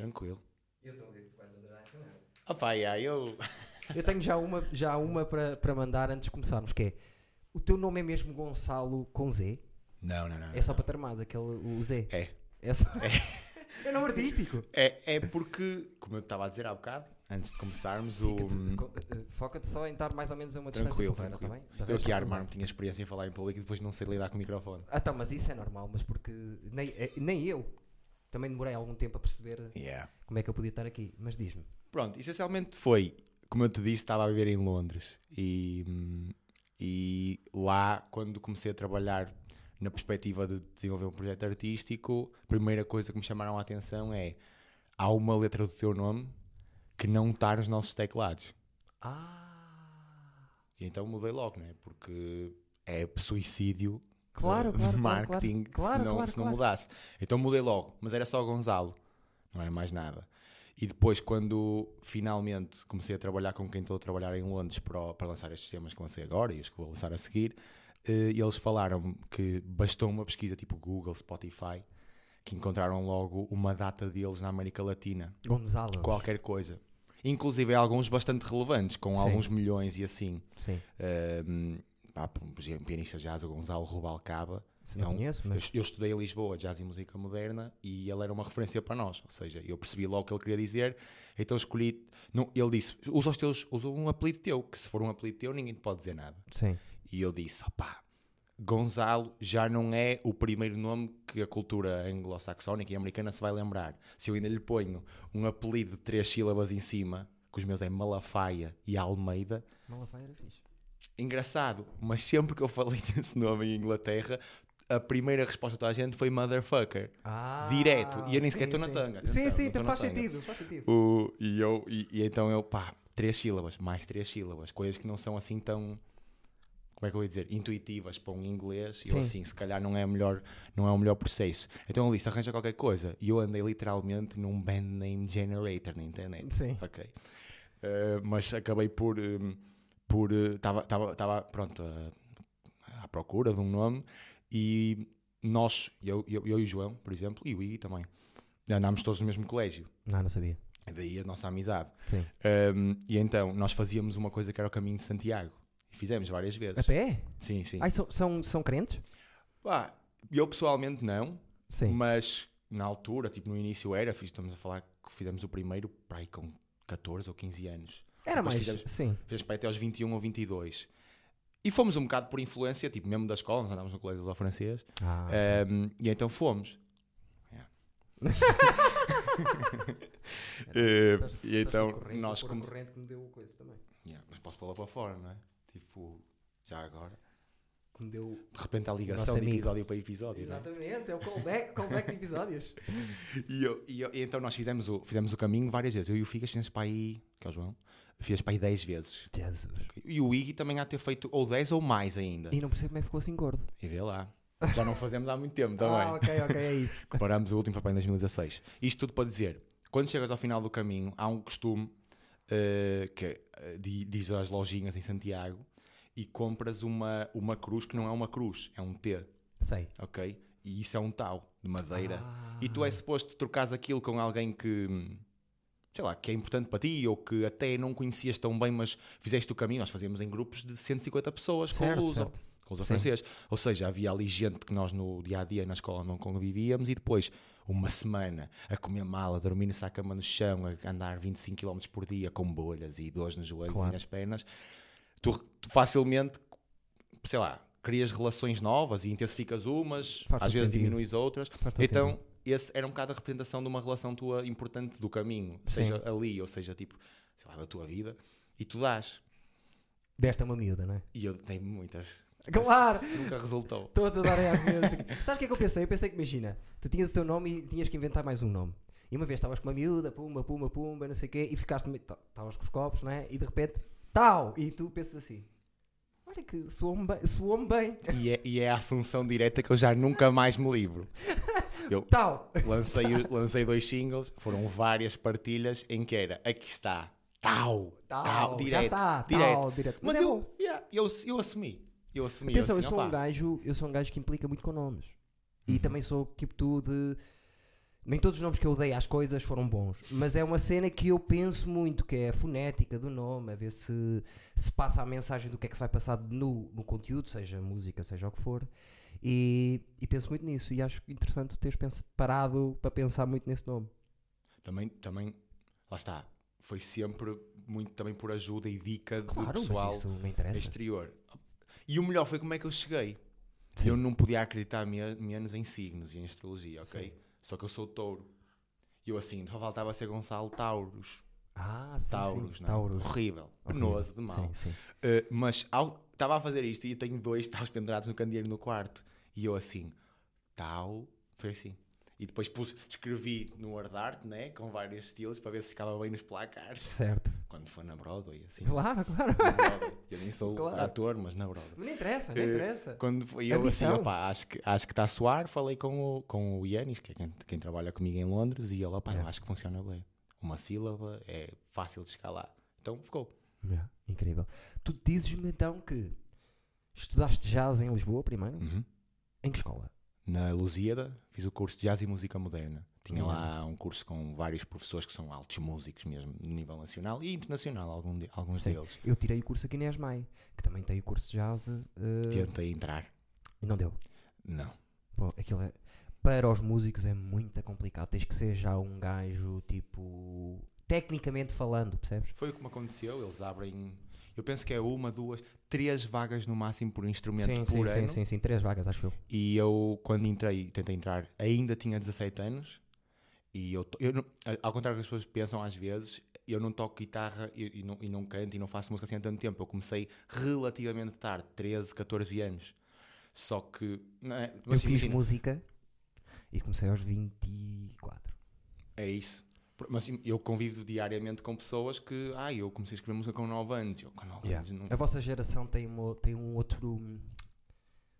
Tranquilo. Eu estou a ver que tu vais adorar esta merda. Opa, yeah, eu. Eu tenho já uma, já uma para, para mandar antes de começarmos, que é o teu nome é mesmo Gonçalo com Z? Não, não, não. É só para ter mais aquele o Z. É. É, só... é nome artístico. É, é porque, como eu estava a dizer há bocado, antes de começarmos, o. Eh, Foca-te só em estar mais ou menos a uma distância Tranquilo, tranquilo. tá Eu resto, aqui a armar-me, tinha experiência em falar em público e depois não sei lidar com o microfone. Ah, tá, mas isso é normal, mas porque nem, eh, nem eu também demorei algum tempo a perceber Yeah. como é que eu podia estar aqui. Mas diz-me. Pronto, essencialmente foi, como eu te disse, estava a viver em Londres e, e lá, quando comecei a trabalhar na perspectiva de desenvolver um projeto artístico, a primeira coisa que me chamaram a atenção é há uma letra do teu nome que não está nos nossos teclados. Ah! E então mudei logo, né? Porque é suicídio Claro, de claro, claro, marketing claro. Se, não, se não mudasse. Então mudei logo, mas era só Gonzalo, não era mais nada. E depois, quando finalmente comecei a trabalhar com quem estou a trabalhar em Londres para, para lançar estes temas que lancei agora e os que vou lançar a seguir, eh, eles falaram que bastou uma pesquisa tipo Google, Spotify, que encontraram logo uma data deles na América Latina Gonzalo. qualquer coisa. Inclusive alguns bastante relevantes, com Sim. alguns milhões e assim. Sim. Um, pá, pianista jazz, o Gonzalo Rubalcaba. Se não É um- conheço, Eu, mas. eu estudei em Lisboa jazz e música moderna e ele era uma referência para nós. Ou seja, eu percebi logo o que ele queria dizer, então escolhi. Não, ele disse: usa, os teus, usa um apelido teu, que se for um apelido teu, ninguém te pode dizer nada. Sim. E eu disse: opá, Gonzalo já não é o primeiro nome que a cultura anglo-saxónica e americana se vai lembrar. Se eu ainda lhe ponho um apelido de três sílabas em cima, que os meus é Malafaia e Almeida, Malafaia era fixe. Engraçado, mas sempre que eu falei desse nome em Inglaterra, a primeira resposta de toda a gente foi motherfucker. Ah, Direto. E eu nem sequer sim, estou na sim. tanga. Sim, Atenção, sim, na faz sentido, faz sentido. O, e, eu, e, e então eu, pá, três sílabas, mais três sílabas, coisas que não são assim tão, como é que eu ia dizer, intuitivas para um inglês, e eu Sim. assim, se calhar não é, melhor, não é o melhor processo. Então eu disse, arranja qualquer coisa, e eu andei literalmente num band name generator na internet. Sim. Ok. Uh, mas acabei por, um, por, estava, tava, tava, pronto, uh, à procura de um nome, e nós, eu, eu, eu e o João, por exemplo, e o Iggy também, andámos todos no mesmo colégio. Não, não sabia. Daí a nossa amizade. Sim. Um, e então nós fazíamos uma coisa que era o caminho de Santiago. E fizemos várias A vezes. pé? Sim, sim. Ai, são, são, são crentes? Pá, eu pessoalmente não, Sim. mas na altura, tipo no início era, fiz- estamos a falar que fizemos o primeiro para aí com 14 ou 15 anos. Era mais. fizemos- Sim. Fez para até aos 21 ou 22. E fomos um bocado por influência, tipo mesmo da escola, nós andávamos no colégio do francês. Ah, Um, e então fomos. Yeah. Estás- Eh, e então estás com nós começamos. corrente que me deu coisa também. Yeah, mas posso pô-la para fora, não é? Tipo, já agora. Que me deu. De repente a ligação de episódio para episódio. é? Exatamente, é o callback, callback de episódios. E, eu- e eu- e então nós fizemos o, fizemos o caminho várias vezes. Eu e o Figas fizemos para aí, que é o João, fizemos para aí 10 vezes. Jesus. E o Iggy também há de ter feito ou 10 ou mais ainda. E não percebo como é que ficou assim gordo. E vê lá. Já não fazemos há muito tempo também. Ah, ok, ok, é isso. Comparamos o último foi para em 2016. Isto tudo para dizer, quando chegas ao final do caminho, há um costume eh, que di- diz às lojinhas em Santiago e compras uma, uma cruz que não é uma cruz, é um T, Sei. ok? E isso é um tal de madeira. Ah. E tu é suposto trocares aquilo com alguém que, sei lá, que é importante para ti ou que até não conhecias tão bem, mas fizeste o caminho. Nós fazíamos em grupos de 150 pessoas com Certo, luz certo. com os Sim. francês. Ou seja, havia ali gente que nós no dia a dia na escola não convivíamos e depois uma semana a comer mal, a dormir nessa cama no chão, a andar 25 km por dia com bolhas e dores nos joelhos Claro. e nas pernas. Tu, tu facilmente, sei lá, crias relações novas e intensificas umas, Faz às vezes sentido. diminuis outras. Faz todo Então, sentido. esse era um bocado a representação de uma relação tua importante do caminho, Sim. seja ali ou seja tipo, sei lá, da tua vida, e tu dás. Desta é uma miúda, não é? E eu dei muitas. Claro! Nunca resultou. Estou a dar às vezes. Sabe o que é que eu pensei? Eu pensei que, imagina, tu tinhas o teu nome e tinhas que inventar mais um nome. E uma vez estavas com uma miúda, pumba, pumba, pumba, não sei o quê, e ficaste Estavas com os copos, não é? E de repente, tal! E tu pensas assim: olha que soou-me bem. Soou bem. E é, e é a assunção direta que eu já nunca mais me livro. Eu Tal! lancei, lancei dois singles, foram várias partilhas em que era aqui está, tal, tal, Tal! já direto, está! direto. Tal! Direto. Mas, Mas, é eu, yeah, eu, eu assumi. Eu assumi. Atenção, eu assim, sou um "Opá, gajo, eu sou um gajo que implica muito com nomes. E Uhum. também sou tipo tu de. Nem todos os nomes que eu dei às coisas foram bons, mas é uma cena que eu penso muito, que é a fonética do nome, a ver se se passa a mensagem do que é que se vai passar no, no conteúdo, seja música, seja o que for. E, e penso muito nisso. E acho interessante teres parado para pensar muito nesse nome. Também, também, lá está, foi sempre muito também por ajuda e dica Claro, do pessoal exterior. E o melhor foi como é que eu cheguei. Sim. Eu não podia acreditar me- menos em signos e em astrologia, ok? Só que eu sou touro. E eu assim, só faltava ser Gonçalo Taurus. Ah, sim, Taurus, sim. não é? Taurus. Horrível, penoso, de mal. Sim, sim. Uh, mas estava a fazer isto e eu tenho dois taus pendurados no candeeiro no quarto. E eu assim, tau, foi assim. E depois pus, escrevi no Word Art, né, com vários estilos, para ver se ficava bem nos placares. Certo. Quando for na Broadway, assim. Claro, claro. Eu nem sou Claro. ator, mas na Broadway. Não interessa, não Eh, interessa. Quando foi eu assim, Ambição. opá, acho que acho que está a soar, falei com o, com o Yanis, que é quem, quem trabalha comigo em Londres, e ele, opá, eu É. acho que funciona bem. Uma sílaba é fácil de lá. Então ficou. Yeah, incrível. Tu dizes-me então que estudaste jazz em Lisboa primeiro? Uhum. Em que escola? Na Lusíada fiz o curso de Jazz e Música Moderna. Tinha Uhum. lá um curso com vários professores que são altos músicos mesmo, no nível nacional e internacional, algum de- alguns Sim. deles. Eu tirei o curso aqui na ESMAI, que também tem o curso de jazz eh, Tentei entrar. e não deu. Não. Pô, aquilo é, para os músicos é muito complicado. Tens que ser já um gajo tipo. Tecnicamente falando, percebes? Foi o que me aconteceu. Eles abrem, eu penso que é uma, duas, três vagas no máximo por instrumento Sim, sim, por sim, ano. sim, sim. Três vagas, acho eu. E eu, quando entrei, tentei entrar, ainda tinha 17 anos. E eu, eu ao contrário do que as pessoas pensam às vezes, eu não toco guitarra e, e não, e não canto e não faço música assim há tanto tempo. Eu comecei relativamente tarde, 13, 14 anos. Só que. É, Eu mas fiz imagina, música e comecei aos 24. é isso. Mas assim, eu convivo diariamente com pessoas que. Ah, eu comecei a escrever música com 9 anos. Eu com 9 Yeah. anos. Não, A vossa geração tem, uma- tem um outro hum,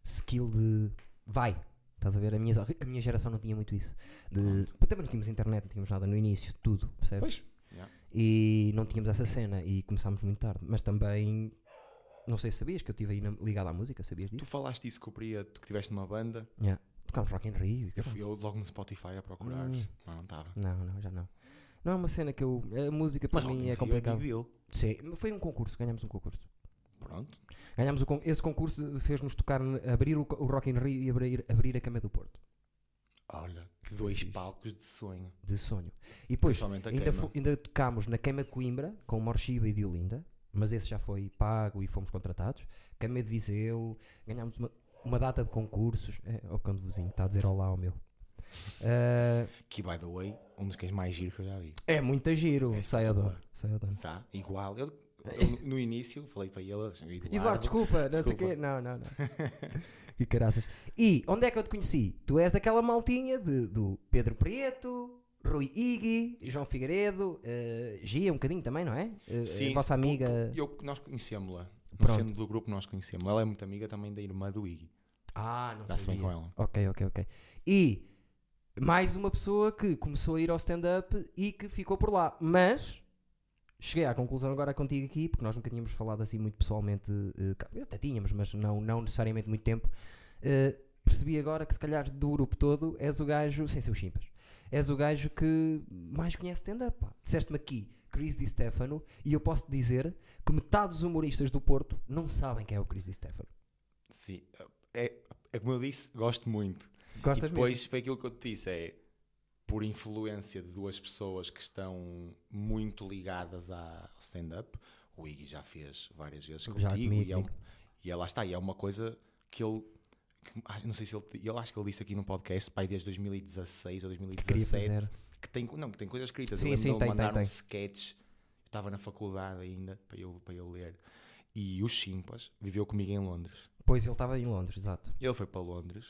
skill de vai. Estás a ver? A minha, a minha geração não tinha muito isso. De, também não tínhamos internet, não tínhamos nada no início, tudo, percebes? Pois. Yeah. E não tínhamos essa cena e começámos muito tarde. Mas também, não sei se sabias que eu estive aí na- ligado à música, sabias Tu disso? falaste isso o Prieto, que tiveste numa banda. Yeah. Tocámos Rock in Rio. e Eu fui eu logo no Spotify a procurar. Hum. Mas não estava. Não, não, já não. Não é uma cena que eu. A música para Mas mim é é deal. Sim, foi um concurso, ganhámos um concurso. Pronto. Ganhámos o con- esse concurso, fez-nos tocar, abrir o, co- o Rock in Rio e abrir, abrir a Cama do Porto. Olha, que dois Fixe. palcos de sonho. De sonho. E depois, Principalmente a ainda, queima. fo- ainda tocámos na Queima de Coimbra, com Morshiba e Diolinda, mas esse já foi pago e fomos contratados. Queima de Viseu, ganhámos uma, uma data de concursos. É, o cão do vizinho, está a dizer olá ao meu. Ah, Que, by the way, um dos cães mais giros que eu já vi. é muito giro, É sai. Está igual. Eu, eu, no início, falei para ele, Eduardo, Eduardo, desculpa, não sei o quê. Não, não, não. e caraças. E onde é que eu te conheci? Tu és daquela maltinha de, do Pedro Prieto, Rui Igui, João Figueiredo, uh, Gia um bocadinho também, não é? Eh, Sim, a vossa amiga. Eu, nós conhecemos-la. Pronto. sendo do grupo, nós conhecemos. Ela é muito amiga também da irmã do Iggy. Ah, não Dá-se bem com ela. Ok, ok, ok. E mais uma pessoa que começou a ir ao stand-up e que ficou por lá. Mas cheguei à conclusão agora contigo aqui, porque nós nunca tínhamos falado assim muito pessoalmente. cá- até tínhamos, mas não, não necessariamente muito tempo. Eh, percebi agora que se calhar do grupo todo és o gajo, sem ser os chimpas, és o gajo que mais conhece stand-up. Disseste-me aqui Chris Di Stefano e eu posso dizer que metade dos humoristas do Porto não sabem quem é o Chris Di Stefano. Sim. É, é como eu disse, gosto muito. Gostas e depois foi aquilo que eu te disse: é por influência de duas pessoas que estão muito ligadas ao stand-up. O Iggy já fez várias vezes Já contigo comigo, e, é, um- e é, lá está. E é uma coisa que ele. que- ah, não sei se ele. Eu acho que ele disse aqui no podcast, pai, desde 2016 ou Que queria 2017. fazer. que tem, não, que tem coisas escritas. Sim, eu lembro sim, tem, mandar tem, um tem. sketch. Estava na faculdade ainda para eu, para eu ler. E o Chimpas viveu comigo em Londres. Pois ele estava em Londres, exato. Ele foi para Londres,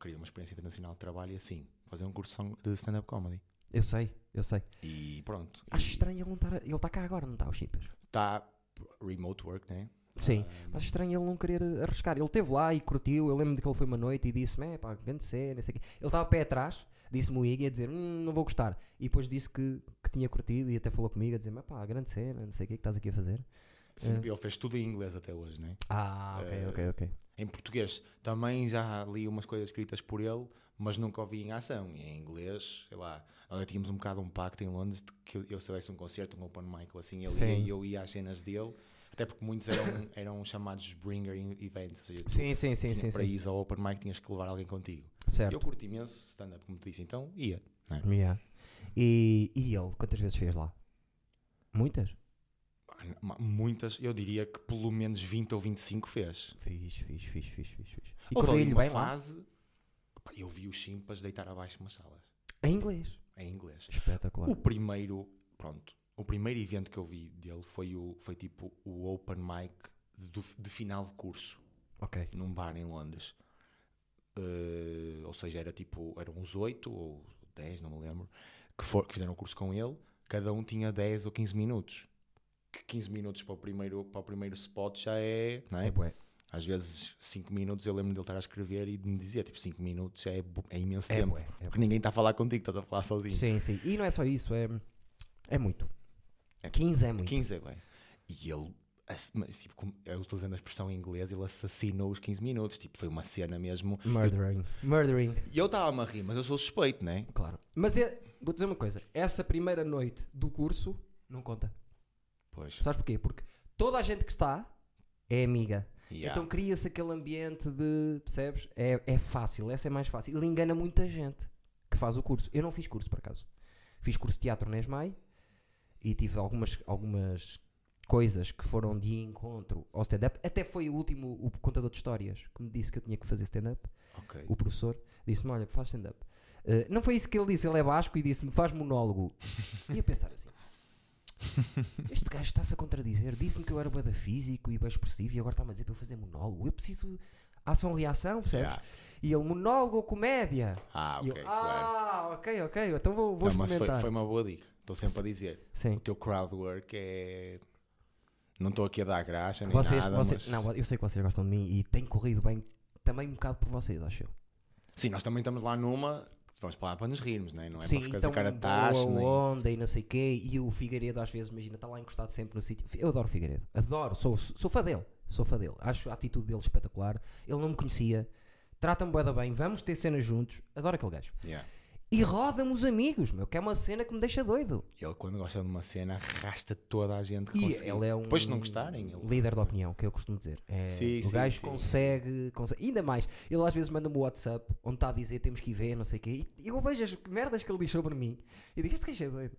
queria uma experiência internacional de trabalho e assim, fazer um curso de stand-up comedy. Eu sei, eu sei. E pronto. Acho estranho ele não estar. Ele está cá agora, não está, o Chipas? Está remote work, né? Sim. Ah, Mas estranho ele não querer arriscar. Ele esteve lá e curtiu. Eu lembro de que ele foi uma noite e disse-me: é pá, grande cena, não sei o quê. Ele estava pé atrás, disse-me o Iggy a dizer: hum, não vou gostar. E depois disse que, que tinha curtido e até falou comigo a dizer: pá, grande cena, não sei o que que estás aqui a fazer. Sim, é. Ele fez tudo em inglês até hoje, né? Ah, ok, Eh, ok, ok. Em português também já li umas coisas escritas por ele, mas nunca ouvi em ação. E em inglês, sei lá, nós tínhamos um bocado um pacto em Londres de que eu se houvesse um concerto, um open mic ou assim, ele ia e eu ia às cenas dele, até porque muitos eram, eram chamados bringer events, ou seja, tu Sim, sim, sim, tinha- sim. para sim. ir ao open mic tinhas que levar alguém contigo. Certo. Eu curto imenso stand-up, como te disse, então ia. não é? Yeah. E, e ele, quantas vezes fez lá? Muitas? Muitas, eu diria que pelo menos 20 ou 25 fez. Fiz, fiz, fiz, fiz, fiz, fiz. E correu-lhe uma bem lá? fase, pá, eu vi os chimpas deitar abaixo umas salas, Em inglês. em inglês. Espetacular. O primeiro, pronto, o primeiro evento que eu vi dele foi, o, foi tipo o open mic do- de final de curso, Ok. num bar em Londres. Eh, ou seja, era tipo, eram uns 8 ou 10, não me lembro, que, for, que fizeram o curso com ele, cada um tinha 10 ou 15 minutos. Que 15 minutos para o primeiro, para o primeiro spot já é, não é? É bué. Às vezes 5 minutos eu lembro dele estar a escrever e de me dizer, tipo, 5 minutos é, é imenso É tempo. bué. É Porque ninguém está a falar contigo, estás a falar sozinho. Sim, sim. E não é só isso, é, é muito. É. 15 é muito. 15 é bem. E ele, mas, tipo, eu utilizando a expressão em inglês, ele assassinou os 15 minutos. Tipo, foi uma cena mesmo. Murdering. Murdering. E eu estava-me a rir, mas eu sou suspeito, né? Claro. Mas é, vou dizer uma coisa. Essa primeira noite do curso não conta. Pois. Sabes porquê? Porque toda a gente que está é amiga. Yeah. Então cria-se aquele ambiente de. Percebes? É, é fácil, essa é mais fácil. Ele engana muita gente que faz o curso. Eu não fiz curso, por acaso. Fiz curso de teatro na ESMAI e tive algumas, algumas coisas que foram de encontro ao stand-up. Até foi o último, o contador de histórias, que me disse que eu tinha que fazer stand-up. Ok. O professor disse-me: Olha, faz stand-up. Eh, não foi isso que ele disse, ele é basco e disse-me: Faz monólogo. E eu pensar assim: Este gajo está-se a contradizer. Disse-me que eu era bué da físico e bem expressivo e agora está-me a dizer para eu fazer monólogo. Eu preciso ação-reação, percebes? Já. E ele: Monólogo ou comédia? Ah, ok, eu, claro. ah, ok, ok. Então vou, vou Não, mas foi, foi uma boa dica. Estou sempre a dizer. Sim. O teu crowd work é. Não estou aqui a dar graxa nem Vocês, nada, vocês, mas... não, eu sei que vocês gostam de mim e tem corrido bem também um bocado por vocês, acho eu. Sim, nós também estamos lá numa. Vamos para lá para nos rirmos, né? não é? Sim, para então ficar a cara de tacho, nem. onda e não sei o quê. E o Figueiredo às vezes, imagina, está lá encostado sempre no sítio. Eu adoro o Figueiredo, adoro, sou, sou fã dele, sou fã dele. Acho a atitude dele espetacular. Ele não me conhecia, trata-me da bem, vamos ter cenas juntos. Adoro aquele gajo. Yeah. E roda-me os amigos, meu, que é uma cena que me deixa doido. Ele, quando gosta de uma cena, arrasta toda a gente que E consegue. ele é um Depois, se não gostarem, ele. líder de opinião, que eu costumo dizer. É, Sim, o sim, gajo sim. consegue, consegue. Ainda mais, ele às vezes manda-me o WhatsApp onde está a dizer temos que ir ver, não sei o quê. E eu vejo as merdas que ele diz sobre mim e digo: Este gajo é doido.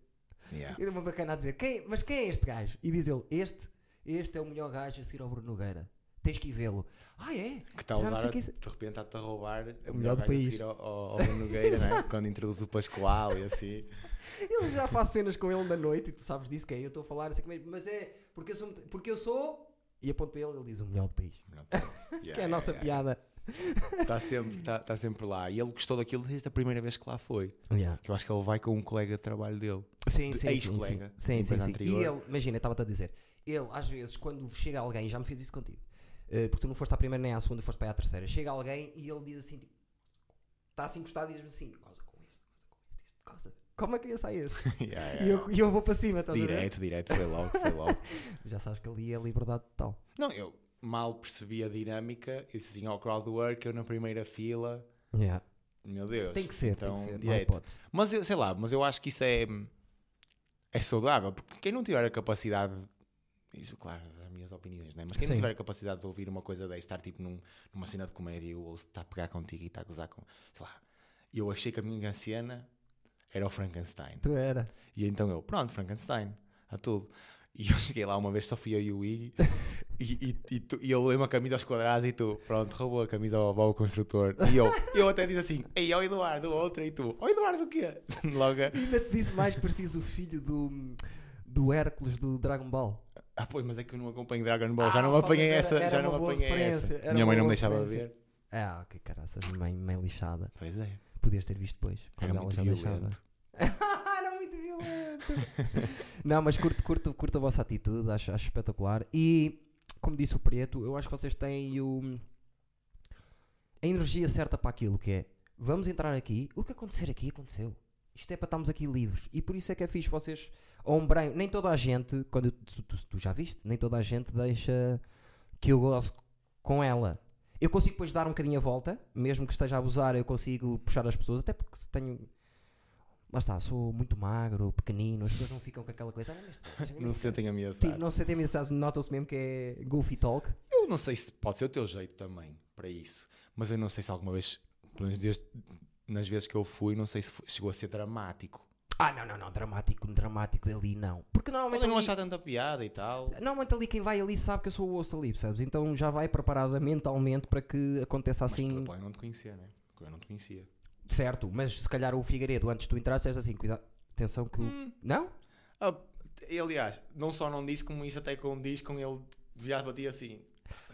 Yeah. E deu uma bacana a dizer, quem, mas quem é este gajo? E diz ele, este, este é o melhor gajo a seguir ao Bruno Nogueira. Tens que ir vê-lo. Ah, é? Que está a usar, quem- de repente está-te a roubar o melhor do país. ao, ao, ao Nogueira, né? quando introduz o Pascoal e assim. Eu já faço cenas com ele na noite e tu sabes disso que é. Eu estou a falar, assim, é, mas é porque eu sou. Porque eu sou. E aponto para ele ele diz o melhor do país. que é a nossa piada. Está sempre, tá, tá sempre lá. E ele gostou daquilo desde a primeira vez que lá foi. Yeah. Que eu acho que ele vai com um colega de trabalho dele. Sim, De sim, sim, sim. ex-colega, Sim, da sim, empresa sim. E ele, imagina, estava-te a dizer, ele às vezes quando chega alguém, já me fez isso contigo, porque tu não foste à primeira nem à segunda, foste para aí à terceira, chega alguém e ele diz assim, tipo, está assim encostado e diz assim, goza com este, goza com este, goza. Como é que ia sair este? Yeah, yeah. E eu, e eu vou para cima, estás? Direto, direto, foi logo, foi logo. Já sabes que ali é liberdade total. Não, eu mal percebi a dinâmica. Disse assim, ao crowd work, eu na primeira fila. Yeah. Meu Deus. Tem que ser, então, que ser, hipótese. Mas eu sei lá, mas eu acho que isso é, é saudável, porque quem não tiver a capacidade, isso claro, opiniões, né? mas quem Sim. não tiver a capacidade de ouvir uma coisa dessa, estar tipo num- numa cena de comédia ou está a pegar contigo e está a gozar com, sei lá, eu achei que a minha cena era o Frankenstein. Tu era. E então eu, pronto, Frankenstein, a tudo. E eu cheguei lá uma vez, só fui eu e o Iggy, e, e, e, tu, e eu levei uma camisa aos quadrados e tu, pronto, roubou a camisa ao, ao construtor. E eu, eu até disse assim, ei, ó Eduardo, outra, e tu, ó Eduardo, o quê? Logo, Ainda te disse mais que parecias o filho do, do Hércules do Dragon Ball. Ah, pois, mas é que eu não acompanho Dragon Ball, já Ah, não me apanhei era- essa, era já não me apanhei essa. Minha mãe não me deixava ver. Ah, que caraças, mãe, mãe lixada. Pois é, Podias ter visto depois. era ela muito já deixava. violento. Era muito violento. não, mas curto, curto, curto a vossa atitude, acho, acho espetacular. E, como disse o Preto, eu acho que vocês têm o, a energia certa para aquilo que é. Vamos entrar aqui, o que acontecer aqui aconteceu. Isto é para estarmos aqui livres. E por isso é que é fixe vocês ombreiam. Nem toda a gente, quando tu, tu- tu já viste, nem toda a gente deixa que eu gozo com ela. Eu consigo depois dar um bocadinho a volta, mesmo que esteja a abusar, eu consigo puxar as pessoas, até porque tenho. Lá está, sou muito magro, pequenino, as pessoas não ficam com aquela coisa. "Ah, mas tu- Não se sentem ameaçados. Tipo, não sei, tem mensagens, notam-se mesmo que é goofy talk. Eu não sei se pode ser o teu jeito também para isso, mas eu não sei se alguma vez, pelo menos desde, nas vezes que eu fui, não sei se foi- chegou a ser dramático. Ah, não, não, não, dramático, dramático ali não. Porque normalmente. Podem não ali- achar tanta piada e tal. Normalmente ali quem vai ali sabe que eu sou o osso ali, percebes? Então já vai preparada mentalmente para que aconteça Mas assim. podem não te conhecer, né? Porque eu não te conhecia. Certo, mas se calhar o Figueiredo, antes de tu entrares, és assim, cuidado. Atenção que o. Hum. Não? Ah, aliás, não só não disse, como isso até condiz com ele devia bater assim.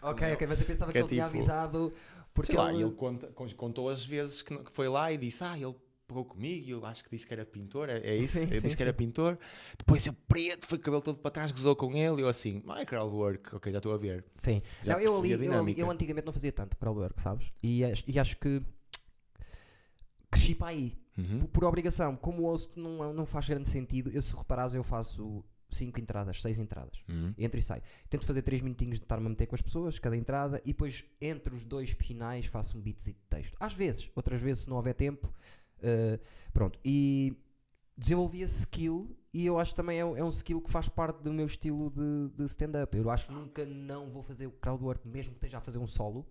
Ok, ok, mas eu pensava Que que, é ele tinha tipo- avisado. Porque Sei lá, ele... ele conta- con- contou as vezes que, foi lá e disse: Ah, ele pegou comigo e eu acho que disse que era pintor. É, é isso? Sim, ele sim, disse que era pintor. Depois eu preto, foi o cabelo todo para trás, gozou com ele. E eu assim: My crowdwork, ok, já estou a ver. Sim. Já Não, eu, ali, eu, ali- eu antigamente não fazia tanto crowdwork, sabes? E, acho- e acho que cresci para aí. Uhum. Por, por obrigação. Como o host não, não faz grande sentido, eu se reparares, eu faço 5 entradas, 6 entradas. Uhum. Entra e sai. Tento fazer 3 minutinhos de estar-me a meter com as pessoas, cada entrada, e depois entre os dois finais faço um beatzinho de texto. Às vezes, outras vezes, se não houver tempo, eh, pronto. E desenvolvi esse skill, e eu acho que também é, um- é um skill que faz parte do meu estilo de, de stand-up. Eu acho que nunca não vou fazer o crowdwork, mesmo que esteja a fazer um solo.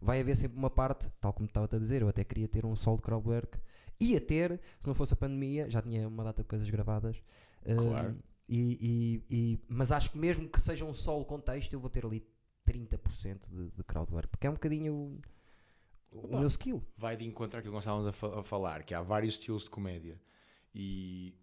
Vai haver sempre uma parte, tal como estava a dizer, eu até queria ter um solo de crowdwork. Ia ter, se não fosse a pandemia, já tinha uma data de coisas gravadas. eh, Claro. E, e- e- mas acho que mesmo que seja um solo contexto, eu vou ter ali 30% de, de crowdwork, porque é um bocadinho o, o Bom. meu skill. Vai de encontro àquilo que nós estávamos a, fa- a falar, que há vários estilos de comédia. E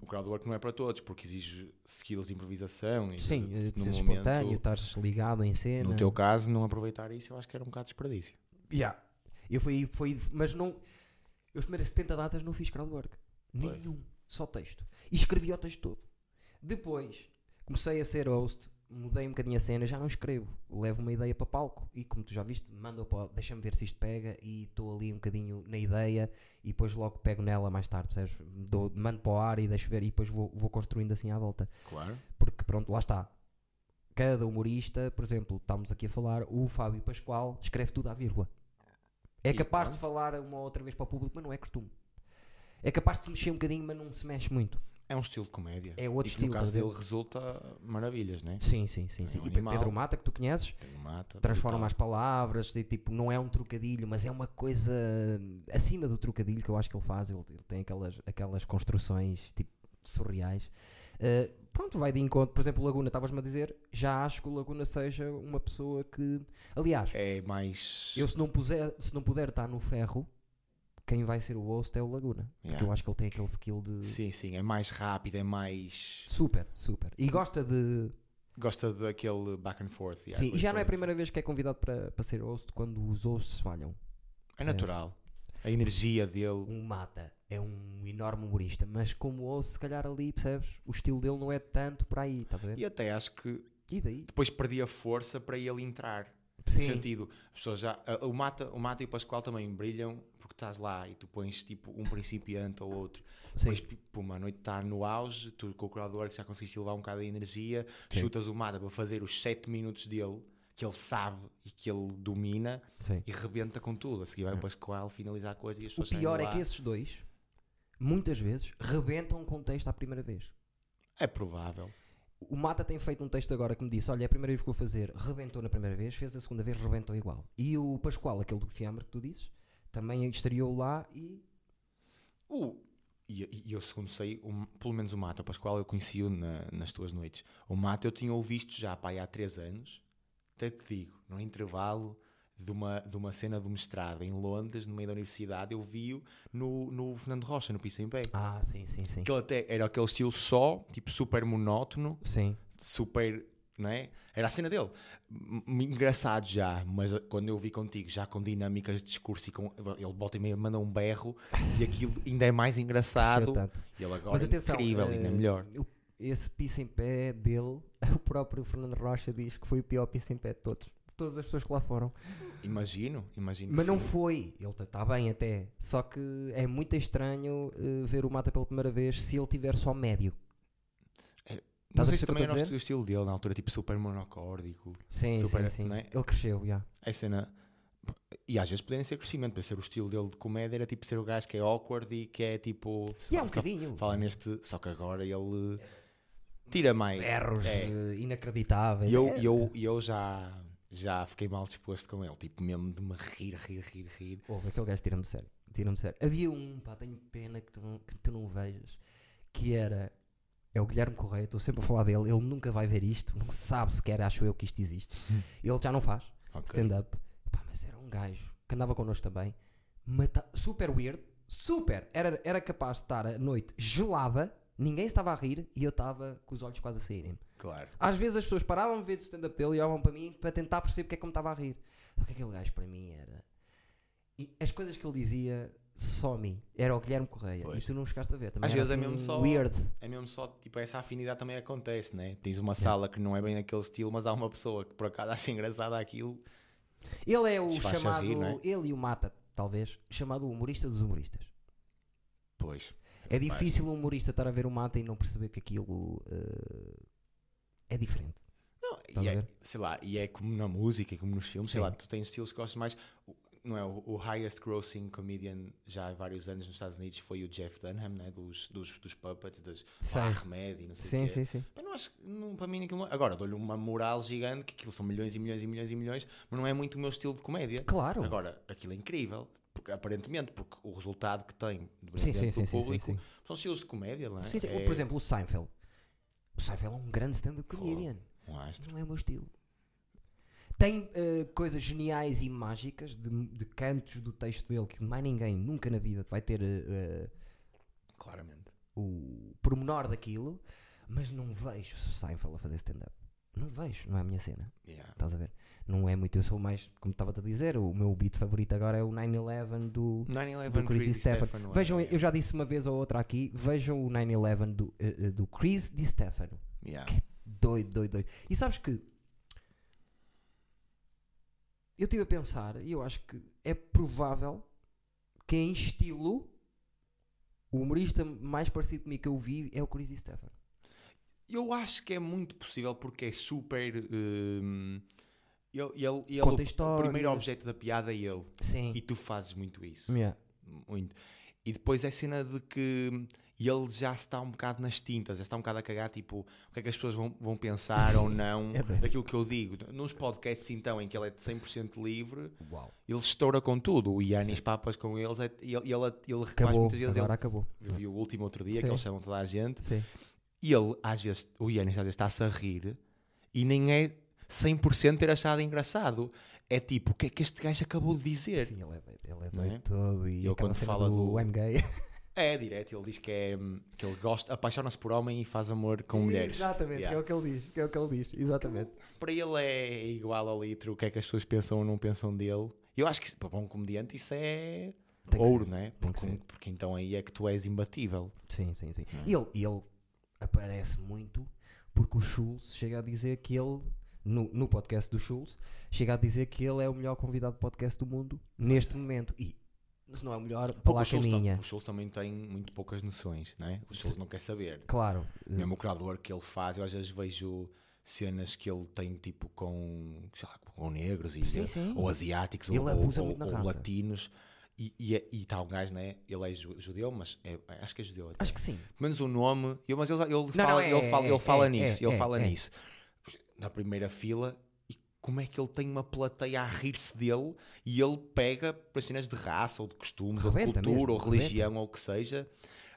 o crowdwork não é para todos, porque exige skills de improvisação. E Sim, de- de, no ser momento- espontâneo, estares ligado em cena. No teu caso, não aproveitar isso, eu acho que era um bocado de desperdício. Yeah. Eu fui, foi, mas não. Eu as primeiras 70 datas não fiz crowdwork. Nenhum. Só texto. E escrevi o texto todo. Depois comecei a ser host, mudei um bocadinho a cena, já não escrevo. Levo uma ideia para palco e, como tu já viste, mando para. Deixa-me ver se isto pega e estou ali um bocadinho na ideia e depois logo pego nela mais tarde, percebes? Dou, mando para o ar e deixo ver e depois vou, vou construindo assim à volta. Claro. Porque pronto, lá está. Cada humorista, por exemplo, estamos aqui a falar, o Fábio Pascoal escreve tudo à vírgula. É E capaz de pronto. falar uma ou outra vez para o público, mas não é costume. É capaz de se mexer um bocadinho, mas não se mexe muito. É um estilo de comédia. É outro e que no estilo, caso dele resulta maravilhas, né? Sim, sim, sim. É sim. um e Pe- animal. Pedro Mata, que tu conheces, um mata. transforma as palavras, de, tipo, não é um trocadilho, mas é uma coisa acima do trocadilho que eu acho que ele faz. Ele, ele tem aquelas, aquelas construções tipo surreais. Uh, pronto, vai de encontro. Por exemplo, Laguna, estavas-me a dizer, já acho que o Laguna seja uma pessoa que. Aliás, É mais. eu se não, puser, se não puder estar no ferro, quem vai ser o host é o Laguna. Porque Yeah. eu acho que ele tem aquele skill de. Sim, sim, é mais rápido, é mais. Super, super. E gosta de. Gosta daquele back and forth. yeah, Sim, e já não é a primeira vez que é convidado para, para ser host quando os hosts falham. É natural. A energia dele. Um Mata é um enorme humorista, mas como host, se calhar ali, percebes? O estilo dele não é tanto para aí, estás a ver? E até acho que E daí? depois perdia força para ele entrar. Sim. No sentido, as pessoas já. a- O Mata, o Mata e o Pascoal também brilham porque estás lá e tu pões tipo um principiante ou outro. Sim. Depois, tipo, uma noite está no auge, tu com o curador que já conseguiste levar um bocado de energia, Sim. chutas o Mata para fazer os 7 minutos dele, que ele sabe e que ele domina, Sim. e rebenta com tudo. A seguir vai o Pascoal finalizar a coisa e as O pessoas saem pior é que esses dois, muitas vezes, rebentam com o texto à primeira vez. É provável. O Mata tem feito um texto agora que me disse: Olha, é a primeira vez que vou fazer, rebentou na primeira vez, fez a segunda vez, rebentou igual. E o Pascoal, aquele do Fiambre que tu dizes, também estreou lá e. O, e, e eu, segundo sei, o- pelo menos o Mata, o Pascoal, eu conheci-o na- nas tuas noites. O Mata eu tinha o visto já pá, há 3 anos, até te digo, no intervalo de uma, de uma cena do mestrado em Londres, no meio da universidade, eu vi-o no, no Fernando Rocha, no Pisa em Pé. Ah, sim, sim, sim. Que ele até era aquele estilo só, tipo super monótono, Sim. super. Não é? Era a cena dele. Engraçado já, mas quando eu vi contigo, já com dinâmicas de discurso e com. Ele volta e meia manda um berro e aquilo ainda é mais engraçado. Tanto. E ele agora Mas é atenção, incrível, ainda é eh, melhor. esse piso em pé dele, o próprio Fernando Rocha diz que foi o pior piso em pé de todos. De todas as pessoas que lá foram. Imagino, imagino. Mas não sim. foi. Ele está bem até. Só que é muito estranho eh, ver o Mata pela primeira vez se ele tiver só médio. Não Estás a sei se perceber o também era o estilo dele, na altura, tipo super monocórdico. Sim, Super, sim, sim. não é? Ele cresceu, já. A cena, E às vezes podem ser crescimento, para ser o estilo dele de comédia era tipo ser o gajo que é awkward e que é tipo. E é um bocadinho. Fala neste. Só que agora ele tira mais. Berros É. eh, inacreditáveis. E eu, É- eu, eu já, já fiquei mal disposto com ele, tipo, mesmo de me rir, rir, rir, rir. Ouve, aquele gajo tira-me sério. Tira-me sério. Havia um, pá, tenho pena que tu, não, que tu não vejas, que era. É o Guilherme Correia, estou sempre a falar dele. Ele nunca vai ver isto, não sabe sequer, acho eu, que isto existe. ele já não faz Ok. stand-up. Mas era um gajo que andava connosco também, mata- super weird, super. Era, era capaz de estar a noite gelada, ninguém estava a rir e eu estava com os olhos quase a saírem. Claro. Às vezes as pessoas paravam de ver o stand-up dele e olhavam para mim para tentar perceber porque é que eu me estava a rir. Só que aquele gajo para mim era. E as coisas que ele dizia mim. Era o Guilherme Correia. Pois. E tu não chegaste a ver. Também Às vezes é assim mesmo só- Weird. É mesmo só, tipo, essa afinidade também acontece, né? Tens uma sala que não é bem aquele estilo, mas há uma pessoa que por acaso acha engraçado aquilo. Ele é o chamado. rir, é? Ele e o Mata, talvez, chamado o humorista dos humoristas. Pois. É difícil um humorista estar a ver o Mata e não perceber que aquilo eh, é diferente. Não, Estás e é, sei lá, e é como na música como nos filmes, sei Sim. lá, tu tens estilos que gostas mais. O- Não é? O, o highest grossing comedian já há vários anos nos Estados Unidos foi o Jeff Dunham, né? Dos, dos, dos puppets, das Remédio não sei o Sim, quê. sim, sim. Eu não acho, que- não, para mim aquilo não, é- Agora dou-lhe uma moral gigante, que aquilo são milhões e milhões e milhões e milhões, mas não é muito o meu estilo de comédia. Claro. Agora, aquilo é incrível, porque, aparentemente, porque o resultado que tem do, Sim, sim, do público são estilos de comédia, não é? Sim, sim. É Por exemplo, o Seinfeld. O Seinfeld é um grande stand-up comedian. um astro. Não é o meu estilo. Tem eh, coisas geniais e mágicas de, de cantos do texto dele que mais ninguém nunca na vida vai ter eh, Claramente. o pormenor daquilo, mas não vejo o Seinfeld a fazer stand-up. Não vejo, não é a minha cena. Yeah. Estás a ver? Não é muito, eu sou mais, como estava a dizer, o meu beat favorito agora é o 9-11 do, 9-11 do Chris Di Stefano. Stefano, Vejam, é. eu já disse uma vez ou outra aqui, vejam o 9-11 do, eh, do Chris Di Stefano. Yeah. Doido, doido, doido. E sabes que eu estive a pensar e eu acho que é provável que em estilo o humorista mais parecido comigo que eu vi é o Chris Stefano. Eu acho que é muito possível porque é super. hum, ele, ele, ele- Conta o primeiro objeto da piada é ele. Sim. E tu fazes muito isso. Yeah. Muito. E depois é cena de que ele já está um bocado nas tintas, já está um bocado a cagar, tipo, o que é que as pessoas vão, vão pensar ou não É daquilo que eu digo. Nos podcasts, então, em que ele é de 100% livre, Uau. ele estoura com tudo. O Yanis Papas com eles, é, ele, ele, ele Acabou. muitas vezes. Agora Ele, acabou. eu vi o último outro dia, Sim. que eles chamam toda a gente, Sim. e ele, às vezes, o Yanis às vezes está-se a rir e nem é 100% ter achado engraçado. É tipo, o que é que este gajo acabou de dizer? Sim, ele é ele é é? doido todo. E aquela quando fala do- I'm gay. É, direto, ele diz que, é, hum, que ele gosta, apaixona-se por homem e faz amor com mulheres. Exatamente, Yeah. é o que ele diz. É o que ele diz, exatamente. Para ele é igual ao litro o que é que as pessoas pensam ou não pensam dele. Eu acho que para um comediante isso é Tem ouro, né? tem que Porque, porque então aí é que tu és imbatível. Sim, sim, sim. Não é? E ele, e ele aparece muito porque o Schultz chega a dizer que ele, no, no podcast do Schultz, chega a dizer que ele é o melhor convidado de podcast do mundo neste momento. E se não é o melhor, para lá o caminha. o Schultz também tem muito poucas noções, né? O Schultz não quer saber. Claro. Mesmo o criador que ele faz, eu às vezes vejo cenas que ele tem tipo com, lá, com negros e, Sim, sim. ou asiáticos Ele ou, abusa ou- muito na ou raça. latinos. E, e, é- e está um gajo, né? Ele é ju- judeu, mas é- acho que é judeu. até. Acho que sim. Pelo menos o nome, eu, mas ele, ele não, fala, é- ele fala, ele é- fala é- nisso, é- ele é- fala é. nisso. Na primeira fila, como é que ele tem uma plateia a rir-se dele e ele pega para cenas de raça ou de costumes ou de Rebenta cultura mesmo, ou religião ou o que seja,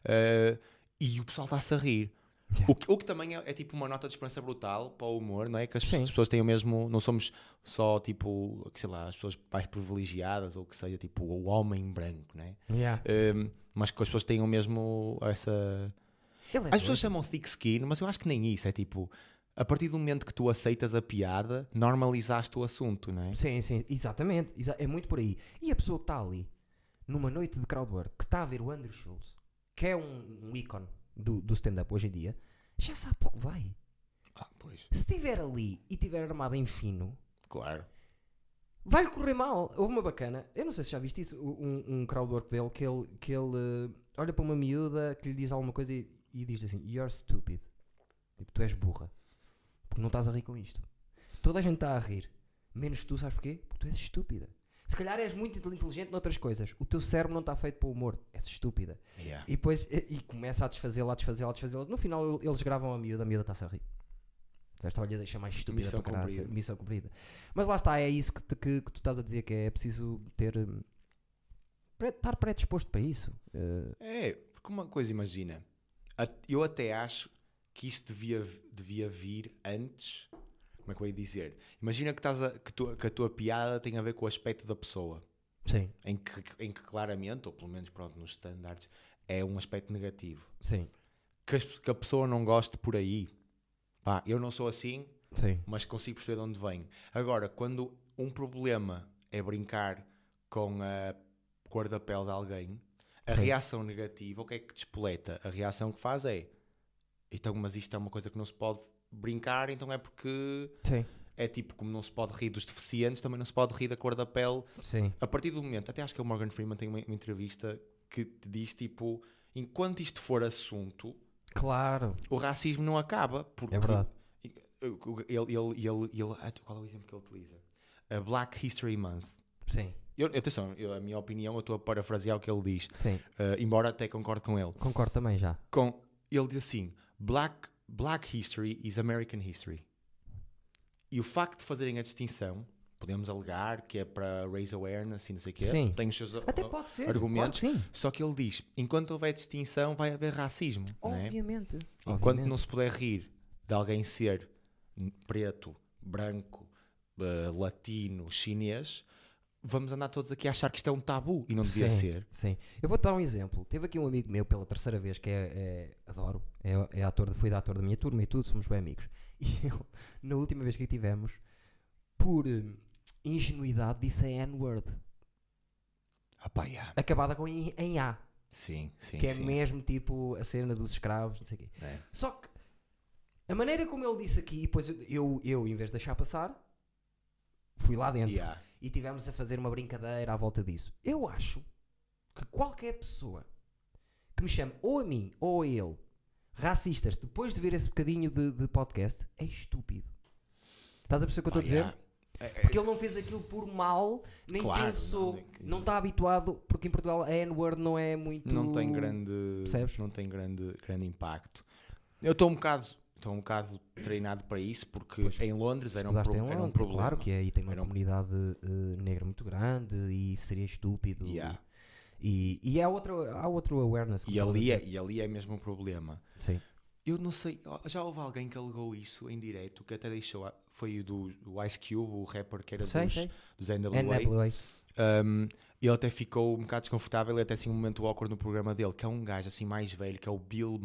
eh, e o pessoal está-se a rir. Yeah. O que, o que também é, é tipo uma nota de esperança brutal para o humor, não é? Que as, pessoas têm o mesmo. Não somos só tipo, sei lá, as pessoas mais privilegiadas ou o que seja, tipo o homem branco, não é? Yeah. Um, mas que as pessoas tenham mesmo essa. É As pessoas chamam thick skin, mas eu acho que nem isso. É tipo, a partir do momento que tu aceitas a piada, normalizaste o assunto, não é? Sim, sim, exatamente. exa- é muito por aí. E a pessoa que está ali, numa noite de crowdwork, que está a ver o Andrew Schultz, que é um, um ícone do, do stand-up hoje em dia, já sabe para o que vai. Ah, pois. Se estiver ali e estiver armado em fino, Claro. vai-lhe correr mal. Houve uma bacana, eu não sei se já viste isso, um, um crowdwork dele, que ele, que ele eh, olha para uma miúda que lhe diz alguma coisa e, e diz assim: You're stupid. Tipo, tu és burra. Porque não estás a rir com isto. Toda a gente está a rir. Menos tu, sabes porquê? Porque tu és estúpida. Se calhar és muito inteligente noutras coisas. O teu cérebro não está feito para o humor. És estúpida. Yeah. E depois e, e começa a desfazê-la, a desfazê-la, a desfazê-la. No final eles gravam a miúda, a miúda está-se a rir. Esta olha deixa mais estúpida Missão para caralho. cumprida. Missão cumprida. Mas lá está, é isso que, te- que- que tu estás a dizer, que é preciso ter. hum, pre- estar predisposto para isso. Eh, É, porque uma coisa, imagina, eu até acho que isso devia, devia vir antes. Como é que eu ia dizer? Imagina que, estás a- que, tu- que a tua piada tem a ver com o aspecto da pessoa, sim, em que, em que claramente, ou pelo menos pronto, nos standards, é um aspecto negativo. sim, Que, que a pessoa não goste por aí. Pá, eu não sou assim, sim. mas consigo perceber de onde vem. Agora, quando um problema é brincar com a cor da pele de alguém, a Sim. reação negativa, o que é que despoleta? A reação que faz é então, mas isto é uma coisa que não se pode brincar, então é porque Sim, é tipo como não se pode rir dos deficientes, também não se pode rir da cor da pele. sim. A partir do momento, até acho que o Morgan Freeman tem uma, uma entrevista que te diz tipo, enquanto isto for assunto, Claro. o racismo não acaba. Porque É verdade. ele, ele, ele, ele, qual é o exemplo que ele utiliza? A Black History Month. Sim, Eu, atenção, eu- a minha opinião, eu estou a parafrasear o que ele diz, sim. eh, embora até concorde com ele. Concordo também já. Com, ele diz assim: Black, Black History is American History. E o facto de fazerem a distinção, podemos alegar que é para raise awareness e não sei o quê, Sim. tem os seus Até uh, pode ser. argumentos, que sim. só que ele diz: enquanto houver distinção, vai haver racismo. é? Obviamente. Enquanto Obviamente. não se puder rir de alguém ser preto, branco, eh, latino, chinês, vamos andar todos aqui a achar que isto é um tabu e não devia Sim, ser. Sim. Eu vou-te dar um exemplo. Teve aqui um amigo meu pela terceira vez que é, é- adoro, é, é ator, foi da ator da minha turma e tudo, somos bem amigos. E ele, na última vez que aqui tivemos, por hum, ingenuidade, disse a N-word, Ah, pá, yeah. acabada com em, em A, Sim, sim, que é sim. mesmo tipo a cena dos escravos, não sei o quê. É. Só que a maneira como ele disse aqui, depois eu, eu, eu, em vez de deixar passar, fui lá dentro. Yeah. e tivemos a fazer uma brincadeira à volta disso. Eu acho que qualquer pessoa que me chame ou a mim ou a ele racistas depois de ver esse bocadinho de, de podcast é estúpido. Estás a perceber o que eu estou a Pá, dizer? yeah. É, é, Porque ele não fez aquilo por mal, nem Claro, pensou, não está habituado, porque em Portugal a N-word não é muito. Não tem grande, Percebes? não tem grande, grande impacto. Eu estou um bocado, estou um bocado treinado para isso porque Pois, em Londres era um, pro- em era um Londres, problema. Claro que é, e tem uma Era um- comunidade eh, negra muito grande e seria estúpido. Yeah. E, e há, outro, há outro awareness. E ali, é, e ali é mesmo um problema. Sim. Eu não sei, já houve alguém que alegou isso em direto, que até deixou, foi o do, do Ice Cube, o rapper que era Sei, dos, sei. dos NWA. NWA. Um, ele até ficou um bocado desconfortável e até assim um momento awkward no programa dele, que é um gajo assim mais velho, que é o Bill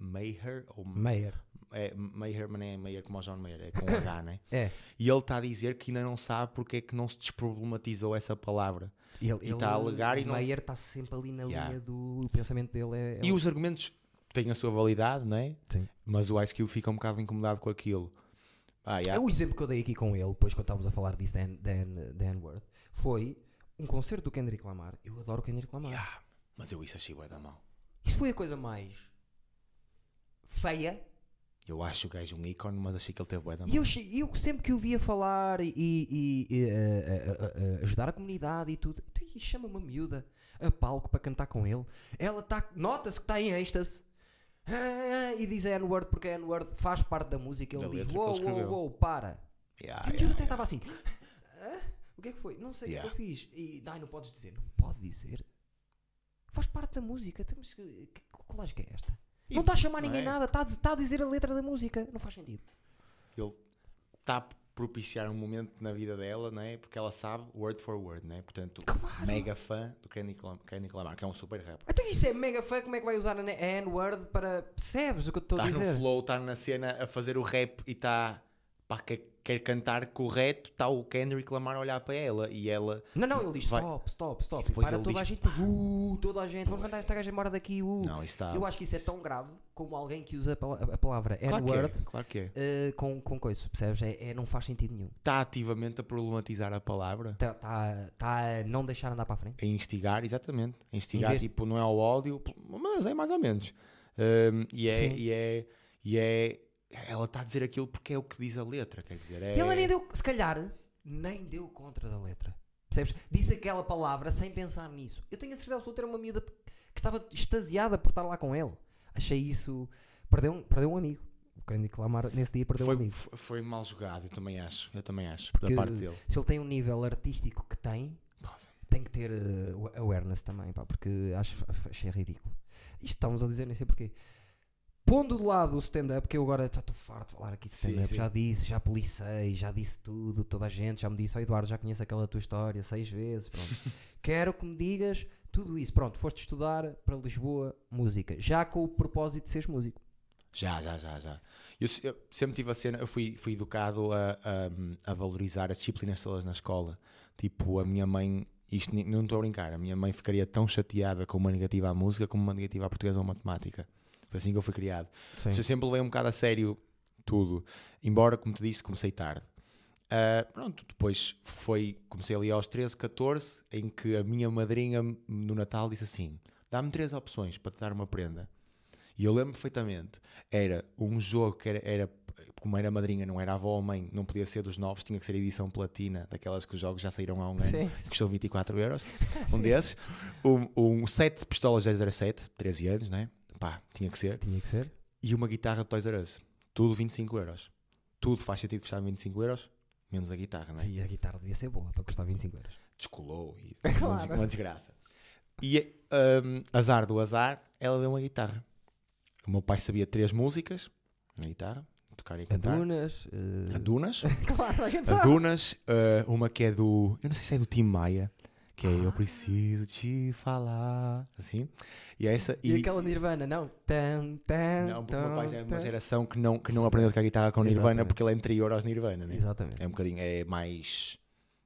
Maher, ou Mayer. É, Maher, mas não é Maher como o John Mayer, é com H, né? É. E ele está a dizer que ainda não sabe porque é que não se desproblematizou essa palavra. Ele, E tá a alegar e o não- Mayer está sempre ali na Yeah. linha do o pensamento dele. É, é E os argumentos têm a sua validade, não é? Sim. Mas o Ice Cube fica um bocado incomodado com aquilo. Ah, É yeah. O exemplo que eu dei aqui com ele, depois quando estávamos a falar disso da N- da N- da N-word, foi um concerto do Kendrick Lamar. Eu adoro o Kendrick Lamar. Yeah. Mas eu isso achei bué da mão. Isso foi a coisa mais feia. Eu acho o gajo um ícone, mas achei que ele teve bué da mão. E eu, eu sempre que o via falar e, e- e, eh, eh, eh, ajudar a comunidade e tudo, então, e chama uma miúda a palco para cantar com ele. Ela está, nota-se que está em êxtase. Ah, e diz a N-word porque a N-word faz parte da música. Ele Da diz: Uou, uou, uou, para. Yeah, E a yeah, miúda até yeah. estava assim: "Hã? O que é que foi? Não sei o Yeah. que eu fiz. E ai, não podes dizer. Não pode dizer. Faz parte da música. Temos que, que, que lógica é esta? Não está a chamar ninguém é? nada, está a, dizer- está a dizer a letra da música. Não faz sentido. Ele está a propiciar um momento na vida dela, não é? Porque ela sabe word for word, não é? Portanto, mega fã do Kendrick Lam- Kendrick Lamar, que é um super rapper. Então isso é mega fã, como é que vai usar a a N-word para... Percebes o que eu estou a Está dizer? no flow, está na cena a fazer o rap e está... Pá, quer, quer cantar correto, está o Kendrick Lamar a olhar para ela e ela... Não, não, ele diz Vai- stop, stop, stop. E depois para ele toda a diz, gente, uh, toda a gente, vamos mandar esta gaja embora daqui, uh. Não, isso está... Eu acho que isso é tão grave como alguém que usa a pala- a palavra Claro que é, N-word claro que é. eh, com, com coisa, percebes? É, é- não faz sentido nenhum. Está ativamente a problematizar a palavra. Está tá, tá a não deixar andar para a frente. A instigar, exatamente. A instigar, tipo, não é ao ódio, mas é mais ou menos. Um, e, é, Sim. e é. E é. Ela está a dizer aquilo porque é o que diz a letra, quer dizer. É, ela nem deu, se calhar, nem deu contra da letra. Percebes? Disse aquela palavra sem pensar nisso. Eu tenho a certeza absoluta, era uma miúda que estava extasiada por estar lá com ele. Achei isso. Perdeu um, perdeu um amigo. O Kendrick Lamar nesse dia perdeu Foi, um amigo. foi, foi mal jogado, eu também acho. Eu também acho, Porque- da parte dele. Se ele tem um nível artístico que tem, Nossa. tem que ter eh, awareness também, pá, porque acho, achei ridículo. Isto estamos a dizer, nem sei porquê. Pondo de lado o stand-up, que eu agora já estou farto de falar aqui de stand-up, já disse, já policei, já disse tudo, toda a gente já me disse, ó Eduardo, já conheço aquela tua história seis vezes, pronto. Quero que me digas tudo isso. Pronto, foste estudar para Lisboa música, já com o propósito de seres músico. Já, já, já, já. Eu, eu sempre tive a cena, eu fui, fui educado a, a, a valorizar as disciplinas todas na escola. Tipo, a minha mãe, isto não estou a brincar, a minha mãe ficaria tão chateada com uma negativa à música como uma negativa à portuguesa ou à matemática. Foi assim que eu fui criado. Sim. Eu sempre levei um bocado a sério tudo. Embora, como te disse, comecei tarde. Ah, pronto, depois foi, comecei ali aos 13, 14, em que a minha madrinha no Natal disse assim: dá-me três opções para te dar uma prenda. E eu lembro perfeitamente, era um jogo que era, era como era madrinha, não era avó ou mãe, não podia ser dos novos, tinha que ser edição platina, daquelas que os jogos já saíram há um ano, Sim. custou 24 euros, um desses, um, um set de pistolas 007, 13 anos, né? Pá, tinha que ser, Tinha que ser. e uma guitarra de Toys R Us, tudo 25 euros. Tudo faz sentido custar 25 euros, menos a guitarra, né? Sim, a guitarra devia ser boa para custar 25 euros. Descolou e Claro. uma, des- uma desgraça. E hum, azar do azar, ela deu uma guitarra. O meu pai sabia três músicas na guitarra, tocar e cantar. Adunas. eh, A Dunas. claro, a gente A sabe. Dunas, uh, uma que é do. Eu não sei se é do Tim Maia, que é Eu. Preciso Te Falar. Assim. E é essa. E, aquela Nirvana, não? Tan, tan, Não, porque o meu pai já é de uma geração que não, que não aprendeu a tocar guitarra com Nirvana Exatamente. porque ele é anterior aos Nirvana, né? Exatamente. É um bocadinho. É mais.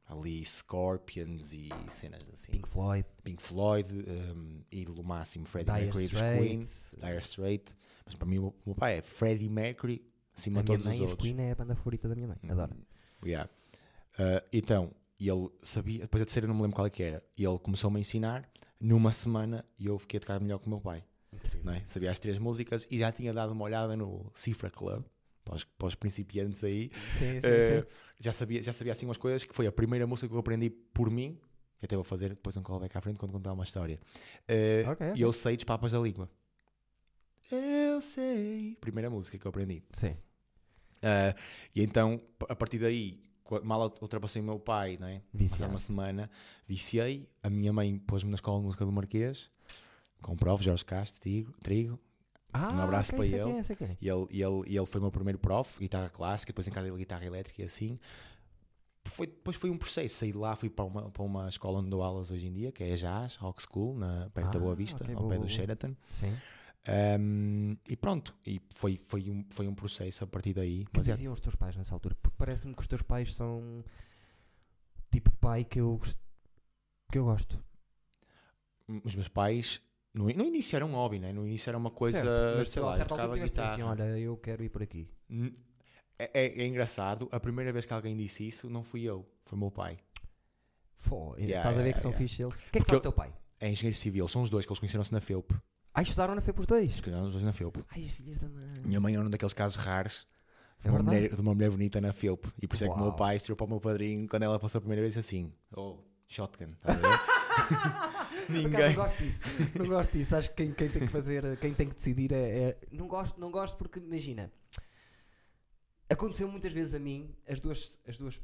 Ali Scorpions e cenas assim. Pink Floyd, Pink Floyd, um, ídolo máximo, Freddie Dire Mercury dos Queen. Dire Straits. Mas para mim, o meu pai é Freddie Mercury acima A de todos mãe, os os outros. Queen é a banda favorita da minha mãe. Adoro. Hum, yeah. Uh, então, e ele sabia, depois a terceira não me lembro qual é que era, e ele começou-me a ensinar numa semana e eu fiquei a tocar melhor que o meu pai. É? Sabia as três músicas e já tinha dado uma olhada no Cifra Club, para os, para os principiantes aí. Sim, sim, Uh, já, sabia, já sabia assim umas coisas, que foi a primeira música que eu aprendi por mim, que até vou fazer depois um callback à frente quando contar uma história. Uh, Ok, ok. E eu sei dos papas da língua. Eu sei. Primeira música que eu aprendi. Sim. Uh, e então, a partir daí, mal ultrapassei o meu pai, não é? Há uma semana, viciei. A minha mãe pôs-me na escola de música do Marquês, com prof, Jorge Castro, Trigo. trigo Ah, Um abraço ok, para ele. É, é. e, ele, e, ele, e ele foi o meu primeiro prof, guitarra clássica, depois em casa ele guitarra elétrica e assim. Foi, depois foi um processo. Saí de lá, fui para uma, para uma escola onde dou aulas hoje em dia, que é a Jazz, Rock School, na, perto da Ah, Boa Vista, ok, ao boa, pé boa, do. Sheraton. Sim. Um, e pronto, e foi, foi, um, foi um processo a partir daí. que Mas é, diziam os teus pais nessa altura? Porque parece-me que os teus pais são o tipo de pai que eu, que eu gosto. os meus pais no, no início era um hobby, né? no início era uma coisa, certo, mas sei lá, altura tocava tiveste guitarra. assim, olha, eu quero ir por aqui. É, é- é engraçado, a primeira vez que alguém disse isso não fui eu, foi meu pai. Fô, Yeah, estás a ver yeah, que são yeah. fixe eles. O que é que faz o teu pai? É engenheiro civil, são os dois que eles conheceram-se na FEUP. Ai, estudaram na FEP os dois. Escolheram os dois na FEUP. Ai, as filhas da mãe. Minha mãe é um daqueles casos raros de É uma, mulher, de uma mulher bonita na FEUP. E por isso é que o meu pai tirou para o meu padrinho quando ela passou a primeira vez assim: Oh, shotgun. estás a ver? Acaso, Ninguém. Não gosto disso. Não gosto disso. Acho que quem, quem tem que fazer, quem tem que decidir é. é- Não, gosto, não gosto porque, imagina, aconteceu muitas vezes a mim as duas, as duas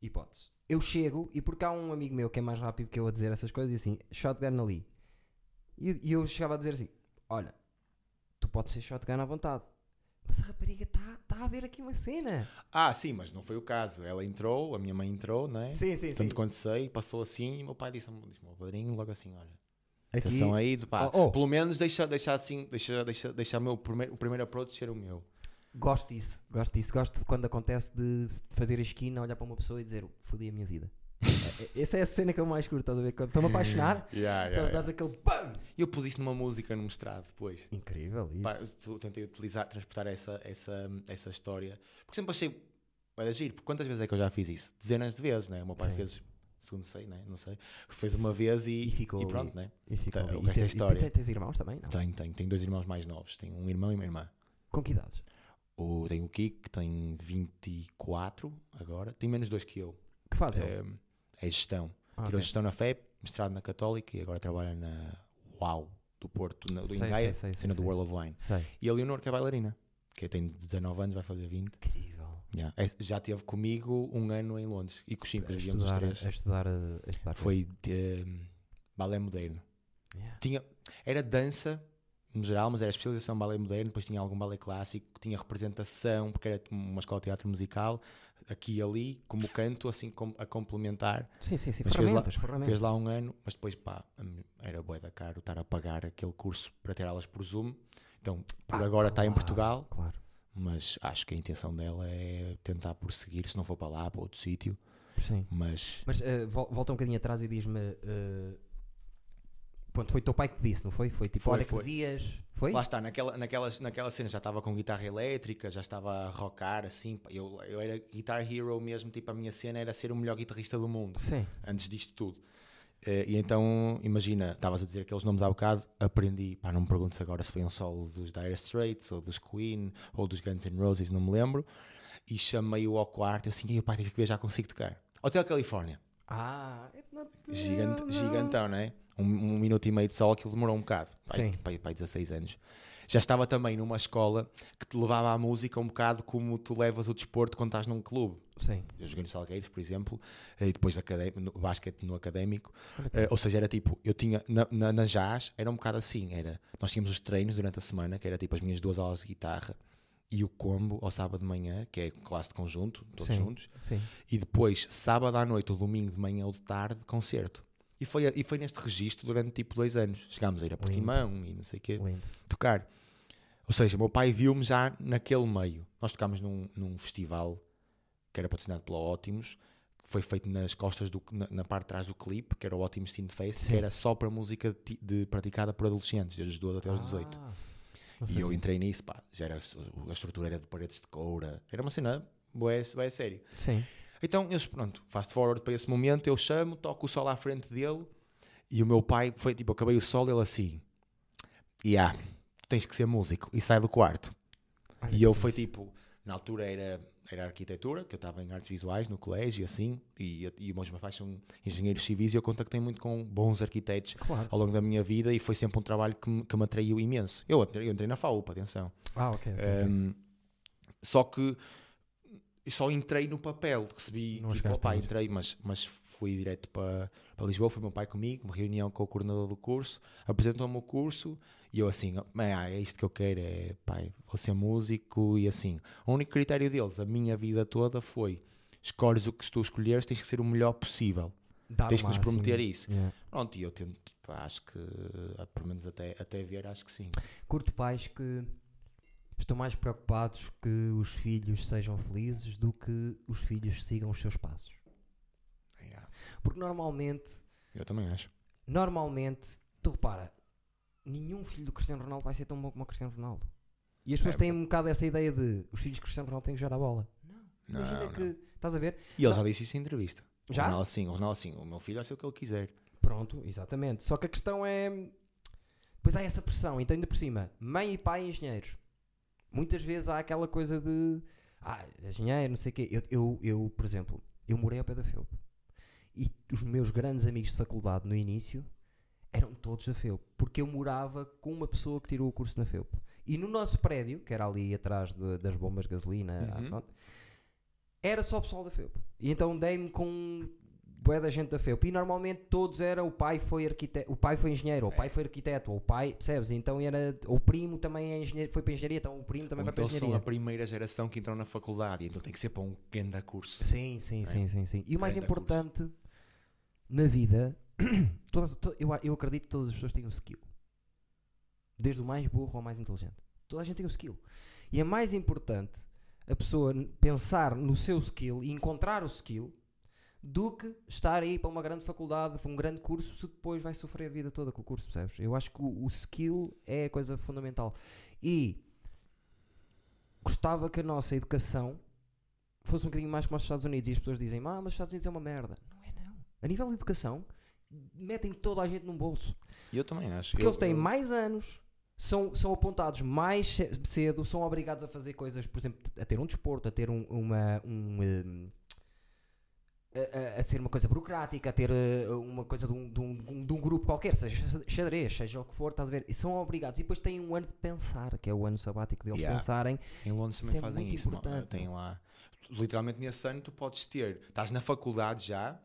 hipóteses. Eu chego e porque há um amigo meu que é mais rápido que eu a dizer essas coisas e assim, shotgun ali. E, e eu chegava a dizer assim: Olha, tu podes ser shotgun à vontade. Mas a rapariga está tá a ver aqui uma cena. Ah, sim, mas não foi o caso. Ela entrou, a minha mãe entrou, não é? Sim, sim, Tanto quanto sei, passou assim e meu pai disse, disse ao meu padrinho logo assim: Olha, Aqui, atenção aí, pá, Oh, oh. pelo menos deixa, deixa assim, deixa, deixa, deixa o meu primeiro, o primeiro approach ser o meu. Gosto disso, gosto disso. Gosto de quando acontece de fazer a esquina, olhar para uma pessoa e dizer fodi a minha vida. É- Essa é a cena que eu mais curto, estás a ver? Quando Estou-me a apaixonar, Yeah, yeah, dás aquele BAM! E eu pus isso numa música no mestrado depois. Incrível isso. Pá, tentei utilizar, transportar essa, essa, essa história. Porque sempre achei. Vai agir. Porque quantas vezes é que eu já fiz isso? Dezenas de vezes, né? O meu pai Sim. fez, segundo sei, né? Não sei. Fez uma vez e, E ficou e pronto, né? E fica Tá, o E resto é história. E tens, tens irmãos também? Não. Tenho, tenho. Tenho dois irmãos mais novos. Tenho um irmão e uma irmã. Com que idades? O, tenho o Kiko, que tem 24 agora. Tem menos dois que eu. Que faz ele? É, é gestão. Ah, Tirou gestão na FEP, mestrado na Católica e agora trabalha na UAU do Porto, na, do Sei, Ingaia, sei, sei, cena do. World of Wine. E a Leonor, que é bailarina, que tem 19 anos, vai fazer 20. Incrível. Yeah. É- Já teve comigo um ano em Londres e com os cinco, vivíamos os três. a estudar, a a estudar Foi de, balé moderno. Yeah. Tinha, era dança no geral, mas era especialização em balé moderno, depois tinha algum balé clássico, tinha representação, porque era uma escola de teatro musical, aqui e ali, como canto, assim com- a complementar. Sim, sim, sim. Mas fez lá- Ferramentas. Fez lá um ano, mas depois pá, era bué da caro estar a pagar aquele curso para ter aulas por Zoom. Então, por Ah, agora está em claro, Portugal, Claro. mas acho que a intenção dela é tentar prosseguir, se não for para lá, para outro sítio. Sim. Mas Mas vol- volta um bocadinho atrás e diz-me. eh, Pronto, foi o teu pai que disse, não foi? Foi tipo, Foi, olha foi. que dias. Foi? lá está, naquela, naquela, naquela cena já estava com guitarra elétrica, já estava a rockar assim. Eu, eu era guitar hero mesmo, tipo, a minha cena era ser o melhor guitarrista do mundo. Sim. antes disto tudo. Eh, e então, imagina, estavas a dizer aqueles nomes há bocado, aprendi, pá, não me perguntes agora se foi um solo dos Dire Straits, ou dos Queen, ou dos Guns N' Roses, não me lembro, e chamei-o ao quarto, eu assim, "Ei, pai, tens que ver, já consigo tocar. Hotel Califórnia, Ah, not Gigante, gigantão, não é? Um, um minuto e meio de solo, aquilo demorou um bocado, pai, pai, pai, 16 anos. Já estava também numa escola que te levava à música um bocado como tu levas o desporto quando estás num clube. Sim. Eu joguei no Salgueiros, por exemplo, e depois no basquete no académico. Eh, ou seja, era tipo, eu tinha na, na, na jazz, era um bocado assim, era, nós tínhamos os treinos durante a semana, que era tipo as minhas duas aulas de guitarra e o combo ao sábado de manhã, que é classe de conjunto, todos Sim. juntos, Sim. e depois sábado à noite ou domingo de manhã ou de tarde, concerto. E foi, e foi neste registro durante tipo dois anos. Chegámos a ir a Portimão e não sei o quê, Lindo. tocar. Ou seja, meu pai viu-me já naquele meio. Nós tocámos num, num festival que era patrocinado pela Ótimos, que foi feito nas costas, do, na, na parte de trás do clipe, que era o Ótimos Teen Fest, Sim. que era só para música de, de- praticada por adolescentes, desde os 12 até 18. Ah, não E sabia. eu entrei nisso, pá, já era, a estrutura era de paredes de coura, era uma cena bué, bué sério. Sim. Então, eu, pronto, fast forward para esse momento, eu chamo, toco o solo à frente dele e o meu pai foi tipo, acabei o solo, ele assim, e ah, tu tens que ser músico e sai do quarto. Olha E eu foi fixe. tipo, na altura era, era arquitetura, que eu estava em artes visuais no colégio, assim, e, e os meus pais são engenheiros civis e eu contactei muito com bons arquitetos Claro. ao longo da minha vida e foi sempre um trabalho que me, que me atraiu imenso. Eu, entrei- eu entrei na FAUP, atenção. Ah, ok. ok, ok. Um, só que só entrei no papel, recebi, Não tipo, chegaste opá, a ir. entrei, mas, mas fui direto para, para Lisboa, foi meu pai comigo, uma reunião com o coordenador do curso, apresentou-me o curso e eu assim, ah, é isto que eu quero, é pai, vou ser músico e assim. O único critério deles, a minha vida toda foi, escolhes o que tu escolheres, tens que ser o melhor possível. Tens que nos prometer isso. Yeah. Pronto, e eu tento, pá, acho que, ah, pelo menos até, até ver, acho que sim. Curto pais que estão mais preocupados que os filhos sejam felizes do que os filhos sigam os seus passos. Yeah. Porque normalmente, Eu também acho. normalmente, tu repara, nenhum filho do Cristiano Ronaldo vai ser tão bom como o Cristiano Ronaldo. E as pessoas É, têm um bocado essa ideia de os filhos de Cristiano Ronaldo têm que jogar a bola. Não, Imagina não. que, estás a ver? E ele Não. já disse isso em entrevista. Já? O Ronaldo sim, o Ronaldo sim. O meu filho vai ser o que ele quiser. Pronto, exatamente. Só que a questão é. Pois há essa pressão, então ainda por cima, mãe e pai engenheiros. Muitas vezes há aquela coisa de. Ah, engenheiro, não sei o quê. Eu, eu, eu, por exemplo, eu morei ao pé da FEUP. E os meus grandes amigos de faculdade no início eram todos da FEUP. Porque eu morava com uma pessoa que tirou o curso na FEUP. E no nosso prédio, que era ali atrás de- das bombas de gasolina, Uhum. era só pessoal da FEUP. E então dei-me com bué da gente da FEUP. E normalmente todos eram o pai foi arquiteto, o pai foi engenheiro, o pai foi arquiteto, o pai, percebes? Então era o primo também é engenheiro, foi para engenharia, então o primo também Ou vai para então a são engenharia. a primeira geração que entrou na faculdade, então tem que ser para um grande curso. Sim, sim, É. sim, sim, sim. E o mais importante na vida, todas, to- eu, eu acredito que todas as pessoas têm um skill. Desde o mais burro ao mais inteligente. Toda a gente tem um skill. E é mais importante a pessoa pensar no seu skill e encontrar o skill do que estar aí para uma grande faculdade, para um grande curso, se depois vai sofrer a vida toda com o curso, percebes? Eu acho que o, o skill é a coisa fundamental. E gostava que a nossa educação fosse um bocadinho mais como os Estados Unidos. E as pessoas dizem, ah, mas os Estados Unidos é uma merda. Não é, não. A nível de educação, metem toda a gente num bolso. E eu também acho. Porque Eu- eles têm eu- mais anos, são, são apontados mais ce- cedo, são obrigados a fazer coisas, por exemplo, a ter um desporto, a ter um, uma. Um, um, a, a- ser uma coisa burocrática, a ter eh, uma coisa de um, de um- de um grupo qualquer, seja xadrez, seja o que for, estás a ver? E são obrigados. E depois têm um ano de pensar, que é o ano sabático deles Yeah. pensarem. Em Londres também é fazem muito isso. importante. Tem lá. Literalmente nesse ano tu podes ter. Estás na faculdade já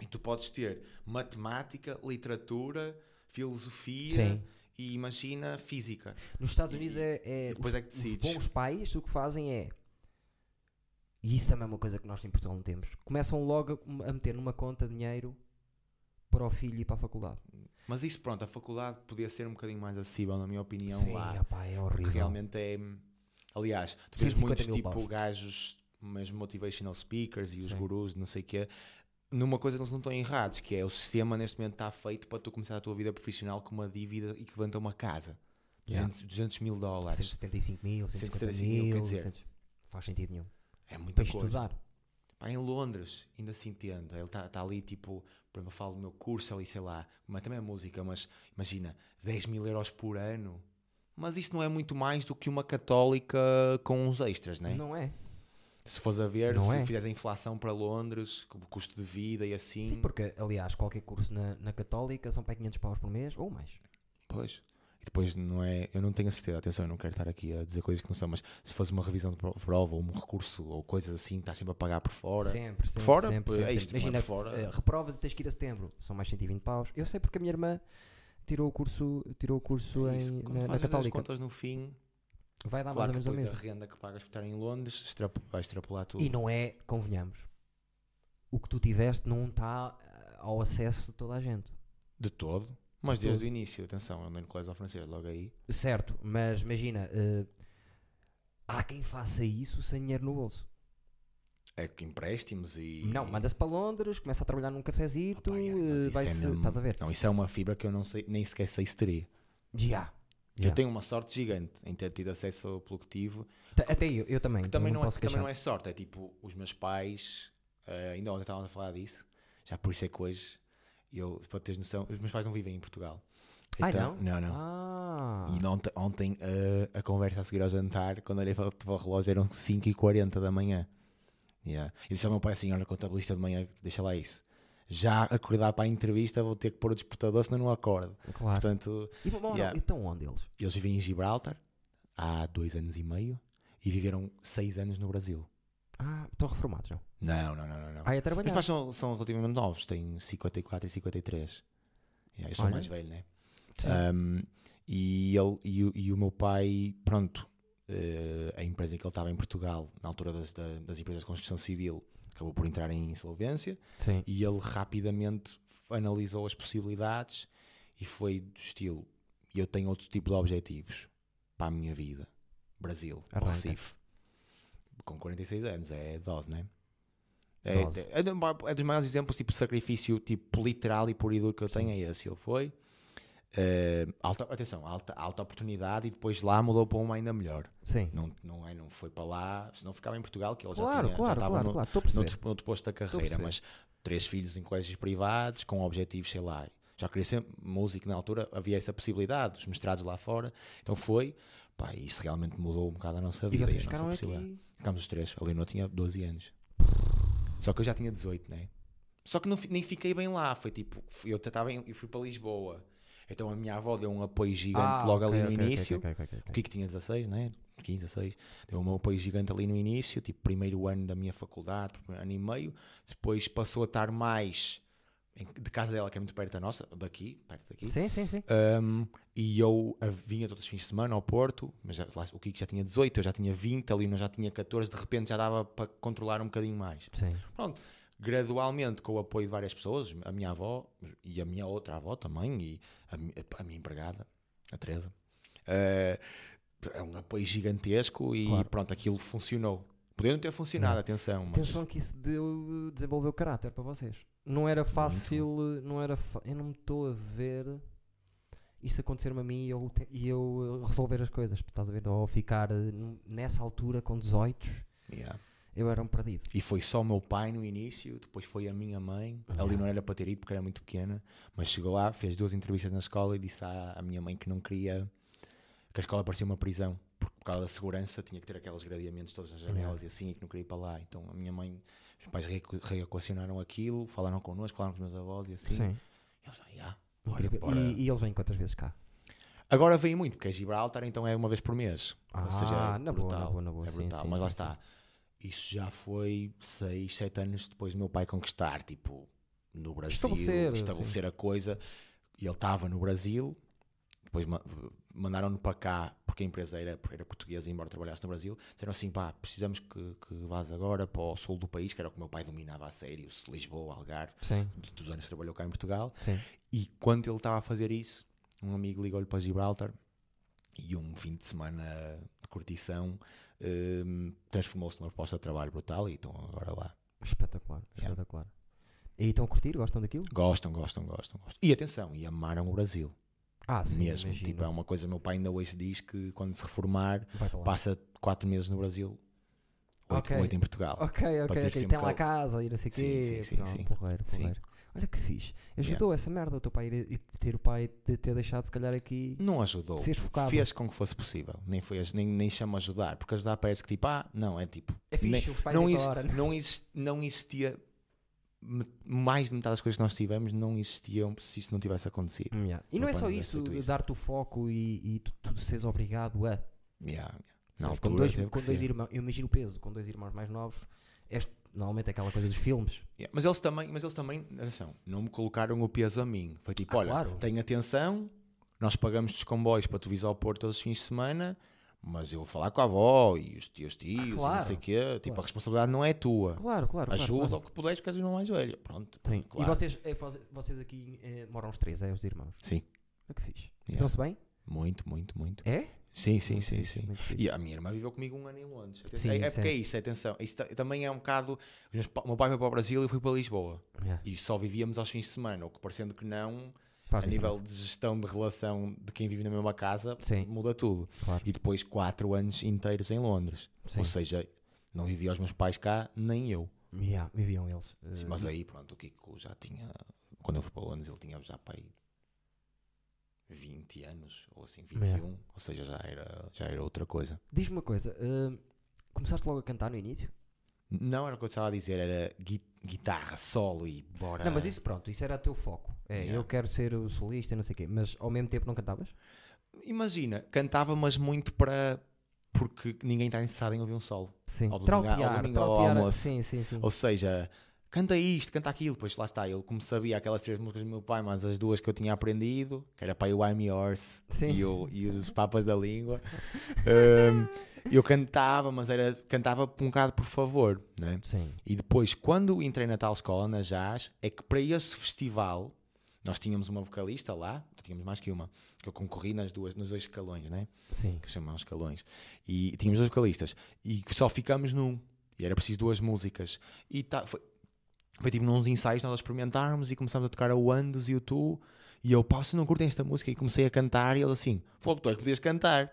e tu podes ter matemática, literatura, filosofia Sim. e imagina física. Nos Estados E- Unidos é, é e depois os, é que decides. os bons pais o que fazem é. E isso também é uma coisa que nós em Portugal não temos. Começam logo a meter numa conta dinheiro para o filho ir para a faculdade. Mas isso, pronto, a faculdade podia ser um bocadinho mais acessível, na minha opinião, Sim, lá. opá, é horrível. Realmente é. Aliás, tu vês 150 muitos tipo paus. gajos, mesmo motivational speakers e os Sim. gurus, não sei o quê, numa coisa que eles não estão errados, que é o sistema neste momento está feito para tu começar a tua vida profissional com uma dívida equivalente a uma casa. Yeah. 200, 200 mil dólares. 175 mil, 150 175 mil, mil, quer dizer, 200. faz sentido nenhum. É muita Para coisa. estudar. Pá, em Londres, ainda se entende. Ele está tá ali, tipo, por exemplo, eu falo do meu curso ali, sei lá, mas também é música, mas imagina, 10 mil euros por ano. Mas isso não é muito mais do que uma católica com uns extras, né? Não é? Se fores a ver, Não se é. fizeres a inflação para Londres, com o custo de vida e assim. Sim, porque, aliás, qualquer curso na, na Católica são para 500 paus por mês ou mais. Pois. Depois não é. Eu não tenho a certeza, atenção, eu não quero estar aqui a dizer coisas que não são, mas se fosse uma revisão de pro- prova ou um recurso ou coisas assim, estás sempre a pagar por fora. Sempre, sempre. fora, sempre, é sempre, isto, sempre. é Imagina, por fora. eh, reprovas e tens que ir a setembro. São mais 120 paus. Eu sei porque a minha irmã tirou o curso, tirou o curso É isso. em, na, na Católica. contas no fim, Vai dar claro mais ou menos a renda que pagas por estar em Londres extrap vai extrapolar tudo. E não é, convenhamos, o que tu tiveste não está eh, ao acesso de toda a gente. De todo. Mas De desde o início, atenção, eu andei no colégio ao francês, logo aí. Certo, mas imagina, eh, há quem faça isso sem dinheiro no bolso. É que empréstimos e. Não, manda-se para Londres, começa a trabalhar num cafezito, Opa, yeah, eh, mas isso vai é mesmo- estás a ver? Não, isso é uma fibra que eu não sei, nem sequer sei se teria. Já. Eu tenho uma sorte gigante em ter tido acesso ao coletivo Até eu, eu também. Que também não, é, posso que também não é sorte, é tipo, os meus pais, eh, ainda ontem estávamos a falar disso, já por isso é que hoje, eu, para teres noção, os meus pais não vivem em Portugal. Ah, Então- não? Não, não. Ah. E ontem, ontem eh, a conversa a seguir ao jantar, quando olhei para, o- relógio, eram 5h40 da manhã. Yeah. E disse ao meu pai assim: Olha, contabilista de manhã, deixa lá isso. Já acordar para a entrevista, vou ter que pôr o despertador, senão não acordo. Claro. Portanto, E, bom, Yeah. Então onde eles? eles vivem em Gibraltar há dois anos e meio e viveram seis anos no Brasil. Ah, estão reformados, não? Não, não, não, não. não. Ah, é trabalhar. pais são, são relativamente novos, têm 54 e 53. Yeah, eu sou Olha. mais velho, né? Sim. Um, e, ele, e, o, e o meu pai, pronto, eh, a empresa em que ele estava em Portugal, na altura das, da- das empresas de construção civil, acabou por entrar em insolvência Sim. e ele rapidamente analisou as possibilidades e foi do estilo: eu tenho outro tipo de objetivos para a minha vida. Brasil, Arranca. Recife. Com 46 anos, é dose, né? É, Dose. é, é dos maiores exemplos, tipo, de sacrifício tipo, literal e puro e duro que eu tenho, é esse. Ele foi. eh, alta, atenção, alta, alta oportunidade e depois lá mudou para uma ainda melhor. Sim. Não, não, é, não foi para lá, senão ficava em Portugal, que ele já, Claro, tinha, já claro, estava claro, no, claro. Noutro, noutro posto da carreira, mas três filhos em colégios privados, com objetivos, sei lá. Já queria ser músico na altura, havia essa possibilidade, os mestrados lá fora. Então foi, pá, isso realmente mudou um bocado a nossa E vida. vocês a nossa ficaram aqui. Ficámos os três. A Leonor tinha 12 anos. Só que eu já tinha 18, né? Só que não, nem fiquei bem lá. Foi tipo, eu, tava em- eu fui para Lisboa. Então a minha avó deu um apoio gigante Ah, logo ok, ali no ok, ok, início. ok, ok, ok, O. Kiko tinha 16, né? 15, 16. Deu um apoio gigante ali no início, tipo, primeiro ano da minha faculdade, primeiro ano e meio. Depois passou a estar mais de casa dela, que é muito perto da nossa, daqui, perto daqui. Sim, sim, sim. Um, e eu vinha todos os fins de semana ao Porto, mas já- lá, o Kiko já tinha 18, eu já tinha 20, ali eu já tinha 14, de repente já dava para controlar um bocadinho mais. Sim. Pronto, gradualmente, com o apoio de várias pessoas, a minha avó e a minha outra avó também, e a, a minha empregada, a Teresa, eh, é um apoio gigantesco e Claro. pronto, aquilo funcionou. Podia não ter funcionado, Não. atenção, mas Atenção que isso deu, desenvolveu caráter para vocês. Não era fácil, não era eu não me estou a ver isso acontecer-me a mim e eu, e eu uh, resolver as coisas, estás a ver? Ou ficar n- nessa altura com 18, yeah. eu era um perdido. E foi só o meu pai no início, depois foi a minha mãe. Yeah. Ali não era para ter ido porque era muito pequena, mas chegou lá, fez duas entrevistas na escola e disse à, à minha mãe que não queria que a escola parecia uma prisão, porque causa da segurança, tinha que ter aqueles gradeamentos todas as janelas e assim, e que não queria ir para lá. Então a minha mãe, os pais reequ- reequacionaram aquilo, falaram connosco, falaram com os meus avós e assim. Sim. Eu falei, "Ah, bora, Incrível. bora." E, e eles vêm quantas vezes cá? Agora vem muito, porque é Gibraltar, então é uma vez por mês. Ah, Ou seja, é na boa, brutal, na boa, na boa. É sim, brutal, sim, mas lá sim, está. Isso já foi 6, 7 anos depois do meu pai conquistar, tipo, no Brasil, Estabelecer, estabelecer, a coisa. E ele estava no Brasil, depois mandaram-no para cá, porque a empresa era, era portuguesa, embora trabalhasse no Brasil. Disseram assim: pá, precisamos que, que vás agora para o sul do país, que era o que o meu pai dominava a sério, Lisboa, Algarve, Sim, dos anos que trabalhou cá em Portugal. sim. E quando ele estava a fazer isso, um amigo ligou-lhe para Gibraltar e um fim de semana de curtição hum, transformou-se numa proposta de trabalho brutal e estão agora lá. Espetacular, Yeah. espetacular. E estão a curtir? Gostam daquilo? Gostam, gostam, gostam, gostam. E atenção, e amaram o Brasil Ah, sim, mesmo. imagino. Tipo, é uma coisa, meu pai ainda hoje diz que quando se reformar passa quatro meses no Brasil, oito, Ok. oito em Portugal. Ok, ok, ter ok. Tem lá a casa e não sei o Sim, quê. sim, sim, Pronto, sim. porreiro, Sim. porreiro. Olha que fixe. Ajudou essa merda o teu pai ir- e ter o pai de ter deixado se calhar aqui. Não ajudou. Seres focado. Fez com que fosse possível. Nem, foi, nem, nem chama ajudar. Porque ajudar parece que tipo, ah, não, é tipo. É nem- fixe, os pais não, ir para hora. não, não existia mais de metade das coisas que nós tivemos não existiam se isso não tivesse acontecido. Yeah. E não é só não isso, dar-te o foco e, e tu, tu seres obrigado a. Yeah, yeah. Sabes, com dois, com dois irmãos, eu imagino o peso, com dois irmãos mais novos, és normalmente aquela coisa dos filmes. Yeah, Mas eles também, mas eles também, atenção, não me colocaram o peso a mim. Foi tipo, Ah, olha, claro. tem atenção, nós pagamos dos comboios para tu vires ao Porto todos os fins de semana, mas eu vou falar com a avó e os teus tios e não claro, sei o quê. Tipo, claro. a responsabilidade não é tua. Claro, claro. Ajuda claro, o que puderes, porque és o irmão mais velho. Pronto. Sim. claro. E vocês, é, faz- vocês aqui eh, moram os três, é os irmãos. Sim, Olha que fixe. Yeah. Estão-se bem? muito, muito, muito. É? Sim, sim, Muito sim, fixe, sim. E a minha irmã viveu comigo um ano em Londres. Sim, é, é porque é isso, atenção. Isso ta- também é um bocado. O meu pai foi para o Brasil e eu fui para Lisboa. Yeah. E só vivíamos aos fins de semana, o que parecendo que não, Faz a nível diferença. de gestão de relação de quem vive na mesma casa, Sim. muda tudo. Claro. E depois quatro anos inteiros em Londres. Sim. Ou seja, não vivia os meus pais cá, nem eu. Yeah, viviam eles. Sim, mas aí, pronto, o Kiko já tinha. Quando eu fui para Londres, ele tinha já para aí 20 anos, ou assim, 21. Yeah. Ou seja, já era, já era outra coisa. Diz-me uma coisa, eh, começaste logo a cantar no início? Não era o que eu estava a dizer, era gui- guitarra, solo e bora. Não, mas isso pronto, isso era o teu foco. É, Yeah. eu quero ser o solista e não sei o quê, mas ao mesmo tempo não cantavas? Imagina, cantava, mas muito para. Porque ninguém está interessado em ouvir um solo. Sim. Ao domingo- ao Trautear, domingo ao trautear. almoço. Sim, sim, sim. Ou seja, canta isto, canta aquilo. Depois lá está, ele como sabia aquelas três músicas do meu pai, mas as duas que eu tinha aprendido, que era para o I'm Yours Sim. e, o, e os Papas da Língua, hum, eu cantava, mas era, cantava um bocado por favor, né? Sim. E depois, quando entrei na tal escola, na Jazz, é que para esse festival, nós tínhamos uma vocalista lá, tínhamos mais que uma, que eu concorri nas duas, nos dois escalões, né? Sim. que se chamam escalões. E tínhamos dois vocalistas. E só ficamos num. E era preciso duas músicas. E tá, foi, foi tipo nos ensaios nós experimentarmos e começámos a tocar a e o Tu. E eu, pá, se não curtem esta música. E comecei a cantar. E ele assim, fogo, tu é que podias cantar.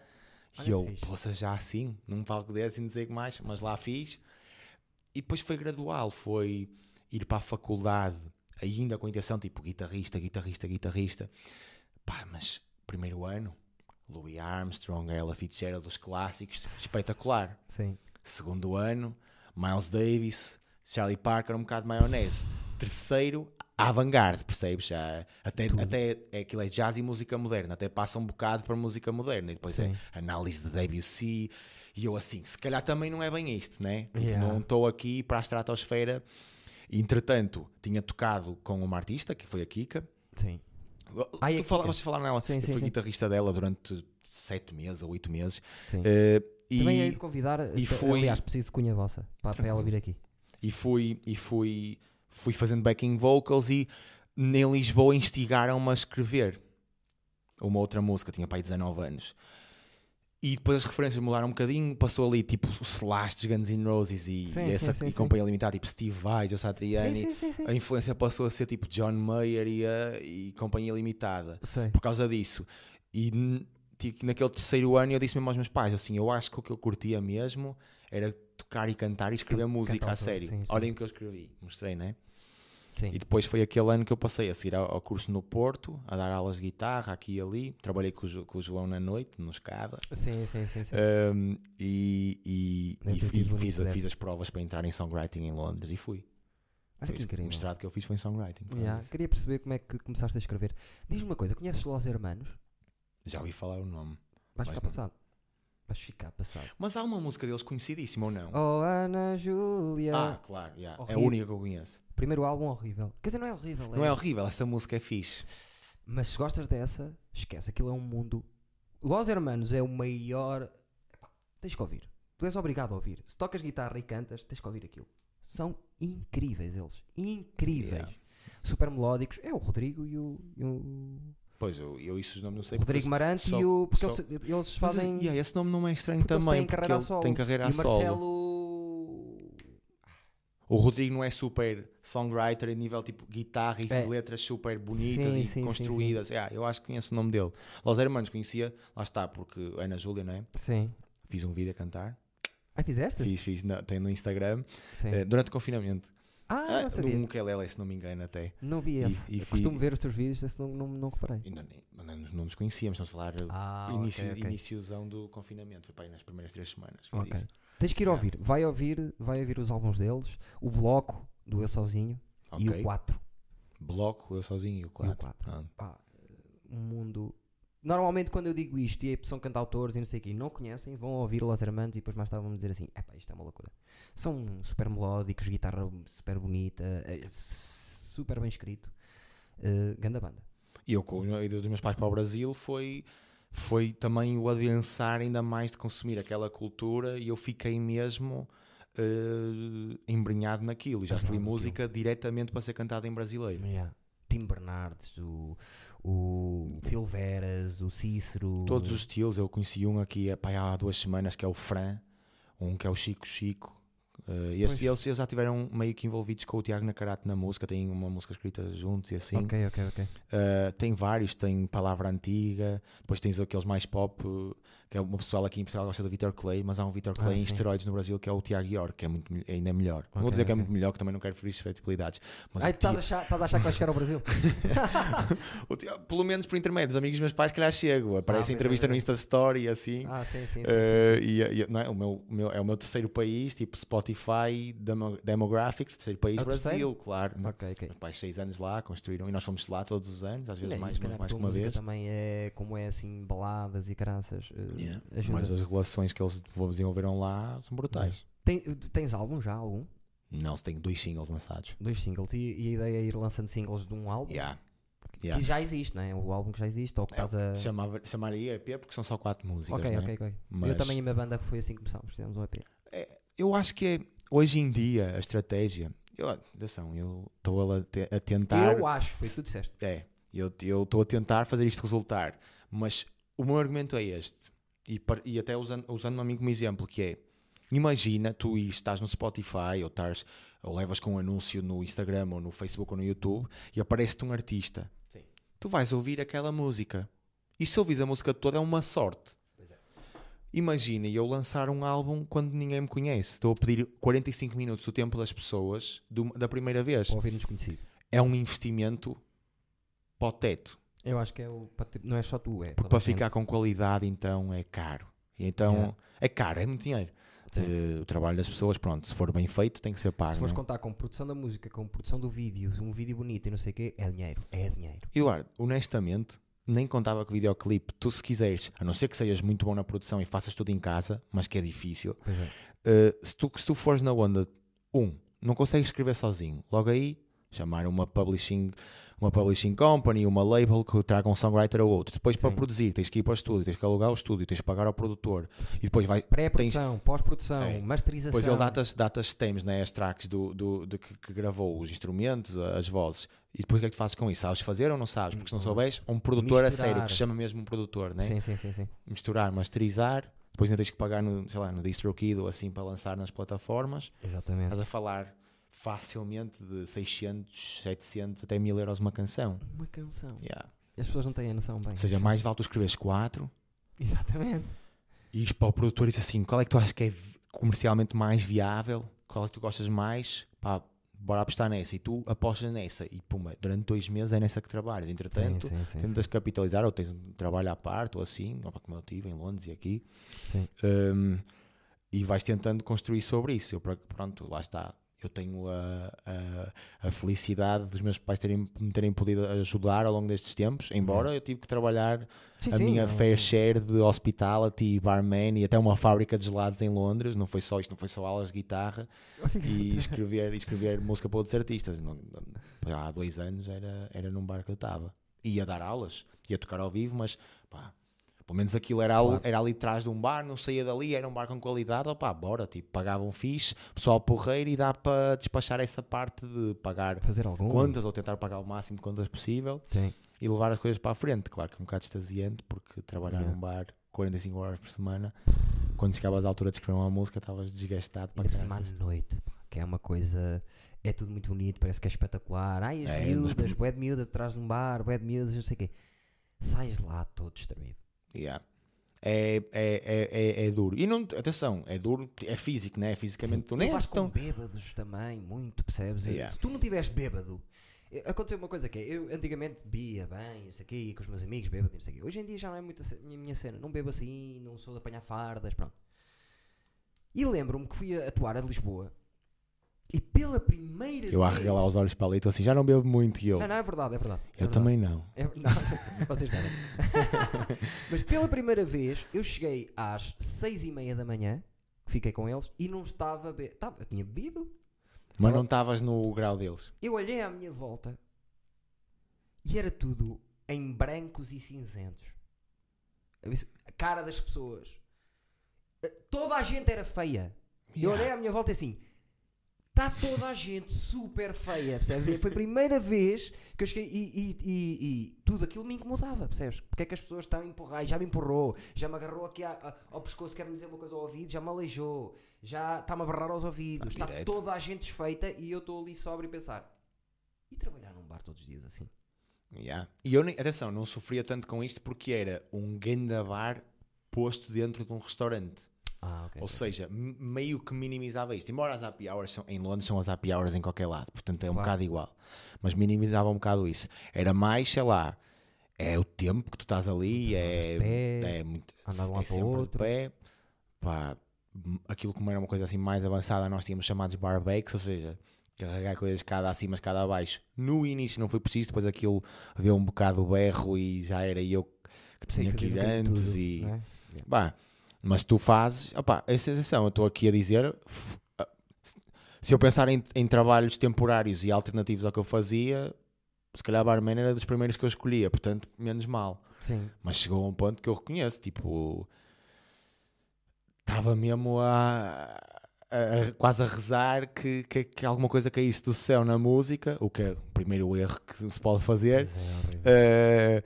Olha e eu, poça, já assim, num palco desse, não sei o que mais. Mas lá fiz. E depois foi gradual. Foi ir para a faculdade, ainda com a intenção, tipo, guitarrista, guitarrista, guitarrista. Pá, mas primeiro ano, Louis Armstrong, Ella Fitzgerald, os clássicos, espetacular. Sim. Segundo ano, Miles Davis, Charlie Parker, um bocado de maionese. Terceiro, avant-garde, percebes? Já, até, até é aquilo é jazz e música moderna, até passa um bocado para música moderna. E depois Sim. é análise de Debussy. E eu assim, se calhar também não é bem isto, né? Tipo, Yeah. não estou aqui para a estratosfera. Entretanto, tinha tocado com uma artista, que foi a Kika. Sim. Tu Ah, e a fala- vocês falaram nela. Sim, eu sim, fui sim. guitarrista dela durante sete meses ou oito meses. Sim. Eh, e, Também hei de convidar, e e fui- aliás, preciso de cunha vossa para, para ela vir aqui. E fui e fui fui fazendo backing vocals e em Lisboa instigaram-me a escrever uma outra música, tinha pai 19 anos. E depois as referências mudaram um bocadinho, passou ali tipo o Slash dos Guns N' Roses e, Sim, e essa sim, sim, e companhia limitada, tipo Steve Vai, Joe Satriani. A influência passou a ser tipo John Mayer e, a, e companhia limitada por causa disso. E tipo, naquele terceiro ano eu disse mesmo aos meus pais, assim, eu acho que o que eu curtia mesmo era tocar e cantar e escrever música a tudo, sério. sim, sim. Olhem o que eu escrevi, mostrei, né? Sim. E depois foi aquele ano que eu passei a seguir ao, curso no Porto, a dar aulas de guitarra aqui e ali. Trabalhei com o, com o João na noite, no escada. Sim, sim, sim. sim. Um, e e, e- e fiz, fiz as provas para entrar em songwriting em Londres e fui. Olha que O mestrado que eu fiz foi em songwriting. Yeah. Queria perceber como é que começaste a escrever. Diz-me uma coisa, conheces Los Hermanos? Já ouvi falar o nome. Vais ficar passado. Vais ficar passado. Mas há uma música deles conhecidíssima ou não? Oh, Ana Júlia. Ah, claro, yeah. é a Horrível. única que eu conheço. Primeiro álbum horrível. Quer dizer, não é horrível. Não é horrível, essa música é fixe. Mas se gostas dessa, esquece. Aquilo é um mundo. Los Hermanos é o maior. Epá, tens que ouvir. Tu és obrigado a ouvir. Se tocas guitarra e cantas, tens que ouvir aquilo. São incríveis eles. Incríveis. Yeah. Super melódicos. É o Rodrigo e o. e o Pois, eu, eu isso os nomes não sei Rodrigo Marante só- e o. Porque só- eles, eles Mas, fazem. yeah, esse nome não é estranho também, porque ele solo. tem carreira a e o solo. Marcelo. O Rodrigo não é super songwriter a nível tipo guitarra e É. letras super bonitas Sim, e sim, sim, construídas. Yeah, eu acho que conheço o nome dele. Los Hermanos conhecia, lá está, porque Ana Júlia, não é? Sim. Fiz um vídeo a cantar. Ah, fizeste? Fiz, fiz, na- tem no Instagram, Sim. eh, durante o confinamento. Ah, não sabia. no se não me engano, até. Não vi E- esse. e fi- costumo ver os teus vídeos, esse não, não, não reparei. E não, não, nos- não nos conhecíamos, estamos a falar Ah, início, ok, ok. iníciozão do confinamento. Foi aí nas primeiras três semanas. Ok. isso. Tens que ir ouvir. Vai ouvir, vai ouvir os álbuns deles, o bloco do Eu Sozinho e Ok. o 4. Bloco, eu sozinho e o 4. quatro. Pá, um mundo. Normalmente quando eu digo isto e são cantautores e não sei o quê, e não conhecem, vão ouvir Los Hermanos e depois mais tarde vão dizer assim: epá, isto é uma loucura. São super melódicos, guitarra super bonita, é super bem escrito. Uh, ganda banda. E eu, com a ida dos meus pais para o Brasil, foi, foi também o adensar ainda mais de consumir aquela cultura e eu fiquei mesmo eh, embrenhado naquilo. E já naquilo. música diretamente para ser cantada em brasileiro. Yeah. Tim Bernardes, o, o Phil Veras, o Cícero. Todos os estilos, eu conheci um aqui eh, pá, há duas semanas que é o Fran, um que é o Chico Chico. Eh, e esses- eles, já estiveram meio que envolvidos com o Tiago Nacarate na música, têm uma música escrita juntos e assim. Ok, ok, ok. Uh, tem vários, tem Palavra Antiga, depois tens aqueles mais pop, uh, que é uma pessoal aqui em Portugal gosta do Vitor Clay, mas há um Vitor Ah, Clay em sim. esteroides no Brasil que é o Tiago York, que é muito, mel- ainda é melhor. Não vou dizer que é muito melhor, que também não quero ferir suscetibilidades. Mas Ai, estás a, achar, estás a achar que vais chegar ao Brasil? pelo menos por intermédio dos amigos dos meus pais, que lá chego. Aparece pois é, entrevista no é. Insta Story e assim. ah, sim, sim, sim. sim, Uh, sim. e, e- não é, o meu, o meu- é o meu terceiro país, tipo Spotify, Demo- Demographics, terceiro país, É Brasil, claro. Ok, ok. Meus pais seis anos lá, construíram, e nós fomos lá todos os anos, às vezes e mais, mais a que uma vez. também é como é assim, baladas e caraças. uh, Yeah. ajuda. Mas as relações que eles desenvolveram lá são brutais. Tem- tens álbum já? Algum? Não, tem dois singles lançados. Dois singles. E, e a ideia é ir lançando singles de um álbum? Yeah. Que Yeah. já existe, não é? O álbum que já existe, ou que É, estás a. chamava, chamaria EP porque são só quatro músicas. Ok, não é? ok, ok. Eu Mas também e a minha banda foi assim que começámos, fizemos um EP. Eu acho que é, hoje em dia a estratégia. Eu, atenção, eu estou a, a tentar. Eu acho, foi o que tu disseste. É, eu estou a tentar fazer isto resultar. Mas o meu argumento é este. E, e até usando, usando a mim como exemplo, que é imagina tu estás no Spotify ou, estás, ou levas com um anúncio no Instagram ou no Facebook ou no YouTube e aparece-te um artista. Sim. Tu vais ouvir aquela música. E se ouvires a música toda é uma sorte. É. Imagina eu lançar um álbum quando ninguém me conhece. Estou a pedir 45 minutos do tempo das pessoas do- da primeira vez. Para ouvir um desconhecido. É um investimento para o teto. Eu acho que é o. Não é só tu, é. Porque para gente. ficar com qualidade, então é caro. E então Yeah. é caro, é muito dinheiro. Sim. Eh, o trabalho das pessoas, pronto, se for bem feito, tem que ser pago. Se fores não é? contar com produção da música, com produção do vídeo, um vídeo bonito e não sei o quê, é dinheiro. É dinheiro. Eduardo, honestamente, nem contava com o videoclipe. Tu, se quiseres, a não ser que sejas muito bom na produção e faças tudo em casa, mas que é difícil, é. eh, se, tu, se tu fores na onda, um, não consegues escrever sozinho, logo aí, chamar uma publishing, uma publishing company, uma label que traga um songwriter ou outro. Depois, para Sim. produzir, tens que ir para o estúdio, tens que alugar o estúdio, tens que pagar ao produtor e depois vai. Pré-produção, pós-produção, É. masterização. Depois ele dá-te dá as stems, né, as tracks do, do, de que, que gravou, os instrumentos, as vozes. E depois o que é que tu fazes com isso? Sabes fazer ou não sabes? Porque se não Hum, souberes, um produtor a misturar. sério, que se chama mesmo um produtor, né? Sim, sim, sim, sim. misturar, masterizar, depois ainda tens que pagar no, sei lá, no DistroKid ou assim para lançar nas plataformas. Exatamente. Estás a falar facilmente de 600, 700 até 1000 euros uma canção. Uma canção. Yeah. As pessoas não têm a noção bem. Ou seja, mais vale tu escreveres 4 Exatamente. e para o produtor dizer assim: qual é que tu achas que é comercialmente mais viável? Qual é que tu gostas mais? Pá, bora apostar nessa, e tu apostas nessa, e puma, durante dois meses é nessa que trabalhas. Entretanto, sim, sim, tentas capitalizar, ou tens um trabalho à parte, ou assim, como eu tive em Londres e aqui, sim. um, e vais tentando construir sobre isso. Eu, pro- pronto, lá está. Eu tenho a, a, a felicidade dos meus pais terem, me terem podido ajudar ao longo destes tempos, embora eu tive que trabalhar Sim, a sim, minha não- fair share de hospitality, barman e até uma fábrica de gelados em Londres. Não foi só isto, não foi só aulas de guitarra e escrever, escrever música para outros artistas. Não- não- há dois anos era, era num bar que eu estava. Ia dar aulas, ia tocar ao vivo, mas pá, pelo menos aquilo era, ali- Claro. era ali atrás de um bar, não saía dali, era um bar com qualidade, opá, bora, tipo, pagavam fixe, pessoal porreiro e dá para despachar essa parte de pagar Fazer algum. contas ou tentar pagar o máximo de contas possível Sim. e levar as coisas para a frente. Claro que é um bocado extasiante, porque trabalhar Yeah. num bar 45 horas por semana, quando chegavas à altura de escrever uma música, estavas desgastado para por cima à noite, que é uma coisa. É tudo muito bonito, parece que é espetacular. Ai, as É, mas- miúdas, bué de miúda atrás de um bar, bué de miúdas, não sei o quê. Sais lá todo destruído. Yeah. É, é, é, é, é duro. E não, atenção, é duro, é físico, né? É fisicamente tu nem vais com tão. bêbados também, muito, percebes? Se tu não tiveres bêbado. eh, Aconteceu uma coisa que é, eu antigamente bebia bem, isso aqui, com os meus amigos, bêbado, isso aqui. Hoje em dia já não é muito a minha cena, não bebo assim, não sou de apanhar fardas, pronto. E lembro-me que fui a atuar a Lisboa e pela primeira Eu a vez. os olhos para ali, estou assim, já não bebo muito e eu. Não, não, é verdade, é verdade. é eu verdade. também não. É- não, vocês bebem. Mas pela primeira vez eu cheguei às seis e meia da manhã, fiquei com eles e não estava a beber. Tava, eu tinha bebido. Mas Tava- não estavas no grau deles. Eu olhei à minha volta e era tudo em brancos e cinzentos. A cara das pessoas. Eh, Toda a gente era feia. Eu Yeah. olhei à minha volta e assim. Está toda a gente super feia, percebes? E Foi a primeira vez que eu cheguei e, e- e- e tudo aquilo me incomodava, percebes? Porque é que as pessoas estão a empurrar, e já me empurrou, já me agarrou aqui a- a- ao pescoço, quer-me dizer uma coisa ao ouvido, já me aleijou, já está-me a barrar aos ouvidos, está toda a gente desfeita e eu estou ali sóbrio a pensar. E trabalhar num bar todos os dias assim? Yeah. E eu, atenção, não sofria tanto com isto porque era um ganda bar posto dentro de um restaurante. Ah, ok. Ou seja, m- meio que minimizava isto. Embora as happy hours são, em Londres são as happy hours em qualquer lado, portanto é um Claro. bocado igual. Mas minimizava um bocado isso. Era mais, sei lá, é o tempo que tu estás ali, é, pé, é muito. andar de um é para outro. pé. Pá, aquilo como era uma coisa assim mais avançada, nós tínhamos chamados barbakes, ou seja, carregar coisas cada acima, cada abaixo. No início não foi preciso, depois aquilo deu um bocado o berro e já era eu que tinha que bocadinho de antes tudo, e. é? Bah, mas tu fazes, opá, a sensação, eu estou aqui a dizer, se eu pensar em, em trabalhos temporários e alternativos ao que eu fazia, se calhar barman era dos primeiros que eu escolhia, portanto, menos mal. Sim. Mas chegou a um ponto que eu reconheço, tipo, estava mesmo a, a- a- quase a rezar que, que, que alguma coisa caísse do céu na música, o que é o primeiro erro que se pode fazer. Pois é, horrível. eh,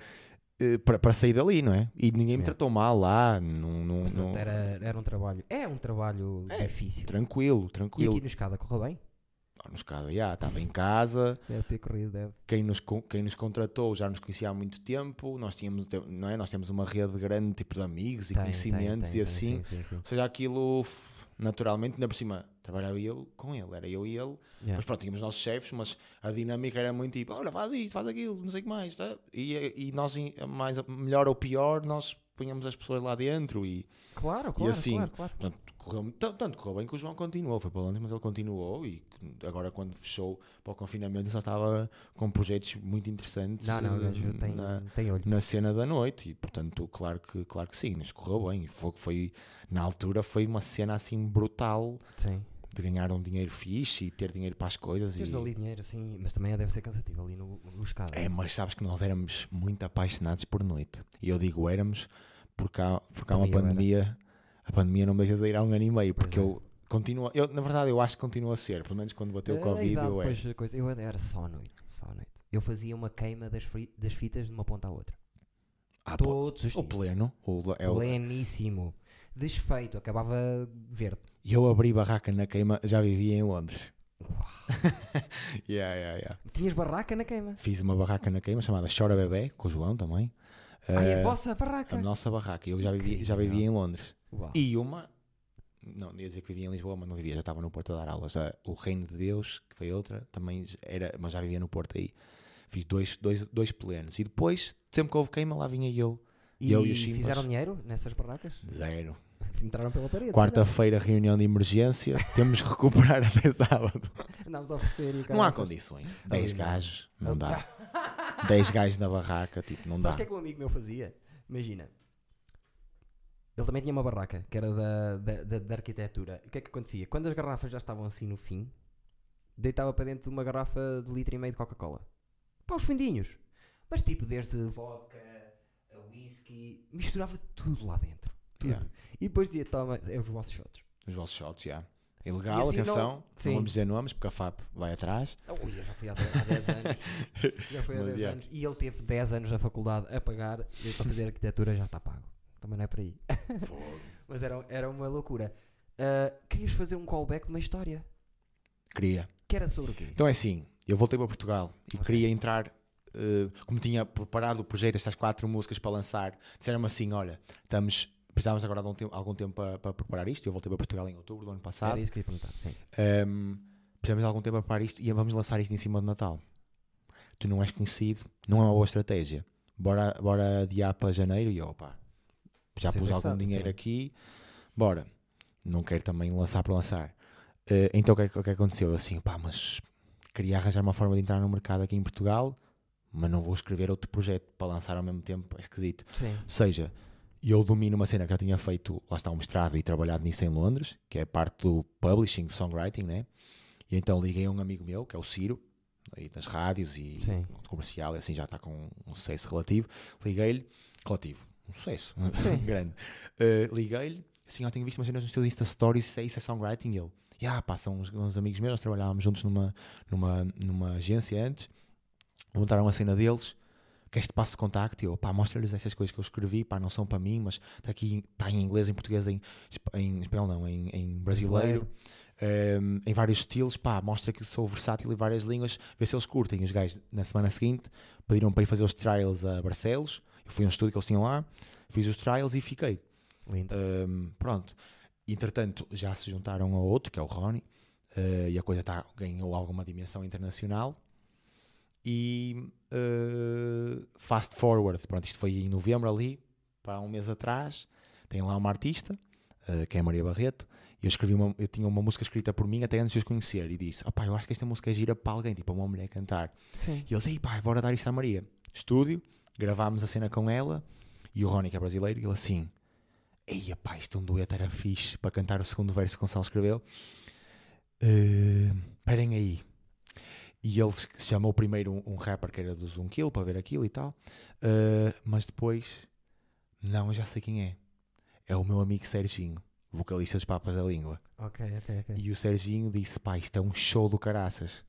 para, para sair dali, não é? E ninguém me É. tratou mal lá, não, não, Portanto, era, era um trabalho. É um trabalho É, difícil. tranquilo, E tranquilo. aqui no escada correu bem? Ah, Nos cada, já, estava em casa, Deve ter corrido, deve. quem nos, quem nos contratou já nos conhecia há muito tempo, nós tínhamos, não é? Nós temos uma rede grande tipo de amigos e Tem, conhecimentos tem, e tem, assim. Sim, sim, sim. Ou seja, aquilo naturalmente, ainda por cima, trabalhava eu com ele, era eu e ele. Yeah. Mas pronto, tínhamos os nossos chefes, mas a dinâmica era muito tipo, olha, faz isto, faz aquilo, não sei o que mais. Tá? E, e nós, mais, melhor ou pior, nós punhamos as pessoas lá dentro e Claro, claro, assim, claro, claro. Portanto, correu, tanto, correu bem que o João continuou. Foi para Londres, mas ele continuou. E agora, quando fechou para o confinamento, já estava com projetos muito interessantes Não, não, eh, tem, na, tem na cena da noite. E, portanto, claro que, claro que sim, nos correu bem. E foi, foi, na altura, foi uma cena assim brutal Sim. de ganhar um dinheiro fixe e ter dinheiro para as coisas. Teres E, ali dinheiro, assim, mas também deve ser cansativo ali no, no escada. é, mas sabes que nós éramos muito apaixonados por noite. E eu digo éramos porque há, porque há uma pandemia. A pandemia não me deixa de ir há um ano e meio. Porque Pois é. eu continuo. Eu, na verdade, eu acho que continua a ser. Pelo menos quando bateu o Covid, idade, eu era. a coisa, eu era só à noite, só noite. Eu fazia uma queima das, fri- das fitas de uma ponta à outra. Ah, Todos os o dias. pleno. O, é o, Pleníssimo. Desfeito, acabava verde. e eu abri barraca na queima, já vivia em Londres. yeah, yeah, yeah. Tinhas barraca na queima. Fiz uma barraca na queima chamada Chora Bebé, com o João também. Ai, Eh, a vossa barraca. a nossa barraca. Eu já vivia, já vivia em Londres. Uau. E uma não, ia dizer que vivia em Lisboa, mas não vivia, já estava no Porto a dar aulas. Já o Reino de Deus, que foi outra, também era, mas já vivia no Porto aí. Fiz dois, dois, dois plenos. E depois, sempre que houve queima, lá vinha eu. E, eu e os chimpas. fizeram dinheiro nessas barracas? Zero. Entraram pela parede. Quarta-feira, reunião de emergência. Temos que recuperar até sábado. Andámos a oferecer Não há condições. Não, 10 não. gajos, não dá. 10 gajos na barraca, tipo, não Sabes dá. o que é que um amigo meu fazia? Imagina. Ele também tinha uma barraca, que era da, da, da- da arquitetura. O que é que acontecia? Quando as garrafas já estavam assim no fim, deitava para dentro de uma garrafa de litro e meio de Coca-Cola. Para os fundinhos. Mas tipo, desde vodka, a whisky, misturava tudo lá dentro. Tudo. Yeah. E depois dizia, toma, é os vossos shots. Os vossos shots, já. Ilegal, E assim não- atenção. Sim. Não vamos dizer nomes, porque a FAP vai atrás. Ui, eu já fui há 10 há 10 anos. Já foi há Mas, 10 yeah. anos. E ele teve 10 anos na faculdade a pagar. Para fazer arquitetura já está pago. Também não é por aí. Mas era, era uma loucura. Ah, querias fazer um callback de uma história. Queria. Que era sobre o quê? Então é assim, eu voltei para Portugal e Ok. queria entrar, eh, como tinha preparado o projeto, estas quatro músicas para lançar, disseram-me assim, olha, estamos, precisávamos agora de um algum tempo para, para preparar isto, eu voltei para Portugal em outubro do ano Era passado, isso que eu ia perguntar. Sim. Precisamos de algum tempo para preparar isto e vamos lançar isto em cima do Natal. Tu não és conhecido, não é uma boa estratégia. Bora, bora adiar para janeiro e opá, já Vocês pus algum sabem, dinheiro sim. aqui, bora. Não quero também lançar para lançar. Eh, então o que, é o que é aconteceu? Eu assim, pá, mas queria arranjar uma forma de entrar no mercado aqui em Portugal, mas não vou escrever outro projeto para lançar ao mesmo tempo, é esquisito. Sim. Ou seja, eu domino uma cena que já tinha feito, lá está um mestrado e trabalhado nisso em Londres, que é parte do publishing, do songwriting, né? E então liguei a um amigo meu, que é o Ciro, aí das rádios e Sim. comercial, e assim já está com um sucesso relativo. Liguei-lhe, relativo, um sucesso grande. Uh, Liguei-lhe, assim, eu tenho visto umas cenas nos teus Insta Stories, é, isso é songwriting? E ele, ah, pá, são uns, uns amigos meus, nós trabalhávamos juntos numa, numa, numa agência antes, montaram a cena deles, queres te passo de contacto? Eu, pá, mostra-lhes essas coisas que eu escrevi, pá, não são para mim, mas está aqui, está em inglês, em português, em, em espanhol não, em, em brasileiro, um, em vários estilos, pá, mostra que sou versátil em várias línguas, vê se eles curtem. Os gajos, na semana seguinte, pediram para ir fazer os trials a Barcelos, eu fui a um estúdio que eles tinham lá, fiz os trials e fiquei. Lindo. Um, pronto. Entretanto, já se juntaram a outro, que é o Ronnie, uh, e a coisa tá, ganhou alguma dimensão internacional. E uh, fast forward, pronto, isto foi em novembro ali, para um mês atrás, tem lá uma artista, uh, que é a Maria Barreto, e eu escrevi uma, eu tinha uma música escrita por mim até antes de os conhecer, e disse, opá, eu acho que esta música é gira para alguém, tipo, uma mulher cantar. Sim. E eles, ei pá, bora dar isto à Maria. Estúdio, gravámos a cena com ela e o Ronnie, que é brasileiro, e ele assim, ei pá, isto um dueto era fixe para cantar o segundo verso que o Gonçalo escreveu. Eh, Esperem aí. E ele chamou primeiro um, um rapper que era do Zoom Kill para ver aquilo e tal, Eh, mas depois, não, eu já sei quem é. É o meu amigo Serginho, vocalista dos Papas da Língua. Ok, ok, ok. E o Serginho disse: pá, isto é um show do caraças.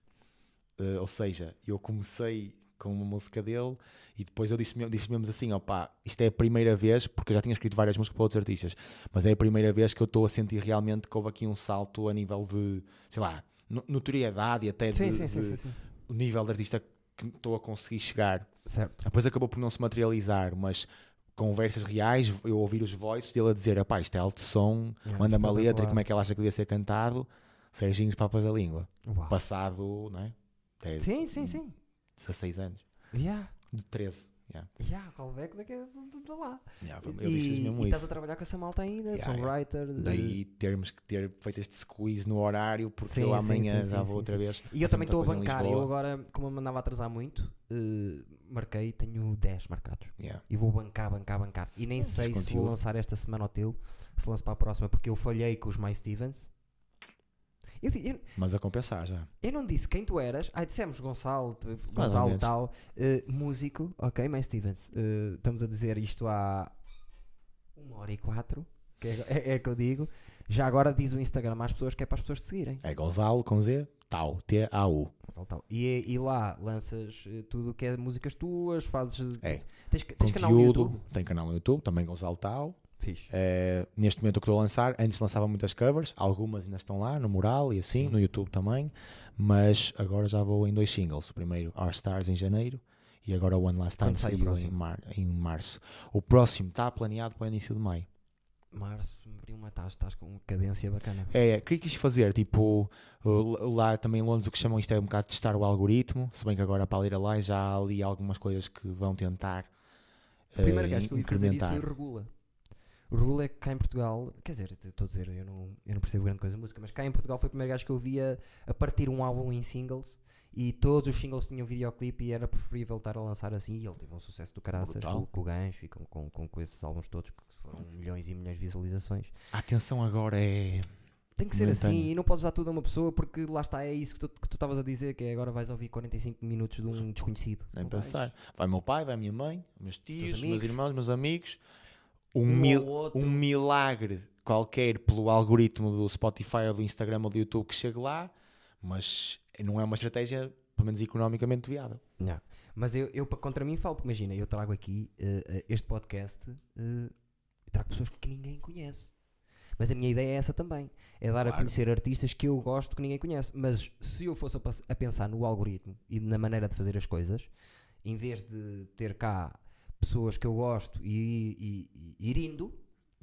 Eh, ou seja, eu comecei com uma música dele e depois eu disse, disse mesmo assim: ó pá, isto é a primeira vez, porque eu já tinha escrito várias músicas para outros artistas, mas é a primeira vez que eu estou a sentir realmente que houve aqui um salto a nível de, sei lá, no- notoriedade e até Sim, de, sim, sim, de- o nível de artista que estou a conseguir chegar. Certo. Depois acabou por não se materializar, mas conversas reais, eu ouvir os voices dele a dizer: pá, isto é alto som, Yeah, manda-me a letra e como é que ela acha que devia ser cantado. Serginho, os Papas da Língua Uau. passado, não é? Até Sim, sim, sim. 16 anos. Yeah. De 13. Yeah. Yeah, callback daqui a lá. Yeah, eu disse-lhes E, mesmo e estás isso. a trabalhar com essa malta ainda, Yeah, songwriter. de- Daí termos que ter feito este squeeze no horário, porque Sim, eu amanhã sim, já sim, vou sim, outra vez. E eu também estou a bancar. Eu agora, como eu me andava a atrasar muito, eh, marquei, tenho 10 marcados. Yeah. E vou bancar, bancar, bancar. E nem sei se vou lançar esta semana ao teu, se lanço para a próxima, porque eu falhei com os My Stevens. Eu, eu, Mas a compensar já. eu não disse quem tu eras. Ah, dissemos Gonçalo, Mais Gonçalo tal, eh, músico, ok, My Stevens. Eh, estamos a dizer isto há uma hora e quatro, que é, é, é que eu digo. Já agora diz o Instagram às pessoas que é para as pessoas te seguirem. É Gonzalo com Z, Tau, T-A-U. E, e lá lanças eh, tudo o que é músicas tuas, fazes. É. Tens, tens canal no Conteúdo, YouTube? tem canal no YouTube, também Gonzalo Tau. Eh, neste momento o que estou a lançar, antes lançava muitas covers, algumas ainda estão lá no mural e assim, Sim. no YouTube também, mas agora já vou em dois singles. O primeiro, Our Stars, em janeiro, e agora One Last Time saiu em, mar- em março. O próximo está planeado para o início de maio. Março, abril, maio, estás, estás com uma cadência bacana. É, o que é que quis fazer? Tipo, uh, lá também em Londres o que chamam isto é um bocado testar o algoritmo, se bem que agora para a lá já há ali algumas coisas que vão tentar O primeiro eh, gajo que eu ia fazer isso foi Regula. O Regula é que cá em Portugal, quer dizer, estou a dizer, eu não, eu não percebo grande coisa de música, mas cá em Portugal foi o primeiro gajo que eu via a partir um álbum em singles e todos os singles tinham videoclipe e era preferível estar a lançar assim e ele teve um sucesso do caraças com, com o gancho e com, com, com, com esses álbuns todos que foram milhões e milhões de visualizações. A atenção agora é. Tem que ser Momentâneo. assim e não podes dar tudo a uma pessoa porque lá está, é isso que tu estavas a dizer, que é agora vais ouvir 45 minutos de um desconhecido. Nem Não vais. pensar. Vai meu pai, vai minha mãe, meus tios, meus irmãos, meus amigos. Um, Um mil- um milagre qualquer pelo algoritmo do Spotify ou do Instagram ou do YouTube que chegue lá, mas não é uma estratégia, pelo menos economicamente viável. Não. Mas eu, eu contra mim falo, porque imagina, eu trago aqui eh, este podcast, eu trago pessoas que ninguém conhece. Mas a minha ideia é essa também: é dar a Claro. conhecer artistas que eu gosto que ninguém conhece. Mas se eu fosse a, a pensar no algoritmo e na maneira de fazer as coisas, em vez de ter cá pessoas que eu gosto e, e- e ir indo,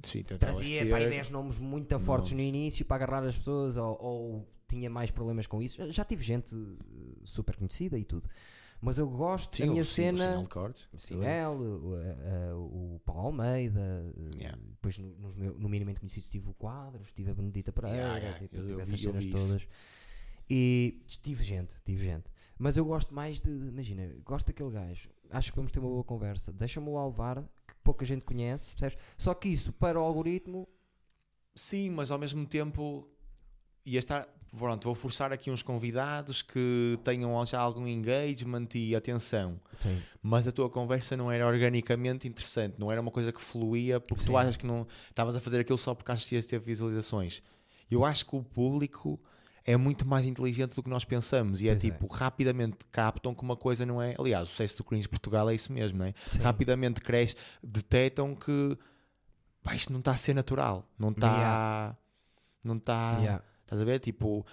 Sim, tentavas trazia ter- pá, aí 10 nomes muito fortes no início para agarrar as pessoas ou, ou tinha mais problemas com isso. Já- tive gente eh, super conhecida e tudo. Mas eu gosto, Sim, a minha o o cena. de cortes. O Sinel, o, a- a- o Paulo Almeida, eh, Yeah. depois no, meu- no minimamente conhecido tive o Quadros, tive a Benedita Pereira, Yeah, yeah, tipo, eu- tive eu essas vi- cenas vi isso. todas. E tive gente, tive gente. Mas eu gosto mais de, imagina, gosto daquele gajo, acho que vamos ter uma boa conversa, deixa-me lá levar, que pouca gente conhece, percebes? Só que isso para o algoritmo, Sim, mas ao mesmo tempo ia estar. Pronto, vou forçar aqui uns convidados que tenham já algum engagement e atenção. sim. Mas a tua conversa não era organicamente interessante, não era uma coisa que fluía porque Sim. tu achas que não estavas a fazer aquilo só porque achas que ias ter visualizações. Eu acho que o público é muito mais inteligente do que nós pensamos e é Pois é. tipo, rapidamente captam que uma coisa não é. Aliás, o sucesso do Cringe Portugal é isso mesmo, não é? Sim. Rapidamente cresce, detectam que pá, isto não está a ser natural, não está. Yeah. Não está. Yeah. Estás a ver? Tipo,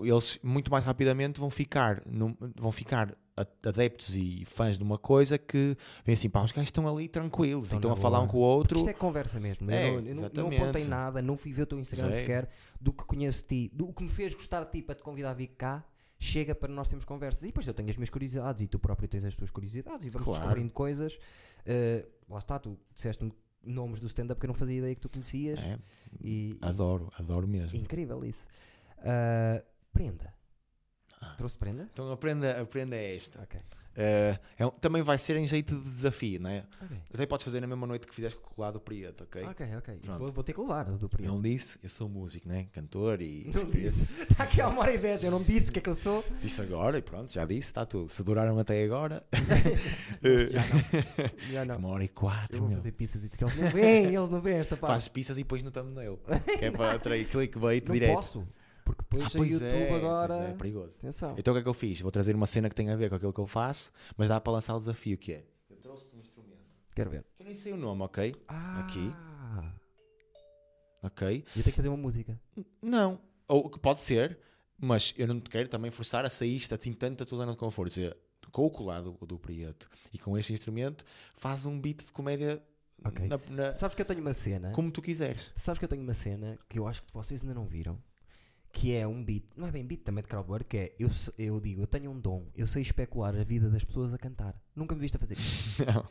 eles muito mais rapidamente vão ficar, num- vão ficar adeptos e fãs de uma coisa que vêm assim, pá, os gajos estão ali tranquilos Estão e estão a falar boa. um com o Porque outro. isto é conversa mesmo. É, eu não, eu não- exatamente. apontei nada, não fui ver o teu Instagram Zero. sequer, do que conheço de ti, do que me fez gostar de ti para te convidar a vir cá. Chega para nós termos conversas e depois eu tenho as minhas curiosidades e tu próprio tens as tuas curiosidades e vamos Claro. descobrindo coisas. Uh, lá está, tu disseste nomes do stand-up que eu não fazia ideia que tu conhecias É, e, adoro, adoro mesmo. incrível isso. Uh, prenda. Trouxe prenda? Então aprenda, aprenda esta. Ok. Eh, é um- também vai ser em jeito de desafio, não é? Ok, Até podes fazer na mesma noite que fizeste com o colado preto, ok? ok. ok. Pronto. Vou, vou ter que levar do período. Ele disse, eu sou músico, né? Cantor e. Não disse. Está aqui há uma hora e dez. Eu não disse o que é que eu sou. Disse agora e pronto, já disse, está tudo. Se duraram até agora, já não. Já não. uma hora e quatro, Eu vou meu. fazer pizzas e que eles não veem, eles não veem esta parte. Fazes pizzas e depois no thumbnail. que é para atrair clickbait não direto. posso, porque depois Ah, pois YouTube é, agora. pois é, perigoso. Atenção. Então o que é que eu fiz? Vou trazer uma cena que tem a ver com aquilo que eu faço, mas dá para lançar o desafio que é. Eu trouxe-te um instrumento. Quero ver. Eu nem sei o nome, ok? Ah, Aqui. Ok? Eu tenho que fazer uma música. Não. Ou que pode ser, mas eu não te quero também forçar a sair isto assim tanto a tua zona de conforto. Seja, com o colado do Prieto e com este instrumento, faz um beat de comédia Ok. na- na- Sabes que eu tenho uma cena. como tu quiseres. Sabes que eu tenho uma cena que eu acho que vocês ainda não viram. Que é um beat, não é bem beat também de crowdwork, que é eu, eu digo, eu tenho um dom, eu sei especular a vida das pessoas a cantar. Nunca me viste a fazer isso. Não.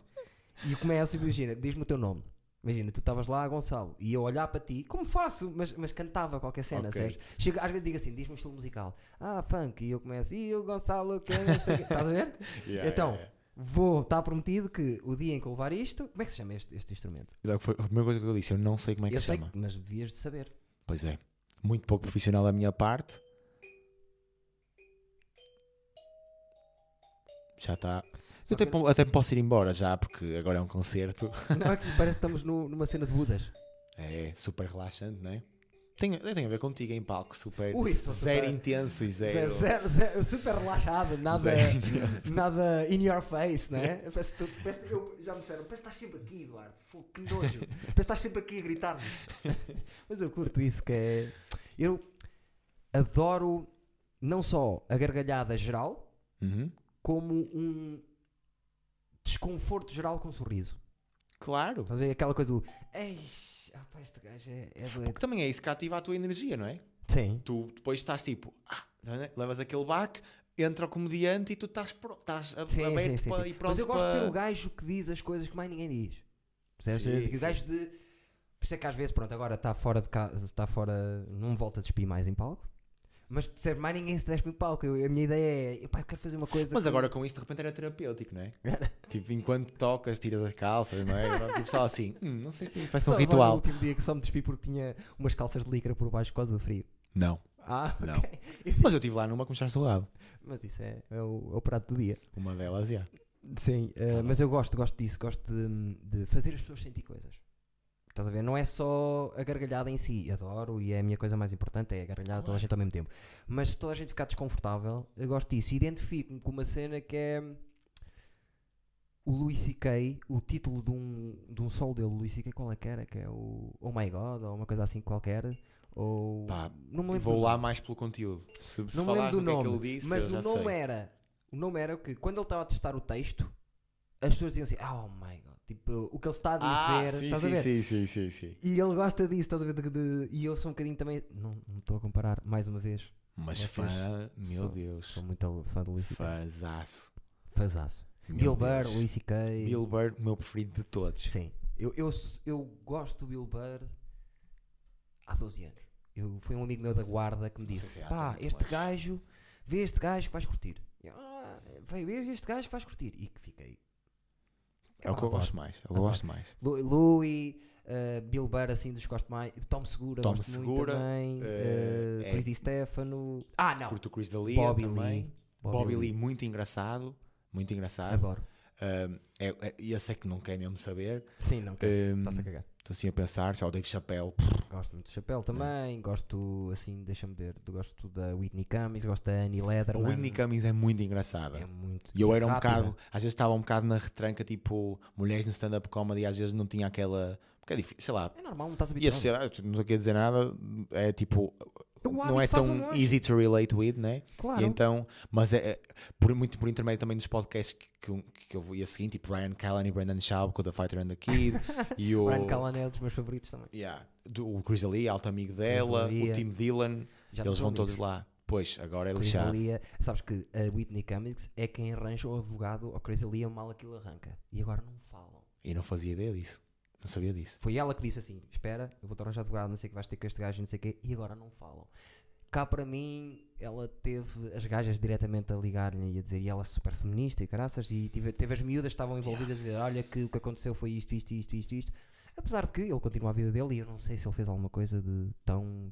E eu começo, imagina, diz-me o teu nome. Imagina, tu estavas lá, Gonçalo, e eu olhar para ti, como faço, mas, mas cantava qualquer cena, Ok. sabes? Chego, às vezes digo assim, diz-me um estilo musical. Ah, funk, e eu começo, e o Gonçalo, que quê." Estás a ver? Yeah, Então, yeah, yeah. Vou, está prometido que o dia em que eu levar isto, como é que se chama este, este instrumento? Foi a primeira coisa que eu disse, eu não sei como é que eu se sei, chama. mas devias de saber. Pois é. Muito pouco profissional da minha parte. Já está. Eu até, que- até posso ir embora já, porque agora é um concerto. Não, aqui parece que estamos no- numa cena de Budas. É super relaxante, não é? Tem, tem a ver contigo em palco, super. Ui, sou zero super- intenso e zero. zero- zero- super relaxado, nada, nada in your face, não é? Parece que tu- que eu, já me disseram, parece que estás sempre aqui, Eduardo. Que nojo. Parece que estás sempre aqui a gritar-me. Mas eu curto isso, que é. Eu adoro não só a gargalhada geral, Uhum. como um desconforto geral com sorriso. Claro. Estás a ver aquela coisa do. Ei, Ah, pá, este gajo é, é doido. Porque também é isso que ativa a tua energia, não é? Sim. Tu depois estás tipo, ah, é? levas aquele baque, entra o comediante e tu estás, pro- estás Sim, aberto sim, sim, para sim. e pronto Mas eu gosto de para... ser o gajo que diz as coisas que mais ninguém diz. Percebes? Sim, o gajo de. Por isso é que às vezes, pronto, agora está fora de casa, está fora. Não volta a despir mais em palco. Mas percebe, mais ninguém se despe em palco. Eu- a minha ideia é, pá, eu quero fazer uma coisa. Mas que- agora com isto de repente era terapêutico, não é? tipo, enquanto tocas, tiras as calças, não é? Agora, tipo, só assim, hum, não sei o que, parece um No ritual. último dia que só me despi porque tinha umas calças de licra por baixo por causa do frio. Não, Ah, Não. ok. mas eu estive lá numa que mostraste o lado. Mas isso é, é o, é o prato do dia. Uma delas, já. Sim, bom. mas eu gosto, gosto disso, gosto de, de fazer as pessoas sentir coisas. Estás a ver? Não é só a gargalhada em si, adoro e é a minha coisa mais importante, é a gargalhada de toda a Claro. gente ao mesmo tempo. Mas se toda a gente ficar desconfortável, eu gosto disso. Identifico-me com uma cena que é o Louis C.K., o título de um, de um sol dele, Louis C.K., qual é que era? Que é o Oh My God, ou uma coisa assim qualquer. Ou. Pá, não me lembro Vou lá mais pelo conteúdo. Se, se Não me lembro do que é nome, que ele disse, mas o nome sei. era o nome era que quando ele estava a testar o texto, as pessoas diziam assim, oh my god, tipo, o que ele está a Ah, dizer, sim, estás a sim, ver? sim, sim, sim, sim. E ele gosta disso, estás a ver? De- de- e eu sou um bocadinho também, não não estou a comparar, mais uma vez, Mas fã, meu são- Deus, sou muito fã do Luís fãzaço. Fazaço. Meu Bill Burr. Luís C.K. Bill Burr, o meu preferido de todos. Sim. Eu, eu, eu gosto do Bill Burr há 12 anos. Eu, foi um amigo meu da guarda que me disse: se é pá, este gajo, vê este gajo que vais curtir. Eu, ah, este gajo que vais curtir. E que fiquei. É o que eu gosto mais. É o que eu Adoro. gosto mais. Louis, uh, Bill Burr, assim, dos gosto mais. Tom Segura, Tom gosto Segura, muito também. uh, é- Chris Stefano. Ah, não. Curto Chris D'Elia Bobby também. Lee. Bobby, Lee, muito engraçado. Muito engraçado. Adoro. Um, é, é, e esse é que não quer mesmo saber. Sim, não. Um, Está-se a cagar. Estou assim a pensar, só o Dave Chappelle. Gosto muito do Chapéu também. Gosto, assim, deixa-me ver. Gosto da Whitney Cummings, gosto da Annie A Letterman. Whitney Cummings é muito engraçada. É muito. E eu era um rápida. bocado, às vezes estava um bocado na retranca, tipo, mulheres no stand-up comedy, às vezes não tinha aquela. Porque é difícil, sei lá. É normal, não estás E a habituado. sociedade, não estou aqui a dizer nada, é tipo. O não é tão easy to relate with, né? Claro. E então, mas é, é por, muito por intermédio também dos podcasts que, que, eu- que eu ia seguindo, tipo Ryan Callan e Brandon Schaub com o The Fighter and the Kid, e o. Brian Callan é um dos meus favoritos também. Yeah, do, o Chris Ali, alto amigo dela, o Tim Dillon, Já eles vão todos lá. Pois, agora é Chris lixado. Sabes que a Whitney Cummings é quem arranja o advogado ao Chris Alia mal aquilo arranca. E agora não falam. E não fazia ideia disso. Não sabia disso. Foi ela que disse assim: Espera, eu vou-te arranjar advogado, não sei o que vais ter com este gajo, não sei o quê. E agora não falam. Cá para mim, ela teve as gajas diretamente a ligar-lhe e a dizer, e ela é super feminista e caraças, e tive, teve as miúdas que estavam envolvidas a dizer: Olha, que o que aconteceu foi isto, isto, isto, isto, isto. Apesar de que ele continua a vida dele e eu não sei se ele fez alguma coisa de tão.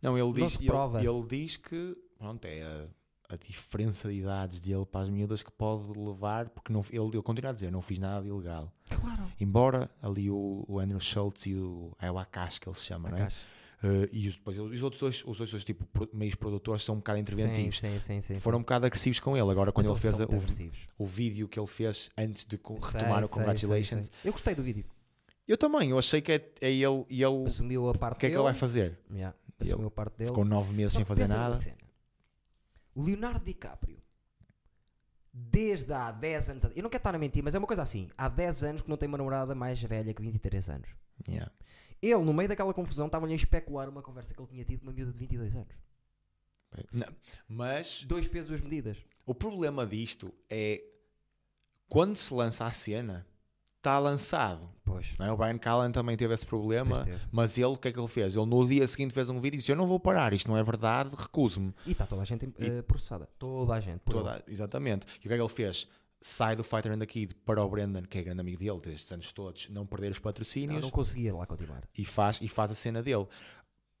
Não, ele Não diz, ele, ele diz que pronto, é a, a diferença de idades dele para as miúdas que pode levar, porque não, ele, ele continua a dizer, não fiz nada de ilegal. Claro. Embora ali o, o Andrew Schultz e o é o Akash que ele se chama, não é? Eh, e os, depois os outros dois, os outros dois tipo pro- meios produtores são um bocado interventivos. Sim, sim, sim. Foram um bocado agressivos com ele. Agora, quando ele fez o, o, vídeo que ele fez antes de Sei, retomar o Congratulations, sei, sei. Eu gostei do vídeo. eu também, eu achei que é, é ele e ele. Assumiu a parte O que é que ele vai fazer? Yeah, Ele assumiu a parte dele. Ficou nove meses Só sem fazer nada. cena. O Leonardo DiCaprio, desde há 10 anos. Eu não quero estar a mentir, mas é uma coisa assim. Há 10 anos que não tem uma namorada mais velha que 23 anos. Yeah. Ele, no meio daquela confusão, estava-lhe a especular uma conversa que ele tinha tido com uma miúda de 22 anos. Não, Mas Dois pesos, duas medidas. o problema disto é quando se lança a cena, está lançado. Pois. Não é? O Brian Callen também teve esse problema. Teve. Mas ele, o que é que ele fez? Ele no dia seguinte fez um vídeo e disse: Eu não vou parar, isto não é verdade, recuso-me. E está toda a gente E- eh, processada. Toda a gente. Toda- Exatamente. E o que é que ele fez? Sai do Fighter and the Kid para o Brendan, que é grande amigo dele desde os anos todos, não perder os Não, patrocínios não conseguia lá continuar. e, faz, e faz a cena dele.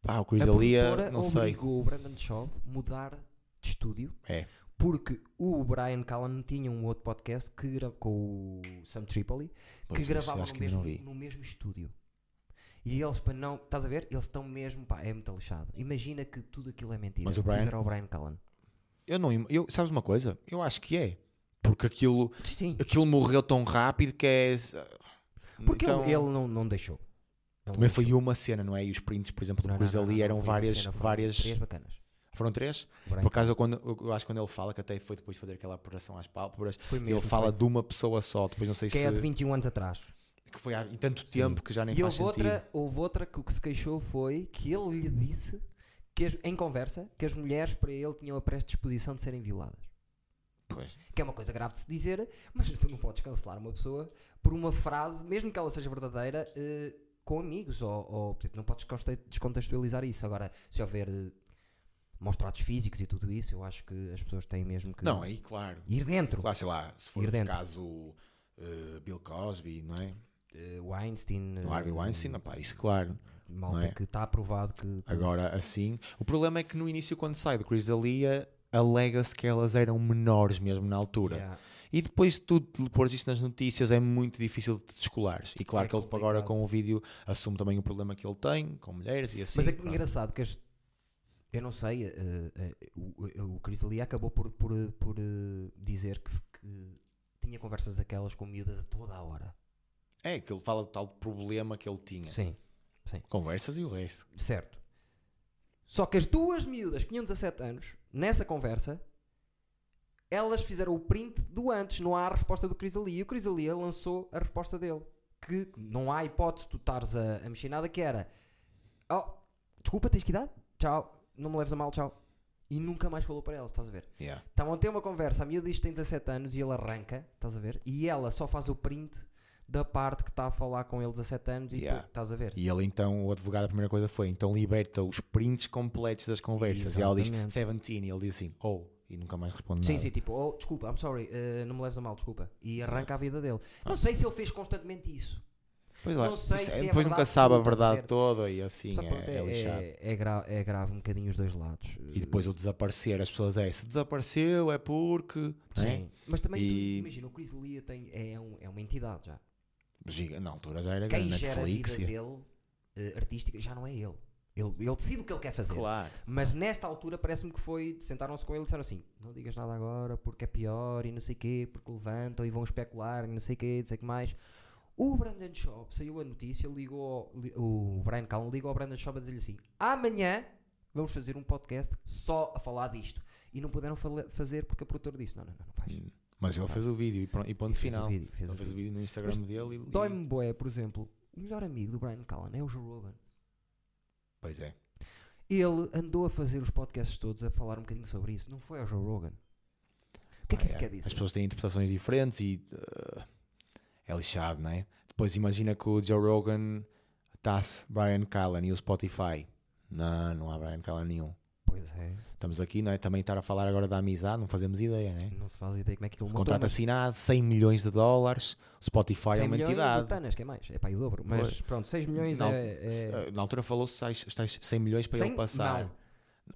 Pá, o Chris Alia, não sei. obrigou o Brandon Shaw mudar de estúdio É. porque o Brian Callan tinha um outro podcast que com o Sam Tripoli que acho no mesmo, no mesmo estúdio. E eles, para não. Estás a ver? Eles estão mesmo. Pá, é muito lixado. Imagina que tudo aquilo é mentira. Mas o Brian- Fizeram ao Brian Callan. Eu não. Eu, sabes uma coisa? Eu acho que é. Porque aquilo, Sim, sim. aquilo morreu tão rápido que é. Porque Então, ele, ele não, não deixou. Ele Também não foi deixou. uma cena, não é? E os prints, por exemplo, do não, Ali eram várias. cena, várias Três bacanas. Foram três? Por acaso, eu, quando, eu, acho que quando ele fala, que até foi depois de fazer aquela operação às pálpebras, Foi ele mesmo, fala foi. de uma pessoa só. Depois não sei Que se. é de 21 anos atrás. que foi há tanto Sim. tempo que já nem E faz houve sentido. outra, houve outra que o que se queixou foi que ele lhe disse, que as- em conversa, que as mulheres para ele tinham a predisposição de serem violadas. Pois. Que é uma coisa grave de se dizer, mas tu não podes cancelar uma pessoa por uma frase, mesmo que ela seja verdadeira, eh, com amigos. Ou, ou, não podes desconte- descontextualizar isso. Agora, se houver eh, maus tratos físicos e tudo isso, eu acho que as pessoas têm mesmo que Não, aí claro. ir dentro. Claro, sei lá, se for Ir o dentro. caso eh, Bill Cosby, não é? Eh, Weinstein, O Harvey eh, Weinstein, opá, isso claro. malta é? que está aprovado que. Agora, assim, o problema é que no início, quando sai do Chris D'Elia, alega-se que elas eram menores mesmo na altura. Yeah. E depois de tu pôres isto nas notícias é muito difícil de descolares. E claro É que ele agora com o vídeo assume também o problema que ele tem com mulheres e assim. Mas é que pronto. engraçado que as. Eu não sei, eh, eh, o, o Chris ali acabou por, por, por eh, dizer que, que tinha conversas daquelas com miúdas a toda a hora. É, que ele fala de tal problema que ele tinha. Sim, Conversas e o resto. certo. Só que as duas miúdas que tinham 17 anos, nessa conversa, elas fizeram o print do antes, não há a resposta do Chris Ali. E o Chris Ali lançou a resposta dele. Que não há hipótese de tu estares a, a mexer nada, que era Oh, desculpa, tens que idade? Tchau, não me leves a mal, tchau. E nunca mais falou para ela, estás a ver? Yeah. Estavam a ter uma conversa, a miúda diz que tem 17 anos e ele arranca, estás a ver? E ela só faz o print da parte que está a falar com ele 17 anos e Yeah. tu, estás a ver? E ele então, o advogado, a primeira coisa foi, então liberta os prints completos das conversas. E ela diz Exatamente. 17 e ele diz assim, oh, e nunca mais responde Sim, nada. sim, tipo, oh, desculpa, I'm sorry, eh, não me leves a mal, desculpa. E arranca a vida dele. Ah. Não sei se ele fez constantemente isso. Pois lá, Não sei é- se é depois nunca sabe a verdade ver? toda e assim é, pronto, é lixado. é, é, gra- é grave um bocadinho os dois lados. E depois o desaparecer, as pessoas é, se desapareceu é porque... é? Sim. Mas também, tu, E- imagina, o Chris Lia tem, é, um- é uma entidade já. Giga- Na altura já era Quem grande, gera a vida dele, eh, artística, já não é ele. Ele, ele decide o que ele quer fazer. Claro. Mas nesta altura parece-me que foi. Sentaram-se com ele e disseram assim: não digas nada agora porque é pior e não sei o quê, porque levantam e vão especular e não sei o quê, não sei o que mais. O Brandon Shaw saiu a notícia, ligou li- o Brian Callen ligou ao Brandon Shaw a dizer-lhe assim: amanhã vamos fazer um podcast só a falar disto. E não puderam fazer porque a produtora disse: não, não, não, não faz. Hum, Mas ele fez o vídeo e pronto, e ponto E fez o final. vídeo, fez ele o fez o vídeo. no Instagram dele e... Dói-me bué, por exemplo, o melhor amigo do Brian Callen é o Joe Rogan. Pois é. Ele andou a fazer os podcasts todos a falar um bocadinho sobre isso. Não foi ao Joe Rogan. O que é que Ah, isso é. quer dizer? As pessoas têm interpretações diferentes e uh, é lixado, não é? Depois imagina que o Joe Rogan tasse Brian Callen e o Spotify. Não, não há Brian Callen nenhum. Pois é. Estamos aqui, não é? Também estar a falar agora da amizade, não fazemos ideia, não é? Não se faz ideia como é que aquilo Contrato mas assinado, 100 milhões de dólares. Spotify 100 é uma entidade. de tanas, que é mais. É para o dobro. Mas Pois. pronto, 6 milhões Na, é... é... na altura falou-se tais, tais 100 milhões para 100? ele passar. Não.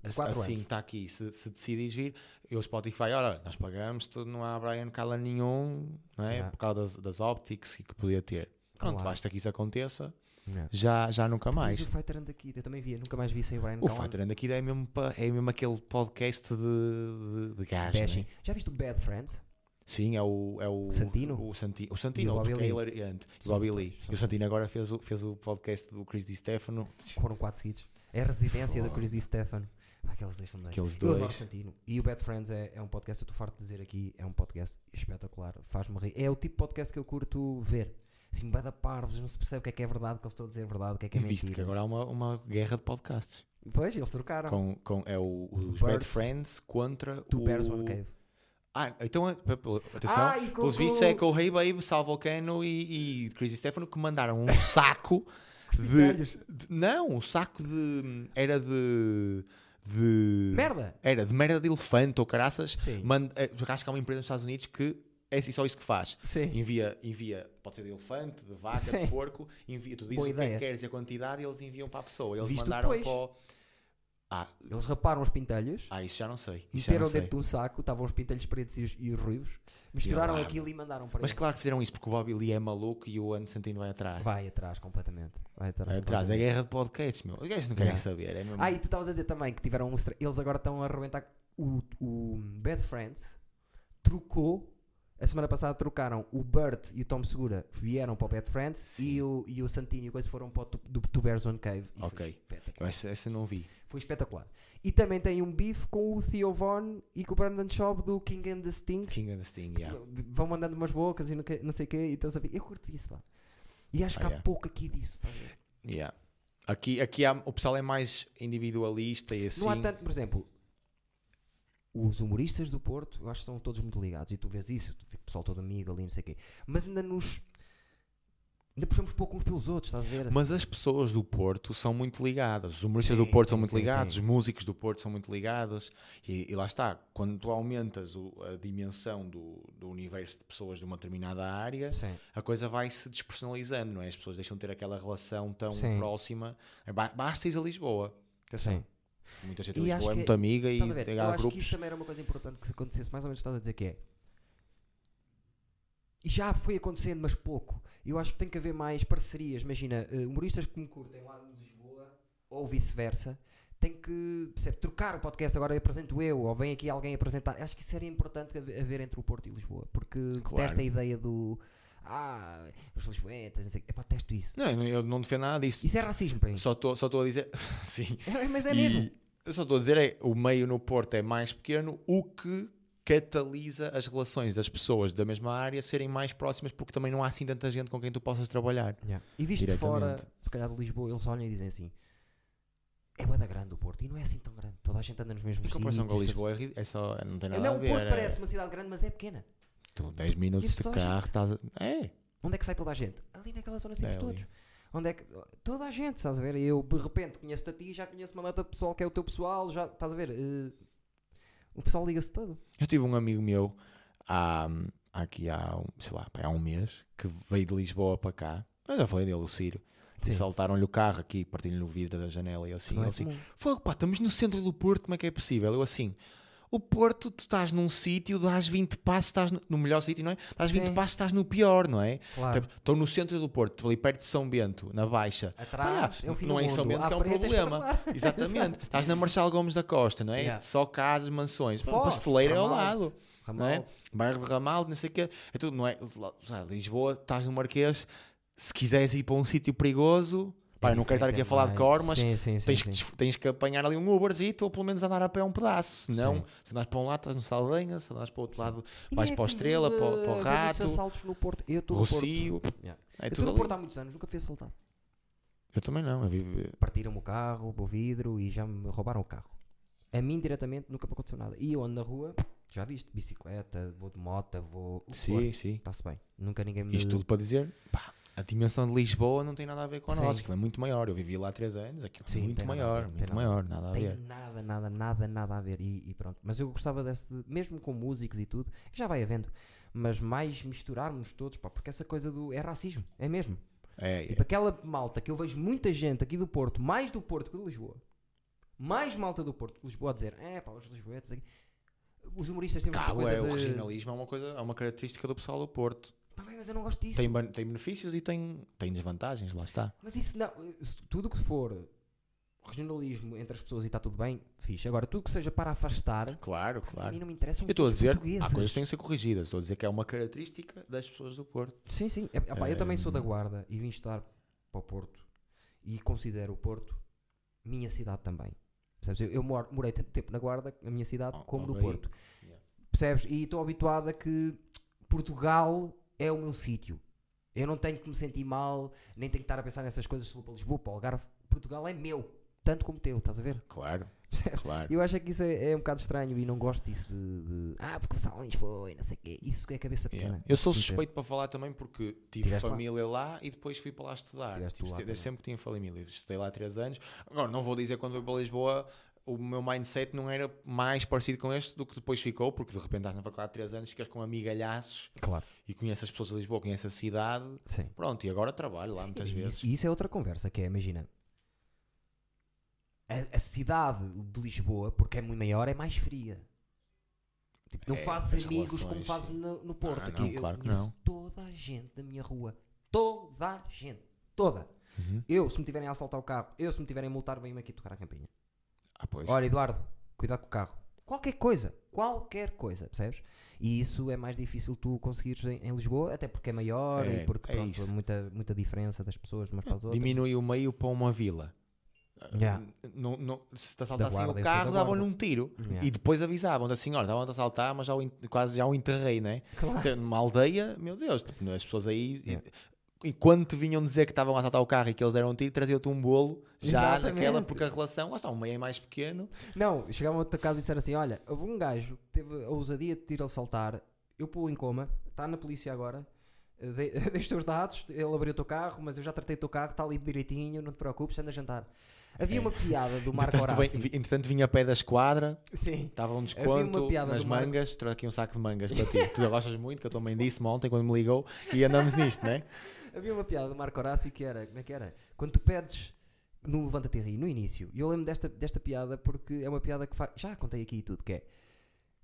Assim, quatro assim está aqui. Se, se decidires vir, eu Spotify, olha, nós pagamos, não há Brian Callen nenhum, não é? Yeah. Por causa das, das optics que podia ter. Pronto, Claro. basta que isso aconteça, Yeah. já, já nunca Mas mais. o Fighter and the Kid, eu também via. Nunca mais vi sem o Brian O. Fighter and the Kid é mesmo, é mesmo aquele podcast de, de, de Bashing. né? Já viste o Bad Friends? Sim, é o, é o Santino? O, Santi, o Santino, o Bobby porque é Lee. hilariante. E o Bobby Lee. E o Santino agora fez o, fez o podcast do Chris Di Stefano. Foram 4 seguidos. É a residência da Fogo. Chris Di Stefano. Aqueles dois. Aqueles Eu adoro dois. Santino. E o Bad Friends é, é um podcast, eu estou farto de dizer aqui, é um podcast espetacular. Faz-me rir. É o tipo de podcast que eu curto ver. Assim, vai da parvos, não se percebe o que é que é verdade, o que eles estão a dizer é verdade, o que é que é E viste que mentira. agora há uma, uma guerra de podcasts. Pois, eles trocaram. Com, com, é o, os Birds. Bad Friends contra Two o... Bears One Cave. Ah, então, é- atenção, Ah, com- pelos vistos é com o Hey Babe, Sal Volcano e, e Chris Di Stefano que mandaram um saco de, de- Não, um saco de... Era de... de Merda! Era de merda de elefante ou caraças. Sim. Manda, eh, acho que há uma empresa nos Estados Unidos que é assim, só isso que faz. Sim. Envia, envia, pode ser de elefante, de vaca, Sim. de porco, envia, tu dizes Boa o que é ideia. que queres e a quantidade e eles enviam para a pessoa. Eles Visto mandaram depois. para o... Ah, Eles raparam os pintelhos, ah, isso já não sei. Isso meteram dentro de um saco, estavam os pintelhos pretos e os, e os ruivos, misturaram lá, aquilo e mandaram para Mas claro que fizeram isso porque o Bobby Lee é maluco e o Ano Santino vai atrás. Vai, Vai atrás completamente. Vai atrás. atrás. É guerra de podcasts, meu. Os gajos não querem Yeah. saber. É mesmo... Ah, e tu estavas a dizer também que tiveram um. Eles agora estão a arrebentar. O, o Bad Friends trocou. A semana passada trocaram o Burt e o Tom Segura vieram para o Bad Friends Sim. e o, e o Santino e o coisa foram para o do Bears One Cave. Ok. Foi espetacular. Eu essa, essa não vi. Foi espetacular. E também tem um bife com o Theo Von e com o Brandon Schaub do King and the Sting. King and the Sting, yeah. Vão mandando umas bocas e não, que- não sei o quê. E estão a ver. Eu curto isso, pá. E acho que Ah, há yeah. pouco aqui disso. ver? Yeah. Aqui, aqui há, o pessoal é mais individualista e assim. Não há tanto, por exemplo, os humoristas do Porto, eu acho que são todos muito ligados. E tu vês isso, o pessoal todo amigo ali, não sei o quê. Mas ainda nos. Ainda puxamos pouco uns pelos outros, estás a ver? Mas as pessoas do Porto são muito ligadas. Os humoristas Sim, do Porto são sim, muito sim, ligados, os músicos do Porto são muito ligados. E, e lá está, quando tu aumentas o- a dimensão do, do universo de pessoas de uma determinada área, a coisa vai se despersonalizando, não é? As pessoas deixam de ter aquela relação tão próxima. É, ba- Basta ir a Lisboa. Atenção. Sim. Muita gente E Lisboa é que- muito amiga e ver? tem Eu acho que grupos. isso também era uma coisa importante que acontecesse, mais ou menos estás a dizer que é. E já foi acontecendo, mas pouco. Eu acho que tem que haver mais parcerias. Imagina, eh, humoristas que me curtem lá de Lisboa, ou vice-versa, tem que percebe, trocar o podcast. Agora eu apresento eu, ou vem aqui alguém apresentar. Acho que isso era importante haver entre o Porto e Lisboa, porque Claro. desta ideia do. Ah, os lisboetas, não sei o testo isso. Não, eu não defendo nada disso. Isso é racismo para mim. Só estou só estou a dizer. Sim. É, mas é E mesmo. Eu só estou a dizer é o meio no Porto é mais pequeno, o que catalisa as relações das pessoas da mesma área serem mais próximas, porque também não há assim tanta gente com quem tu possas trabalhar. Yeah. E visto de fora, se calhar de Lisboa, eles olham e dizem assim: é bué da grande o Porto. E não é assim tão grande. Toda a gente anda nos mesmos Em comparação com sítios, Lisboa, é, ri- é só, não tem nada Não, a o ver. Porto é- parece uma cidade grande, mas é pequena. tu, 10 minutos de a carro, estás a- É, Onde é que sai toda a gente? Ali naquela zona sempre É ali. todos. Onde é que. Toda a gente, estás a ver? Eu de repente conheço-te a ti, já conheço uma data de pessoal que é o teu pessoal, já estás a ver? Eh, o pessoal liga-se todo. Eu tive um amigo meu há, aqui há, um- sei lá, há um mês que veio de Lisboa para cá. Eu já falei dele, o Ciro. E saltaram-lhe o carro aqui, partindo-lhe o vidro da janela e assim. Não é ele assim, comum. Fogo, pá, estamos no centro do Porto, como é que é possível? Eu assim, o Porto, tu estás num sítio, dás 20 passos, estás no, no melhor sítio, não é? Dás 20 Sim. passos, estás no pior, não é? Claro. Estou no centro do Porto, estou ali perto de São Bento, na Baixa. Atrás, Pá, é não é em São. Bento À que é um és problema. Exatamente. estás na Marçal Gomes da Costa, não é? Yeah. Só casas, mansões. Pá, Foz, pasteleira é ao lado. Ramalde. Não é? Bairro de Ramalho, não sei o quê. É tudo, não é? Lisboa, estás no Marquês. Se quiseres ir para um sítio perigoso, pá, eu não quero estar aqui a falar de cor, mas Sim, sim, sim, tens, sim. que, tens que apanhar ali um Uberzito ou pelo menos andar a pé um pedaço. Senão, se andas para um lado, estás no Saldanha, se andas para o outro lado, vais é para comum, Estrela, para, o- para o Rato, assaltos no Porto. Eu estou no Porto. Yeah. É Eu estou no. Porto há muitos anos, nunca fui assaltado. Eu também não. Eu vivo... Partiram-me o carro, o vidro e já me roubaram o carro. A mim diretamente nunca me aconteceu nada. E eu ando na rua, já viste, bicicleta, vou de moto, vou. Sim, sim. Está-se bem. Nunca ninguém me. Isto tudo para dizer, pá, a dimensão de Lisboa não tem nada a ver com a nossa, aquilo é muito maior. Eu vivi lá há 3 anos, aquilo Sim, é muito tem maior, ver, tem muito maior, nada a tem ver. nada, nada, nada, nada a ver. E, e pronto. Mas eu gostava desse, de- mesmo com músicos e tudo, que já vai havendo, mas mais misturarmos todos, pá, porque essa coisa do. é racismo, é mesmo. É, é. Tipo aquela malta que eu vejo muita gente aqui do Porto, mais do Porto que de Lisboa, mais malta do Porto que de Lisboa a dizer, é pá, os lisboetas aqui. Os humoristas têm muita Cabo coisa é, o de... regionalismo é uma, coisa, é uma característica do pessoal do Porto. Pá, bem, mas eu não gosto disso. Tem, tem benefícios e tem, tem desvantagens, lá está. Mas isso não, tudo que for regionalismo entre as pessoas e está tudo bem, fixe. Agora, tudo que seja para afastar, Claro, a mim claro. não me interessa. Eu estou a dizer, há coisas que têm que ser corrigidas. Estou a dizer que é uma característica das pessoas do Porto. Sim, sim. É, eu também sou da Ehm. Guarda e vim estar para o Porto e considero o Porto minha cidade também. Percebes? Eu, eu moro- morei tanto tempo na Guarda, na minha cidade, Oh, como no ok. Porto. Yeah. Percebes? E estou habituado a que Portugal é o meu sítio. Eu não tenho que me sentir mal, nem tenho que estar a pensar nessas coisas se vou para Lisboa, para o Algarve. Portugal é meu, tanto como teu, estás a ver? Claro, claro. Eu acho que isso é, é um bocado estranho e não gosto disso de, de, ah, porque o Salins foi, não sei o quê. Isso é cabeça pequena. Yeah. Eu sou suspeito para falar também porque tive Tiveste lá? família lá. e depois fui para lá estudar. Tiveste Tipo, lá sempre tinha família. Estudei lá há 3 anos. Agora, não vou dizer quando fui para Lisboa o meu mindset não era mais parecido com este do que depois ficou, porque de repente estás na faculdade há 3 anos, ficas com amigalhaços Claro. e conheces as pessoas de Lisboa, conheces a cidade. Sim. Pronto, e agora trabalho lá muitas E vezes. e isso é outra conversa, que é, imagina, a, a cidade de Lisboa, porque é muito maior, é mais fria. Tipo, não É, fazes amigos como relações, fazes no, no Porto. Ah, Aqui não, eu claro que conheço não. toda a gente da minha rua. Toda a gente. Toda. Uhum. Eu, se me tiverem a assaltar o carro, eu, se me tiverem a multar, venho-me aqui tocar a campainha. Ah, pois. Olha, Eduardo, cuidado com o carro. Qualquer coisa, qualquer coisa, percebes? E isso é mais difícil tu conseguires em, em Lisboa, até porque é maior É, e porque é pronto, muita, muita diferença das pessoas umas para as outras. Diminui o meio para uma vila. Yeah. Não, não, se te assaltassem guarda, o carro, da davam-lhe um tiro. Yeah. E depois avisavam da senhora, estavam a assaltar, mas já o quase já o enterrei, né? Claro. Então, Numa aldeia, meu Deus, tipo, as pessoas aí. Yeah. E quando te vinham dizer que estavam a assaltar o carro e que eles deram um tiro, traziam-te um bolo já Exatamente. naquela, porque a relação, lá está, um meio é mais pequeno. Não, chegavam a outra casa e disseram assim: Olha, houve um gajo que teve a ousadia de te ir assaltar, eu pulo em coma, está na polícia agora, eh, de- deixa os teus dados, ele abriu o teu carro, mas eu já tratei o teu carro, está ali direitinho, não te preocupes, anda a jantar. Havia É. uma piada do Marco Entretanto, vem- Horácio. vi- entretanto, vinha a pé da esquadra, Sim. estava um desconto nas do Marco- mangas, trouxe aqui um saco de mangas para ti. tu gostas muito, que eu também disse-me ontem quando me ligou, e andamos nisto, né? Havia uma piada do Marco Horácio que era, como é que era? Quando tu pedes no Levanta-te e Ri, no início, e eu lembro desta, desta piada porque é uma piada que faz, já contei aqui tudo, que é,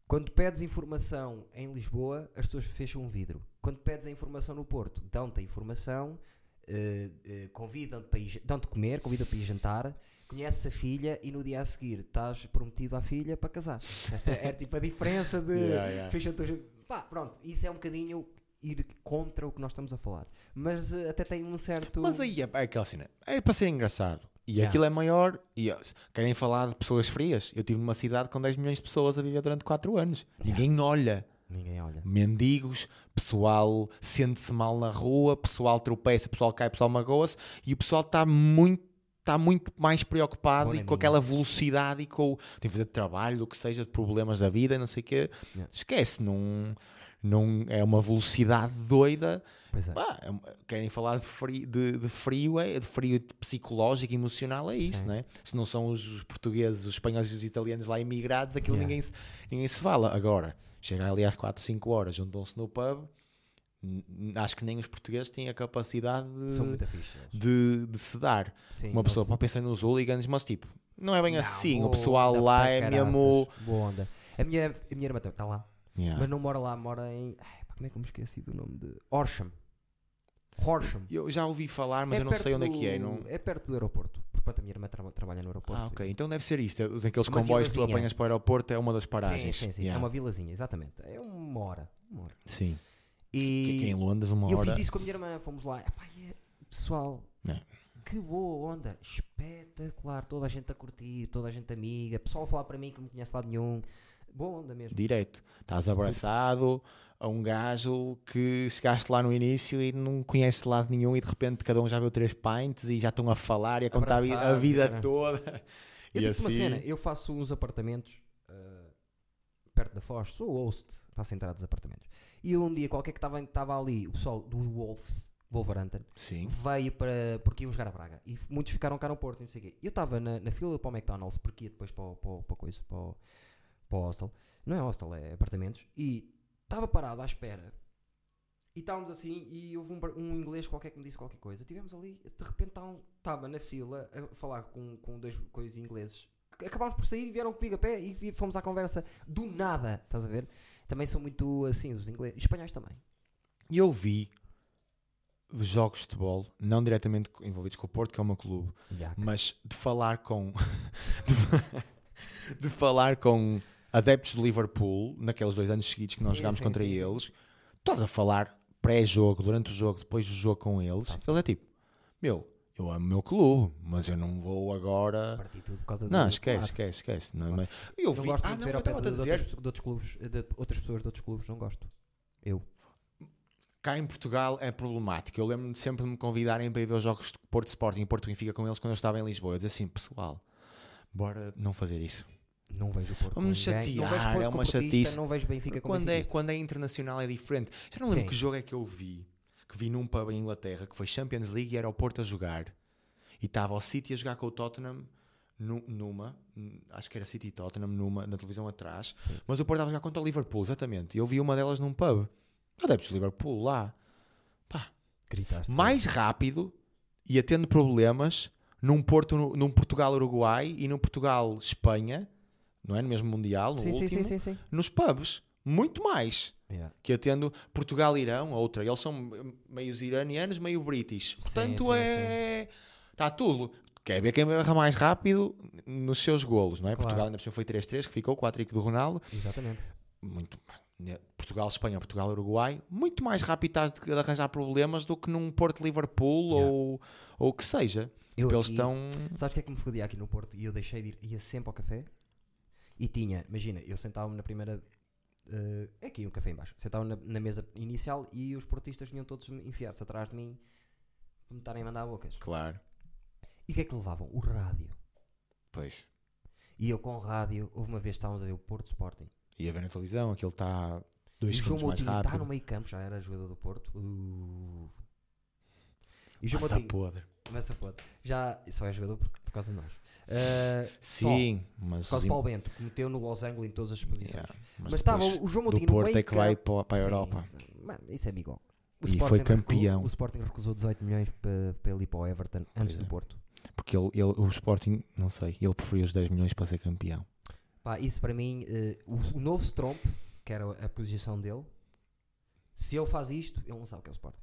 quando pedes informação em Lisboa, as pessoas fecham um vidro. Quando pedes a informação no Porto, dão-te a informação, eh, eh, convidam-te para ir, dão-te comer, convidam-te para ir jantar, conheces a filha e no dia a seguir estás prometido à filha para casar. É, tipo a diferença de Yeah, yeah. fecham-te Pá, pronto, isso é um bocadinho ir contra o que nós estamos a falar. Mas eh, até tem um certo. Mas aí é, é aquela cena, é para ser engraçado. E Yeah. aquilo é maior. E ó, querem falar de pessoas frias? Eu estive numa cidade com 10 milhões de pessoas a viver durante 4 anos. Ninguém olha. Ninguém olha. Mendigos, pessoal sente-se mal na rua, pessoal tropeça, pessoal cai, pessoal magoa-se e o pessoal está muito, está muito mais preocupado Bom e com aquela velocidade e com o tem que fazer de trabalho, o que seja, de problemas da vida, não sei o quê. Yeah. Esquece, não, não é uma velocidade doida. É. Pá, é querem falar de frio, de, de frio, é, de frio psicológico, emocional, é isso, Sim. né? Se não são os portugueses, os espanhóis e os italianos lá imigrados, aquilo Yeah. ninguém, se- ninguém se fala. Agora, chega ali às 4, 5 horas, juntam-se no pub, acho que nem os portugueses têm a capacidade de, de, de se dar. Sim, Uma pessoa pode pensar nos hooligans, mas tipo, não é bem Não, assim. boa o pessoal lá para é mesmo. Boa onda. A minha, a minha irmã está lá, Yeah. mas não mora lá, mora em. Ai, pá, como é que eu me esqueci do nome de. Horsham. Horsham. Eu já ouvi falar, mas eu não sei onde é que é. Não... É perto do aeroporto. Portanto, a minha irmã tra- trabalha no aeroporto. Ah, ok. Então deve ser isto. Daqueles Uma comboios que tu vilazinha. apanhas para o aeroporto é uma das Sim, paragens. sim, sim. Yeah. É uma vilazinha, exatamente. É uma hora. Uma hora. Sim. E Que, que em Londres, uma E eu hora. fiz isso com a minha irmã, fomos lá. Epá, é- pessoal, É. que boa onda, espetacular, toda a gente a curtir, toda a gente amiga, pessoal a falar para mim que não me conhece lado nenhum. Boa onda mesmo. Direito. Estás abraçado a um gajo que chegaste lá no início e não conhece de lado nenhum e de repente cada um já viu três pints e já estão a falar e a contar a vi- a vida cara. toda. Eu e digo-te uma assim. cena, eu faço uns apartamentos ah, perto da Foz, sou host, faço entrada dos apartamentos. E um dia qualquer que estava ali, o pessoal dos Wolves, Wolverhampton, Sim. veio para. porque iam jogar a Braga. E muitos ficaram cá no Porto, e não sei o quê. Eu estava na, na fila para o McDonald's, porque ia depois para, o- para, para, coisa, para, o, para o hostel. Não é hostel, é apartamentos. E estava parado à espera. E estávamos assim, e houve um, um inglês qualquer que me disse qualquer coisa. Tivemos ali, de repente estava na fila a falar com, com dois coisas ingleses. Acabámos por sair e vieram comigo a pé e fomos à conversa do nada, estás a ver? Também são muito assim, os ingleses. Espanhóis também. E eu vi jogos de futebol, não diretamente envolvidos com o Porto, que é o meu clube, mas de falar com de, de falar com adeptos do Liverpool naqueles dois anos seguidos que nós Sim, jogámos sim, contra sim, eles, estás a falar pré-jogo, durante o jogo, depois do jogo com eles, Tá-se. eles é tipo, meu, eu amo o meu clube, mas eu não vou agora. Parti tudo por causa Não, esquece, esquece, esquece. Não, é mas eu não vi, gosto ah, de não, ver ao pé de, de dizer, outras, de outros clubes, de outras pessoas de outros clubes, não gosto. Eu. cá em Portugal é problemático. Eu lembro-me sempre de me convidarem para ir ver os jogos de Porto Sporting e Porto Benfica com eles quando eu estava em Lisboa. Eu dizia assim, pessoal, bora não fazer isso. Não vejo o Porto Vamos chatear, Porto é uma chatice. Não vejo Benfica com Quando é, quando é internacional é diferente. Já não lembro Sim. que jogo é que eu vi. Que vi num pub em Inglaterra que foi Champions League e era o Porto a jogar. E estava o City a jogar com o Tottenham nu- numa, acho que era City e Tottenham numa, na televisão atrás. Sim. Mas o Porto estava a jogar contra o Liverpool, exatamente. E eu vi uma delas num pub. Adeptos do Liverpool lá. Pá, Gritaste. mais rápido e a tendo problemas num, Porto, num Portugal-Uruguai e num Portugal-Espanha, não é? No mesmo Mundial, no Sim, último, sim, sim, nos pubs. Muito mais Yeah. que atendo Portugal-Irão, outra. Eles são meio iranianos, meio british. Portanto, é. Está tudo. Quer ver quem erra mais rápido nos seus golos, não é? Claro. Portugal ainda por cima foi 3-3, que ficou, 4 do Ronaldo. Exatamente. Muito. né, Portugal, Espanha, Portugal, Uruguai, muito mais rápido de, arranjar problemas do que num Porto Liverpool Yeah. ou ou o que seja. Eu Eles estão. Sabes o que é que me fodia aqui no Porto? E eu deixei de ir, ia sempre ao café e tinha, imagina, eu sentava-me na primeira. é aqui um café em baixo. Sentava na, na mesa inicial e os portistas vinham todos enfiar-se atrás de mim para me estarem a mandar bocas. Claro. E o que é que levavam? O rádio. Pois. E eu com o rádio, houve uma vez que estávamos a ver o Porto Sporting. E a ver na televisão, aquilo está E dois João segundos mais Moutinho rápido. está no meio campo, já era jogador do Porto. Uh. E Massa Moutinho, podre. começa a foda. Já só é jogador por, por causa de nós. Uh, Sim, mas causa os de im- Paulo Bento, que meteu no Los Angeles em todas as posições. Yeah, Mas estava o João do Moutinho no Porto é que vai para, para a Europa. Mano, isso é igual. O E Sporting foi campeão. O Sporting recusou 18 milhões para, para ele ir para o Everton antes do é. Porto. Porque ele, ele- o Sporting, não sei, ele preferiu os 10 milhões para ser campeão. Pá, isso para mim, eh, o, o novo Stromp, que era a posição dele, se ele faz isto, ele não sabe o que é o Sporting.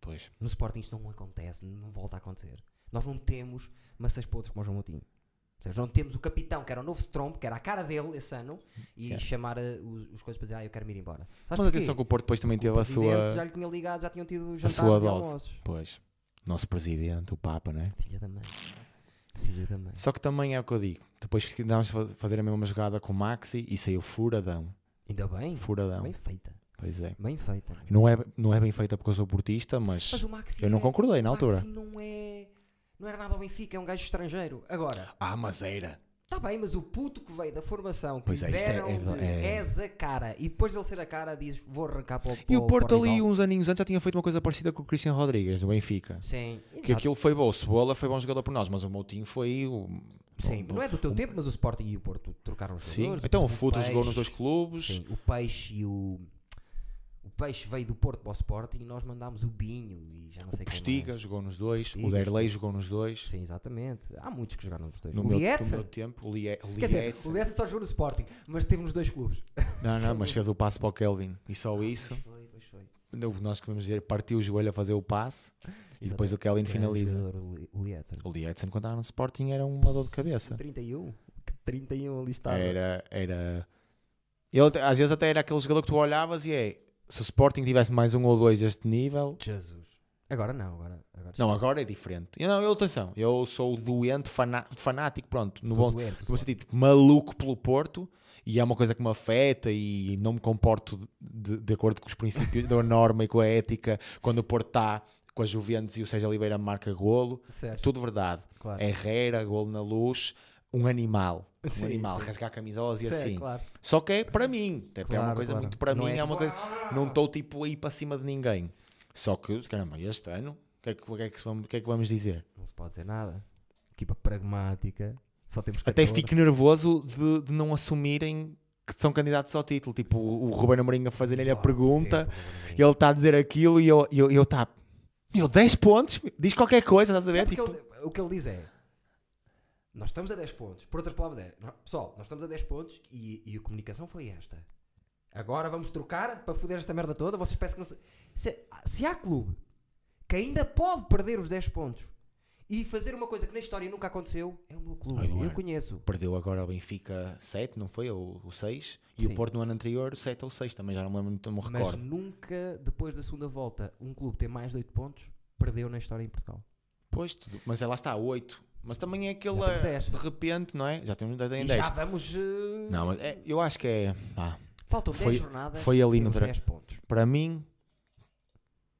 Pois. No Sporting isto não acontece, não volta a acontecer. Nós não temos maçãs podres como o João Moutinho. Seja, não temos o capitão, que era o novo Stromp, que era a cara dele esse ano, e Yeah. chamar eh, os, os coisas para dizer, ah, eu quero me ir embora. Sabes Mas atenção que o Porto depois também teve a sua. Já lhe tinha ligado, já tinham tido a jantares sua e dose. Pois. Nosso presidente, o Papa, né? Filha da mãe. Filha da mãe. Só que também é o que eu digo. Depois que andámos a fazer a mesma jogada com o Maxi e saiu furadão. Ainda bem. Furadão. Bem feita. Pois é. Bem feita. Não é, não é bem feita porque eu sou portista, mas, Mas o Maxi eu não é- concordei na altura. Maxi não é. Não era nada ao Benfica, é um gajo estrangeiro. Agora, Ah, mas era. está bem, mas o puto que veio da formação, que Pois é, é- deram é- de, é- és a cara, e depois de ele ser a cara, diz vou arrancar para o E o Porto ali, uns aninhos antes, já tinha feito uma coisa parecida com o Cristian Rodrigues, do Benfica. Sim, Que exato. aquilo foi bom. O Cebola foi bom jogador por nós, mas o Moutinho foi o. Sim, não é do teu tempo, mas o Sporting e o Porto trocaram os Sim. jogadores. Então o Futre jogou nos dois clubes. Sim, o Peixe e o. Peixe veio do Porto para o Sporting e nós mandámos o Binho e já não sei O Postiga mais. jogou nos dois. Postiga, o Derlei jogou nos dois. Sim, exatamente. Há muitos que jogaram nos dois. No o meu, no meu tempo, o Lie- o Lietzen só jogou no Sporting, mas teve nos dois clubes. Não, não, mas fez o passe para o Kelvin. E só isso, Pois foi, pois foi. nós que vamos dizer, partiu o joelho a fazer o passe e depois o Kelvin finaliza. o Li- O Lietzen, quando estava no Sporting, era uma dor de cabeça. 31? Que 31 ali estava. Era. era... Ele, às vezes até era aquele jogador que tu olhavas e é. Se o Sporting tivesse mais um ou dois deste nível. Jesus. Agora não, agora. agora Não, agora é diferente. Eu, não, eu, atenção, eu sou doente, faná- fanático, pronto, no Sou bom, doente, no bom sou. sentido, maluco pelo Porto e é uma coisa que me afeta e não me comporto de, de acordo com os princípios da norma e com a ética quando o Porto está com a Juventus e o Sérgio Oliveira marca golo. Certo, Tudo verdade. claro. Herrera, golo na luz, um animal. Um Sim, animal, sim. rasgar camisolas e Certo, assim. claro. Só que é para mim. Tipo, é uma Claro, coisa claro. muito para Não mim, é é uma coisa. Não estou tipo aí para cima de ninguém. Só que, caramba, este ano, o que, é que, que, é que, vamos, que é que vamos dizer? Não se pode dizer nada. Equipa pragmática. Só temos Até 14. fico nervoso de, de não assumirem que são candidatos ao título. Tipo, o, o Ruben Amorim a fazer-lhe a Claro, pergunta sempre, ele está a dizer aquilo e eu eu, eu tá. Meu, 10 pontos, diz qualquer coisa, estás a É ver? porque Tipo, ele- o que ele diz é: Nós estamos a 10 pontos. Por outras palavras, é: Pessoal, nós estamos a 10 pontos e, e a comunicação foi esta. Agora vamos trocar para foder esta merda toda. Vocês pensam que não se... se, se há clube que ainda pode perder os 10 pontos e fazer uma coisa que na história nunca aconteceu, é o meu clube. Eduardo. Eu conheço. perdeu agora o Benfica 7, não foi? Ou o 6. E Sim. o Porto no ano anterior 7 ou 6, também já não me lembro, não me Mas recordo. nunca, depois da segunda volta, um clube ter mais de 8 pontos perdeu na história em Portugal. Pois, tudo- mas é lá está, 8. Mas também é aquele, 10. de repente, não é? Já temos já tem E 10. já vamos. eh, Não, mas é- eu acho que é. ah, Faltam 10 foi- jornadas. foi ali no temos dra- 10 pontos. para mim,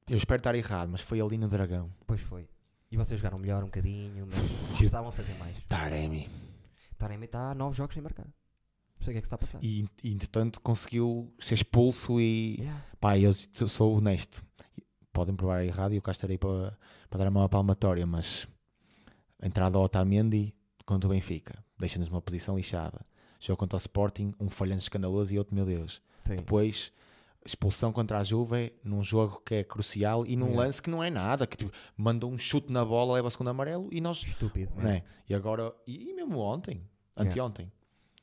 eu espero estar errado, mas foi ali no Dragão. Pois foi. E vocês jogaram melhor um bocadinho, mas precisavam fazer mais. Taremi. Taremi está a 9 jogos sem marcar. Não sei o que é que está a passar. E, e entretanto conseguiu ser expulso e. Yeah. Pá, eu sou honesto. Podem provar errado e eu cá estarei para, para dar uma palmatória, mas a entrada ao Otamendi contra o Benfica deixa-nos numa posição lixada. Jogo contra o Sporting, um falhanço escandaloso e outro, meu Deus. Sim. Depois, expulsão contra a Juve num jogo que é crucial e num Yeah. lance que não é nada, que tipo, manda um chute na bola, leva o segundo amarelo e nós. Estúpido. Não é? E agora, e, mesmo ontem, anteontem,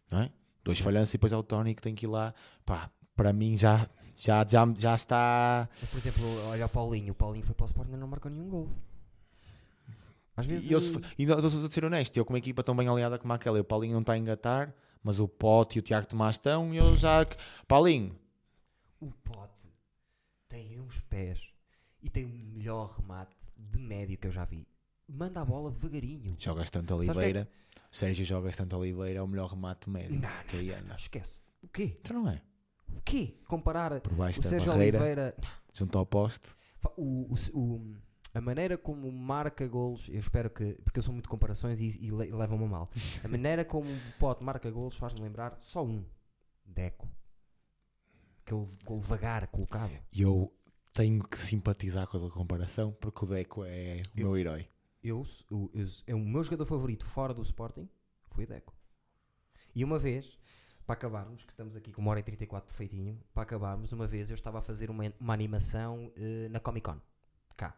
não é? Dois falhanços e depois é o Tony que tem que ir lá. Pá, para mim já, já, já, já está. Por exemplo, olha o Paulinho. O Paulinho foi para o Sport e não marcou nenhum gol. Às vezes. E eu, se- e não- estou a ser honesto, eu com uma equipa tão bem aliada como aquela, e o Paulinho não está a engatar, mas o Pote e o Tiago Tomás estão, e eu já. Paulinho, O Pote tem uns pés e tem o melhor remate de médio que eu já vi. Manda a bola devagarinho. jogas tanto que é- Oliveira. Sérgio jogas tanto Oliveira, é o melhor remate médio. Não, que não, anda. não, esquece. O quê? Então não é? O quê? Comparar Por baixo o da Sérgio barreira, Oliveira. junto ao poste. O, o, o, A maneira como marca golos, eu espero que. Porque eu sou muito de comparações e, e le- levam-me a mal. A maneira como o Pote marca golos faz-me lembrar só um: Deco. Aquele gol devagar, colocado. E eu tenho que simpatizar com a comparação porque o Deco é o Eu- meu herói. Eu, eu, eu, é o meu jogador favorito fora do Sporting foi Deco. E uma vez, para acabarmos, que estamos aqui com uma hora e 34 perfeitinho, para acabarmos, uma vez eu estava a fazer uma, uma animação eh, na Comic Con, cá.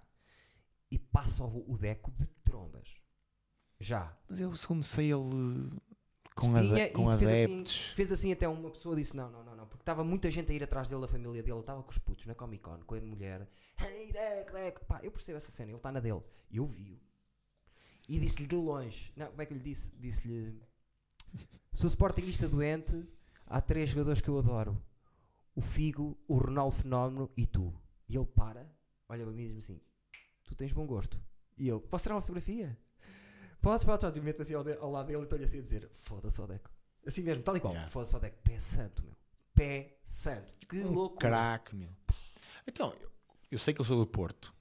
E passa o, Deco de trombas. Já. Mas eu, segundo sei, ele com, Vinha ade- com fez assim- adeptos. Fez assim até uma pessoa disse: Não, não, não, não, porque estava muita gente a ir atrás dele, a família dele, estava com os putos na Comic Con, com a mulher. Hey, Deco, Deco, pá, eu percebo essa cena, ele está na dele. E eu vi-o. E disse-lhe de longe: Não, como é que eu lhe disse? Disse-lhe: Sou Sportingista doente, há três jogadores que eu adoro: o Figo, o Ronaldo Fenómeno e tu. E ele para, olha para mim e diz-me assim: Tu tens bom gosto. E eu: Posso tirar uma fotografia? Podes, podes, podes. E meto assim ao, de- ao lado dele e estou-lhe assim a dizer: Foda-se, ó Deco. Assim mesmo, tal e qual. Yeah. Foda-se, ó Deco. Pé santo, meu. Pé santo. Que Um louco. craque, meu. Então, eu, eu sei que eu sou do Porto,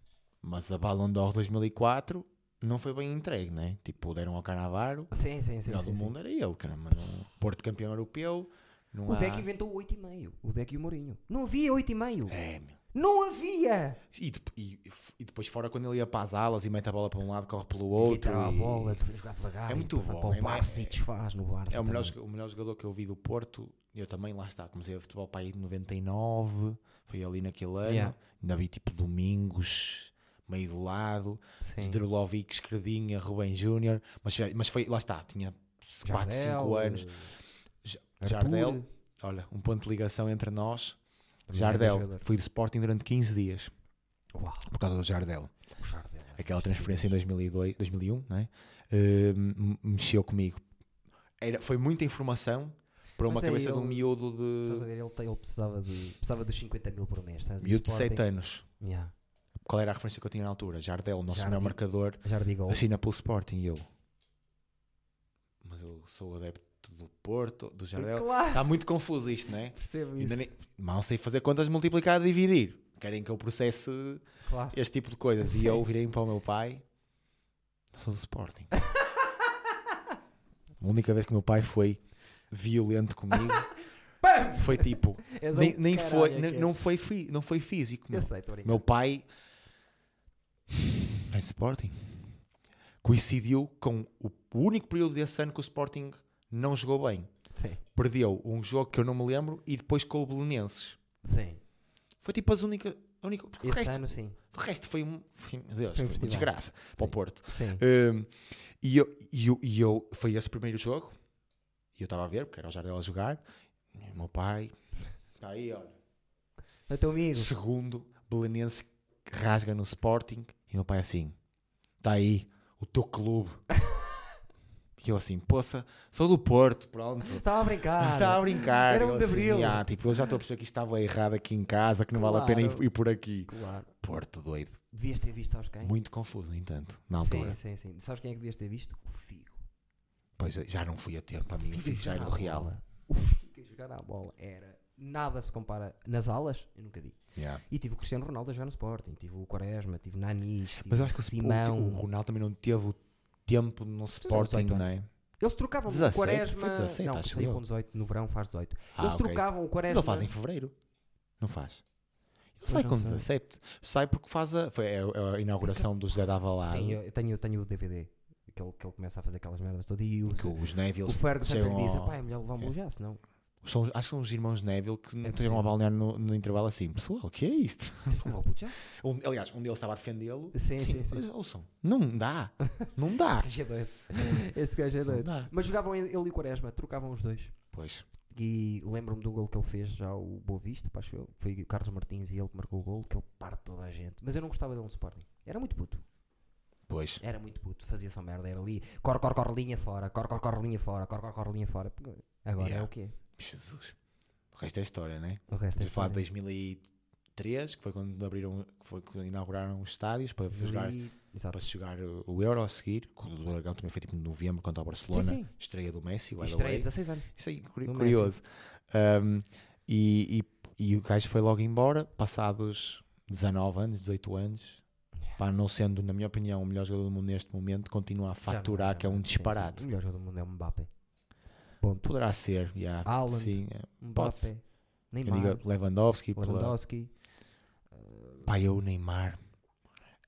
mas a Ballon d'Or 2004 não foi bem entregue, né? Tipo, deram ao Canavaro, Sim, sim, o sim. melhor sim, do sim. mundo era ele, caramba. Não, Porto campeão europeu, não O há... Deco inventou o 8,5. O Deco e o Mourinho. Não havia 8,5. É, meu. Não havia! E, dep- e- e depois fora quando ele ia para as alas e mete a bola para um lado, corre pelo Outro, outro. a e- bola, de jogar devagar. É e muito bom, Para o é Barça e desfaz no Barça. É o melhor, o melhor jogador que eu vi do Porto. Eu também, lá está, comecei a futebol para aí em 99. Foi ali naquele ano. Yeah. Ainda vi tipo Domingos, meio do lado. Sim. Zdrulovic, Escredinha, Rubem Júnior. Mas, mas foi, lá está, tinha 4, 5 Jardel, anos. eh, Ja- Arthur, Jardel, olha, um ponto de ligação entre nós. É Jardel, fui do Sporting durante 15 dias Uau, por causa do Jardel. Jardel. Aquela transferência em 2002, 2001, não é? M- mexeu comigo. Era, foi muita informação para uma é cabeça de um ele- miúdo Estás a de ver? Ele, ele precisava, de, precisava dos 50 mil por mês. sabes? Miúdo de Sporting- 7 anos. Yeah. Qual era a referência que eu tinha na altura? Jardel, o nosso Jardim. melhor marcador, Jardim Gol. assina pelo Sporting e eu. Mas eu sou adepto do Porto, do Jardel. Claro, Está muito confuso isto, não é? percebo isso. Ainda nem, mal sei fazer contas multiplicar e dividir. Querem que eu processe Claro. este tipo de coisas. Sim. E eu virei para o meu pai. Sou do Sporting. a única vez que o meu pai foi violento comigo foi tipo. Nem nem foi, é é. não, foi fi, não foi físico. Eu Meu, sei, meu pai é Sporting. Coincidiu com o único período desse ano que o Sporting não jogou bem. Sim, Perdeu um jogo que eu não me lembro e depois com o Belenenses. sim. Foi tipo as únicas. A única, porque o Esse resto, ano sim. o resto foi um. Meu Deus, Foi um uma desgraça para o Sim. Porto. Sim. Um, e, eu, e, eu, e eu. Foi esse primeiro jogo. E eu estava a ver, porque era o Jardel a jogar. E o meu pai. Está aí, olha. É teu amigo. Segundo, Belenense rasga no Sporting. E o meu pai assim. Está aí, o teu clube. e eu assim, poça, sou do Porto, pronto. Estava a brincar. Estava a brincar. Era eu um de assim, abril. "Ah, tipo, eu já estou a perceber que isto estava errado aqui em casa, que não vale a pena ir, Claro. ir por aqui. Claro. Porto, doido. Devias ter visto, sabes quem? Muito confuso, no entanto, na altura. Sim, sim, sim. Sabes quem é que devias ter visto? O Figo. Pois já não fui a tempo para mim, o Figo já era à Real. O Figo a jogar à bola era. Nada se compara. Nas alas, eu nunca vi. Yeah. E tive o Cristiano Ronaldo a jogar no Sporting. Tive o Quaresma, tive Nanis, tive Mas o acho que o, Simão. o, o Ronaldo também não teve o tempo no Sporting, 18 não é? Eles trocavam 17, o Quaresma. foi 17, não, acho com 18 no verão, faz 18. Ah, Eles ok. trocavam o Quaresma. ele faz em fevereiro, não faz? Ele sai com sei. 17. Sai porque faz a, foi a, a inauguração do José Davalado. Sim, eu tenho, eu tenho o DVD. Que ele, que ele começa a fazer aquelas merdas todas. E o, que os o Neville Ferguson sempre chegam lhe diz: ao- pá, é melhor levar um É. já, senão. São, acho que são os irmãos Neville que não É estão a balnear no, no intervalo assim. Pessoal, o que é isto? Um- aliás, um deles estava a defendê-lo. Sim, sim, sim. mas ouçam, não dá. Não dá. Este gajo é doido. Este gajo é doido. Mas jogavam ele e o Quaresma, trocavam os dois. Pois. E lembro-me do gol que ele fez já o Boa Vista, acho eu. Foi o Carlos Martins e ele que marcou o gol, que ele parte toda a gente. Mas eu não gostava dele no Sporting. Era muito puto. Pois. Era muito puto. Fazia só merda. Era ali. Corre, corre, corre, linha fora. Corre, corre, corre, linha fora. Corre, corre, corre, linha fora. Agora Yeah. é o quê? Jesus. O resto é história, né? O resto é Estamos a falar de história. 2003, que foi quando abriram, que foi quando inauguraram os estádios para jogar, E- Exato. para se jogar o o Euro a seguir. O do Dragão também foi tipo em novembro contra o Barcelona. Sim, sim. Estreia do Messi, by Estreia way. 16 anos. Isso aí, curioso. Um, e, e, e o gajo foi logo embora, passados 19 anos, 18 anos. pá, não sendo, na minha opinião, o melhor jogador do mundo neste momento, continua a Já não faturar, já que é não um Sim, sim. disparate. O melhor jogador do mundo é o Mbappé. Ponto. Poderá ser, já. Haaland. Sim, é. Mbappé. Neymar. digo Lewandowski, pela... Lewandowski. pá, eu o Neymar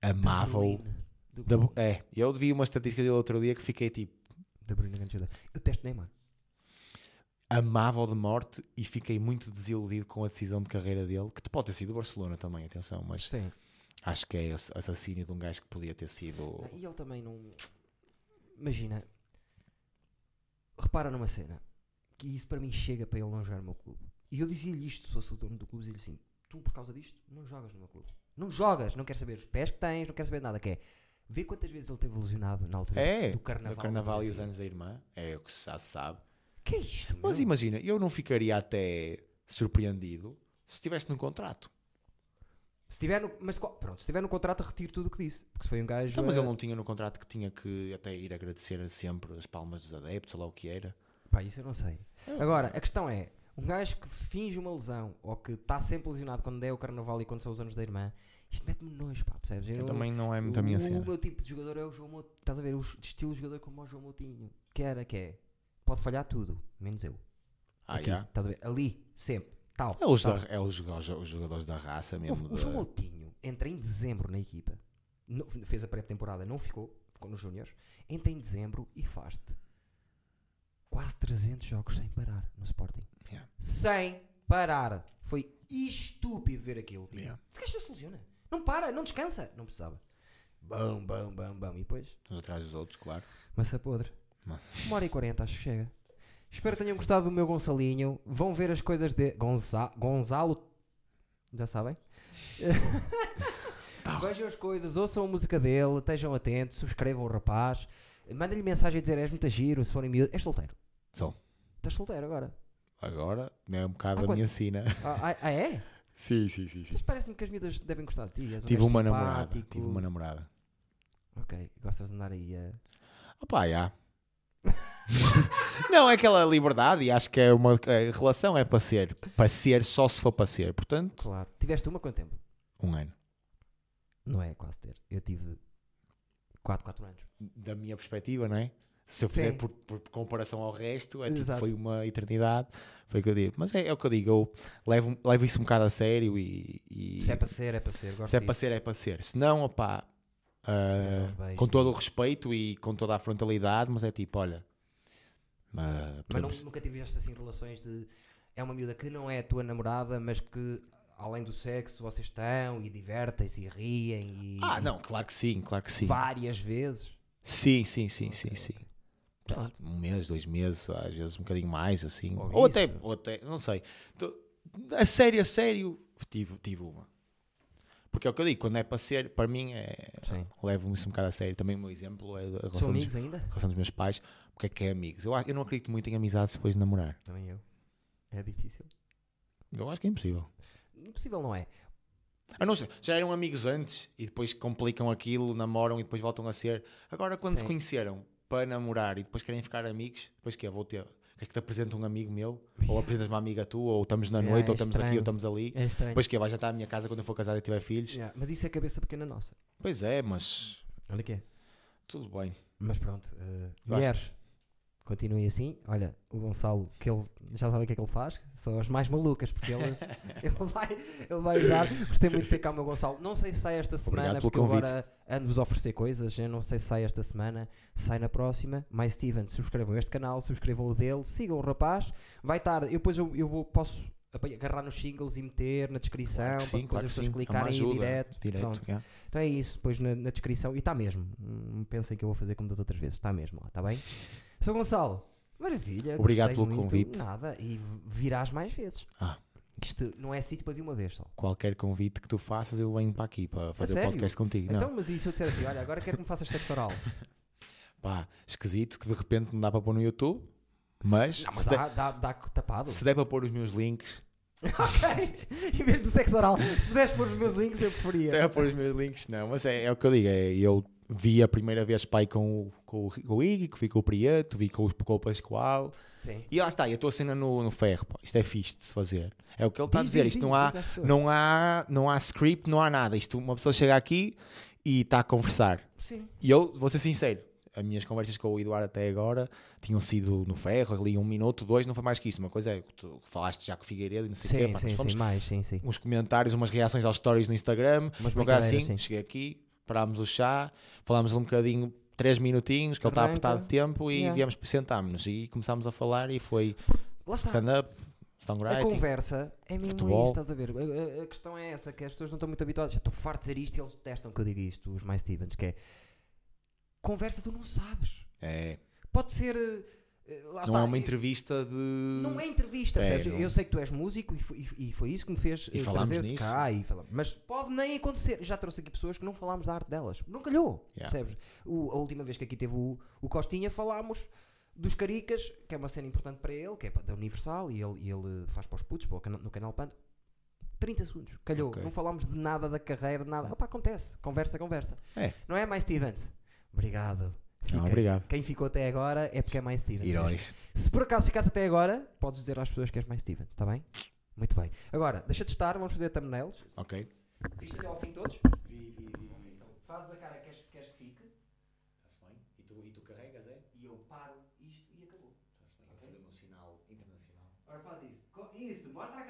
amava-o. É, eu vi uma estatística dele outro dia que fiquei tipo, De Bruyne. Eu testo Neymar. amava-o de morte e fiquei muito desiludido com a decisão de carreira dele, que pode ter sido o Barcelona também, atenção, mas Sim. acho que é ass- assassínio de um gajo que podia ter sido. E ele também não. Imagina. Repara numa cena. Que isso para mim chega para ele não jogar no meu clube. E eu dizia-lhe isto se fosse o dono do clube. Dizia-lhe assim: Tu por causa disto não jogas no meu clube. Não jogas. Não quero saber os pés que tens. Não quero saber nada. Que é. Vê quantas vezes ele teve lesionado na altura É, do carnaval. no carnaval e do os Brasil. anos da irmã, é o que já se sabe. Que é isto? Mas meu? imagina, eu não ficaria até surpreendido se estivesse no contrato. Se tiver no, mas, pronto, se tiver no contrato, retiro tudo o que disse. Porque se foi um gajo. Então, mas ele não tinha no contrato que tinha que até ir agradecer sempre as palmas dos adeptos, ou lá o que era. Pá, isso eu não sei. Agora, a questão é: um gajo que finge uma lesão ou que está sempre lesionado quando é o carnaval e quando são os anos da irmã, isto mete-me nojo, pá, percebes? Eu também não é muito a minha cena. O meu tipo de jogador é o João Moutinho. Estás a ver? O est- estilo de jogador como o João Moutinho. Que era, que é. Pode falhar tudo, menos eu. Ah, Aqui, já? Estás a ver? Ali, sempre. Tal. É os, tal. da- é os jogadores, os jogadores da raça mesmo. O da- João Moutinho entra em dezembro na equipa. Não- fez a pré-temporada, não ficou. Ficou nos Júniors. Entra em dezembro e faz-te quase 300 jogos sem parar no Sporting. Yeah. Sem parar. Foi estúpido ver aquilo. Tipo, Yeah. Não se lesiona. Não para, não descansa. Não precisava. Bam, bam, bam, bam. E depois, Uns atrás dos outros, claro. massa podre. Mas- Uma hora e quarenta, acho que chega. Espero que tenham gostado do meu Gonçalinho. Vão ver as coisas de Gonza... Gonzalo. Já sabem? Vejam as coisas, ouçam a música dele, estejam atentos, subscrevam o rapaz. Mandem-lhe mensagem a dizer: és muito giro, se forem miúdo. És solteiro. Sou. Estás solteiro agora. Agora é um bocado a quando- minha sina. Ah, ah, ah, é? Sim, sim, sim. sim. Mas parece-me que as miúdas devem gostar de ti. és um Tive gajo uma namorada. simpático. Tive uma namorada. Ok, gostas de andar aí a. Opa, já. não, é aquela liberdade e acho que é uma a relação é para ser. Para ser só se for para ser. Portanto, Claro. Tiveste uma quanto tempo? um ano. Não é quase ter. Eu tive 4, 4 anos. Da minha perspectiva, não é? Se eu fizer Sim. por, por comparação ao resto, é tipo, Exato. foi uma eternidade. Foi o que eu digo. Mas é, é o que eu digo. Eu levo, levo isso um bocado a sério e. e Se é para ser, é para ser. Gosto se é para disso. ser, é para ser. Se não, opá. ah, beijos, com todo o respeito e com toda a frontalidade, mas é tipo, olha. Ah, Mas não- nunca tiveste assim relações de. É uma miúda que não é a tua namorada, mas que além do sexo vocês estão e divertem-se e riem e. Ah, não, claro que sim, claro que sim. Várias vezes. Sim, sim, sim, sim, Ok, sim. Pronto. Um mês, dois meses, às vezes um bocadinho mais, assim. Ou Ou, até, ou até, não sei. A sério, a sério, tive, tive uma. Porque é o que eu digo, quando é para ser, para mim, é, levo-me isso um bocado a sério. Também o meu exemplo é a relação, São dos, amigos ainda? a relação dos meus pais. O que é que é amigos? Eu, eu não acredito muito em amizades depois de namorar. Também eu. É difícil. Eu acho que é impossível. Impossível não é. A não ser, já eram amigos antes e depois complicam aquilo, namoram e depois voltam a ser. Agora, quando se Sim. conheceram para namorar e depois querem ficar amigos, depois que é? Vou ter. Quer que te apresente um amigo meu? Ou apresentas uma amiga tua? Ou estamos na Yeah, noite? é ou estamos aqui? estranho. Ou estamos ali? É estranho. Depois que é? Vai jantar à minha casa quando eu for casado e tiver filhos? Yeah, Mas isso é cabeça pequena nossa. Pois é, mas Olha que é. tudo bem. Mas pronto. Uh, mulheres, continuem assim. Olha, o Gonçalo, que ele já sabe o que é que ele faz. São as mais malucas, porque ele, ele, vai, ele vai usar. Gostei muito de ter cá o meu Gonçalo. Não sei se sai esta semana, porque convite. agora ando-vos a oferecer coisas. Eu não sei se sai esta semana. Sai na próxima. Mais Steven, subscrevam este canal, subscrevam o dele, sigam o rapaz. Vai estar. Eu depois eu, eu vou, posso agarrar nos singles e meter na descrição Claro para sim, depois claro as pessoas. É clicarem ajuda. direto. Direto, yeah. Então é isso, depois na, na descrição. E está mesmo. Não pensem que eu vou fazer como das outras vezes. Está mesmo lá, está bem? Sou Gonçalo. Maravilha. Obrigado pelo muito. convite. Nada. E virás mais vezes. Ah. Isto não é sítio para vir uma vez só. Qualquer convite que tu faças, eu venho para aqui para fazer o podcast contigo. Então, Não, mas e se eu disser assim, olha, agora quero que me faças sexo oral? pá, esquisito que de repente não dá para pôr no YouTube, mas, Não, mas se, der, dá, dá, dá tapado. se der para pôr os meus links, ok. Em vez do sexo oral, se pudesse pôr os meus links, eu se preferia. der para pôr os meus links, não, mas é, é o que eu digo, é, eu vi a primeira vez pai com, o- com, com o Iggy, que vi com o Prieto, vi com o, com o Pascoal, Sim. e lá está, e a tua cena no, no ferro, pá, isto é fixe de se fazer. É o que ele está a Diz, dizer, diz, isto não há, não há, não há script, não há nada. Isto, uma pessoa chega aqui e está a conversar. Sim. E eu, vou ser sincero, as minhas conversas com o Eduardo até agora tinham sido no ferro, ali um minuto, dois, não foi mais que isso. Uma coisa é que tu falaste já com o Figueiredo e não sei o quê, Sim, pá, sim, mais, sim, sim. uns comentários, umas reações aos stories no Instagram, uma coisa assim, sim. cheguei aqui, parámos o chá, falámos um bocadinho, três minutinhos, que ele está apertado de tempo e Yeah. viemos, sentámos-nos e começámos a falar e foi stand-up, A conversa é mesmo futebol. isto, estás a ver? A, a- a questão é essa, que as pessoas não estão muito habituadas. Já estou farto de dizer isto e eles detestam que eu diga isto, os mais Stevens, que é conversa tu não sabes. É, Pode ser. Eh, lá não está, é uma eh, entrevista de. Não é entrevista, É, não- Eu sei que tu és músico e foi, e- foi isso que me fez E eh, falámos trazer nisso. cá e falar. Mas pode nem acontecer. Já trouxe aqui pessoas que não falámos da arte delas. Não calhou, Yeah. percebes? O- a última vez que aqui teve o, o Costinha, falámos dos Caricas, que é uma cena importante para ele, que é da Universal, e ele, ele faz para os putos, para cana- no canal Pando. 30 segundos, calhou. Ok. Não falámos de nada da carreira, de nada. Opa, acontece. Conversa, conversa. É. Não é mais Stevens? Obrigado. Não, Fica. obrigado. Quem ficou até agora é porque é mais Stevens. Heróis. Se por acaso ficaste até agora, podes dizer às pessoas que és mais Stevens, está bem? Muito bem. Agora, deixa de estar, vamos fazer thumbnails. Ok. Viste até ao fim todos? Vi, vi, vi. Então, fazes a cara que queres, queres que fique Está-se bem? E tu, e tu carregas, é? e eu paro isto e acabou. Está-se bem. Ok. Vou fazer o meu sinal internacional. Agora faz isso. Isso, mostra a.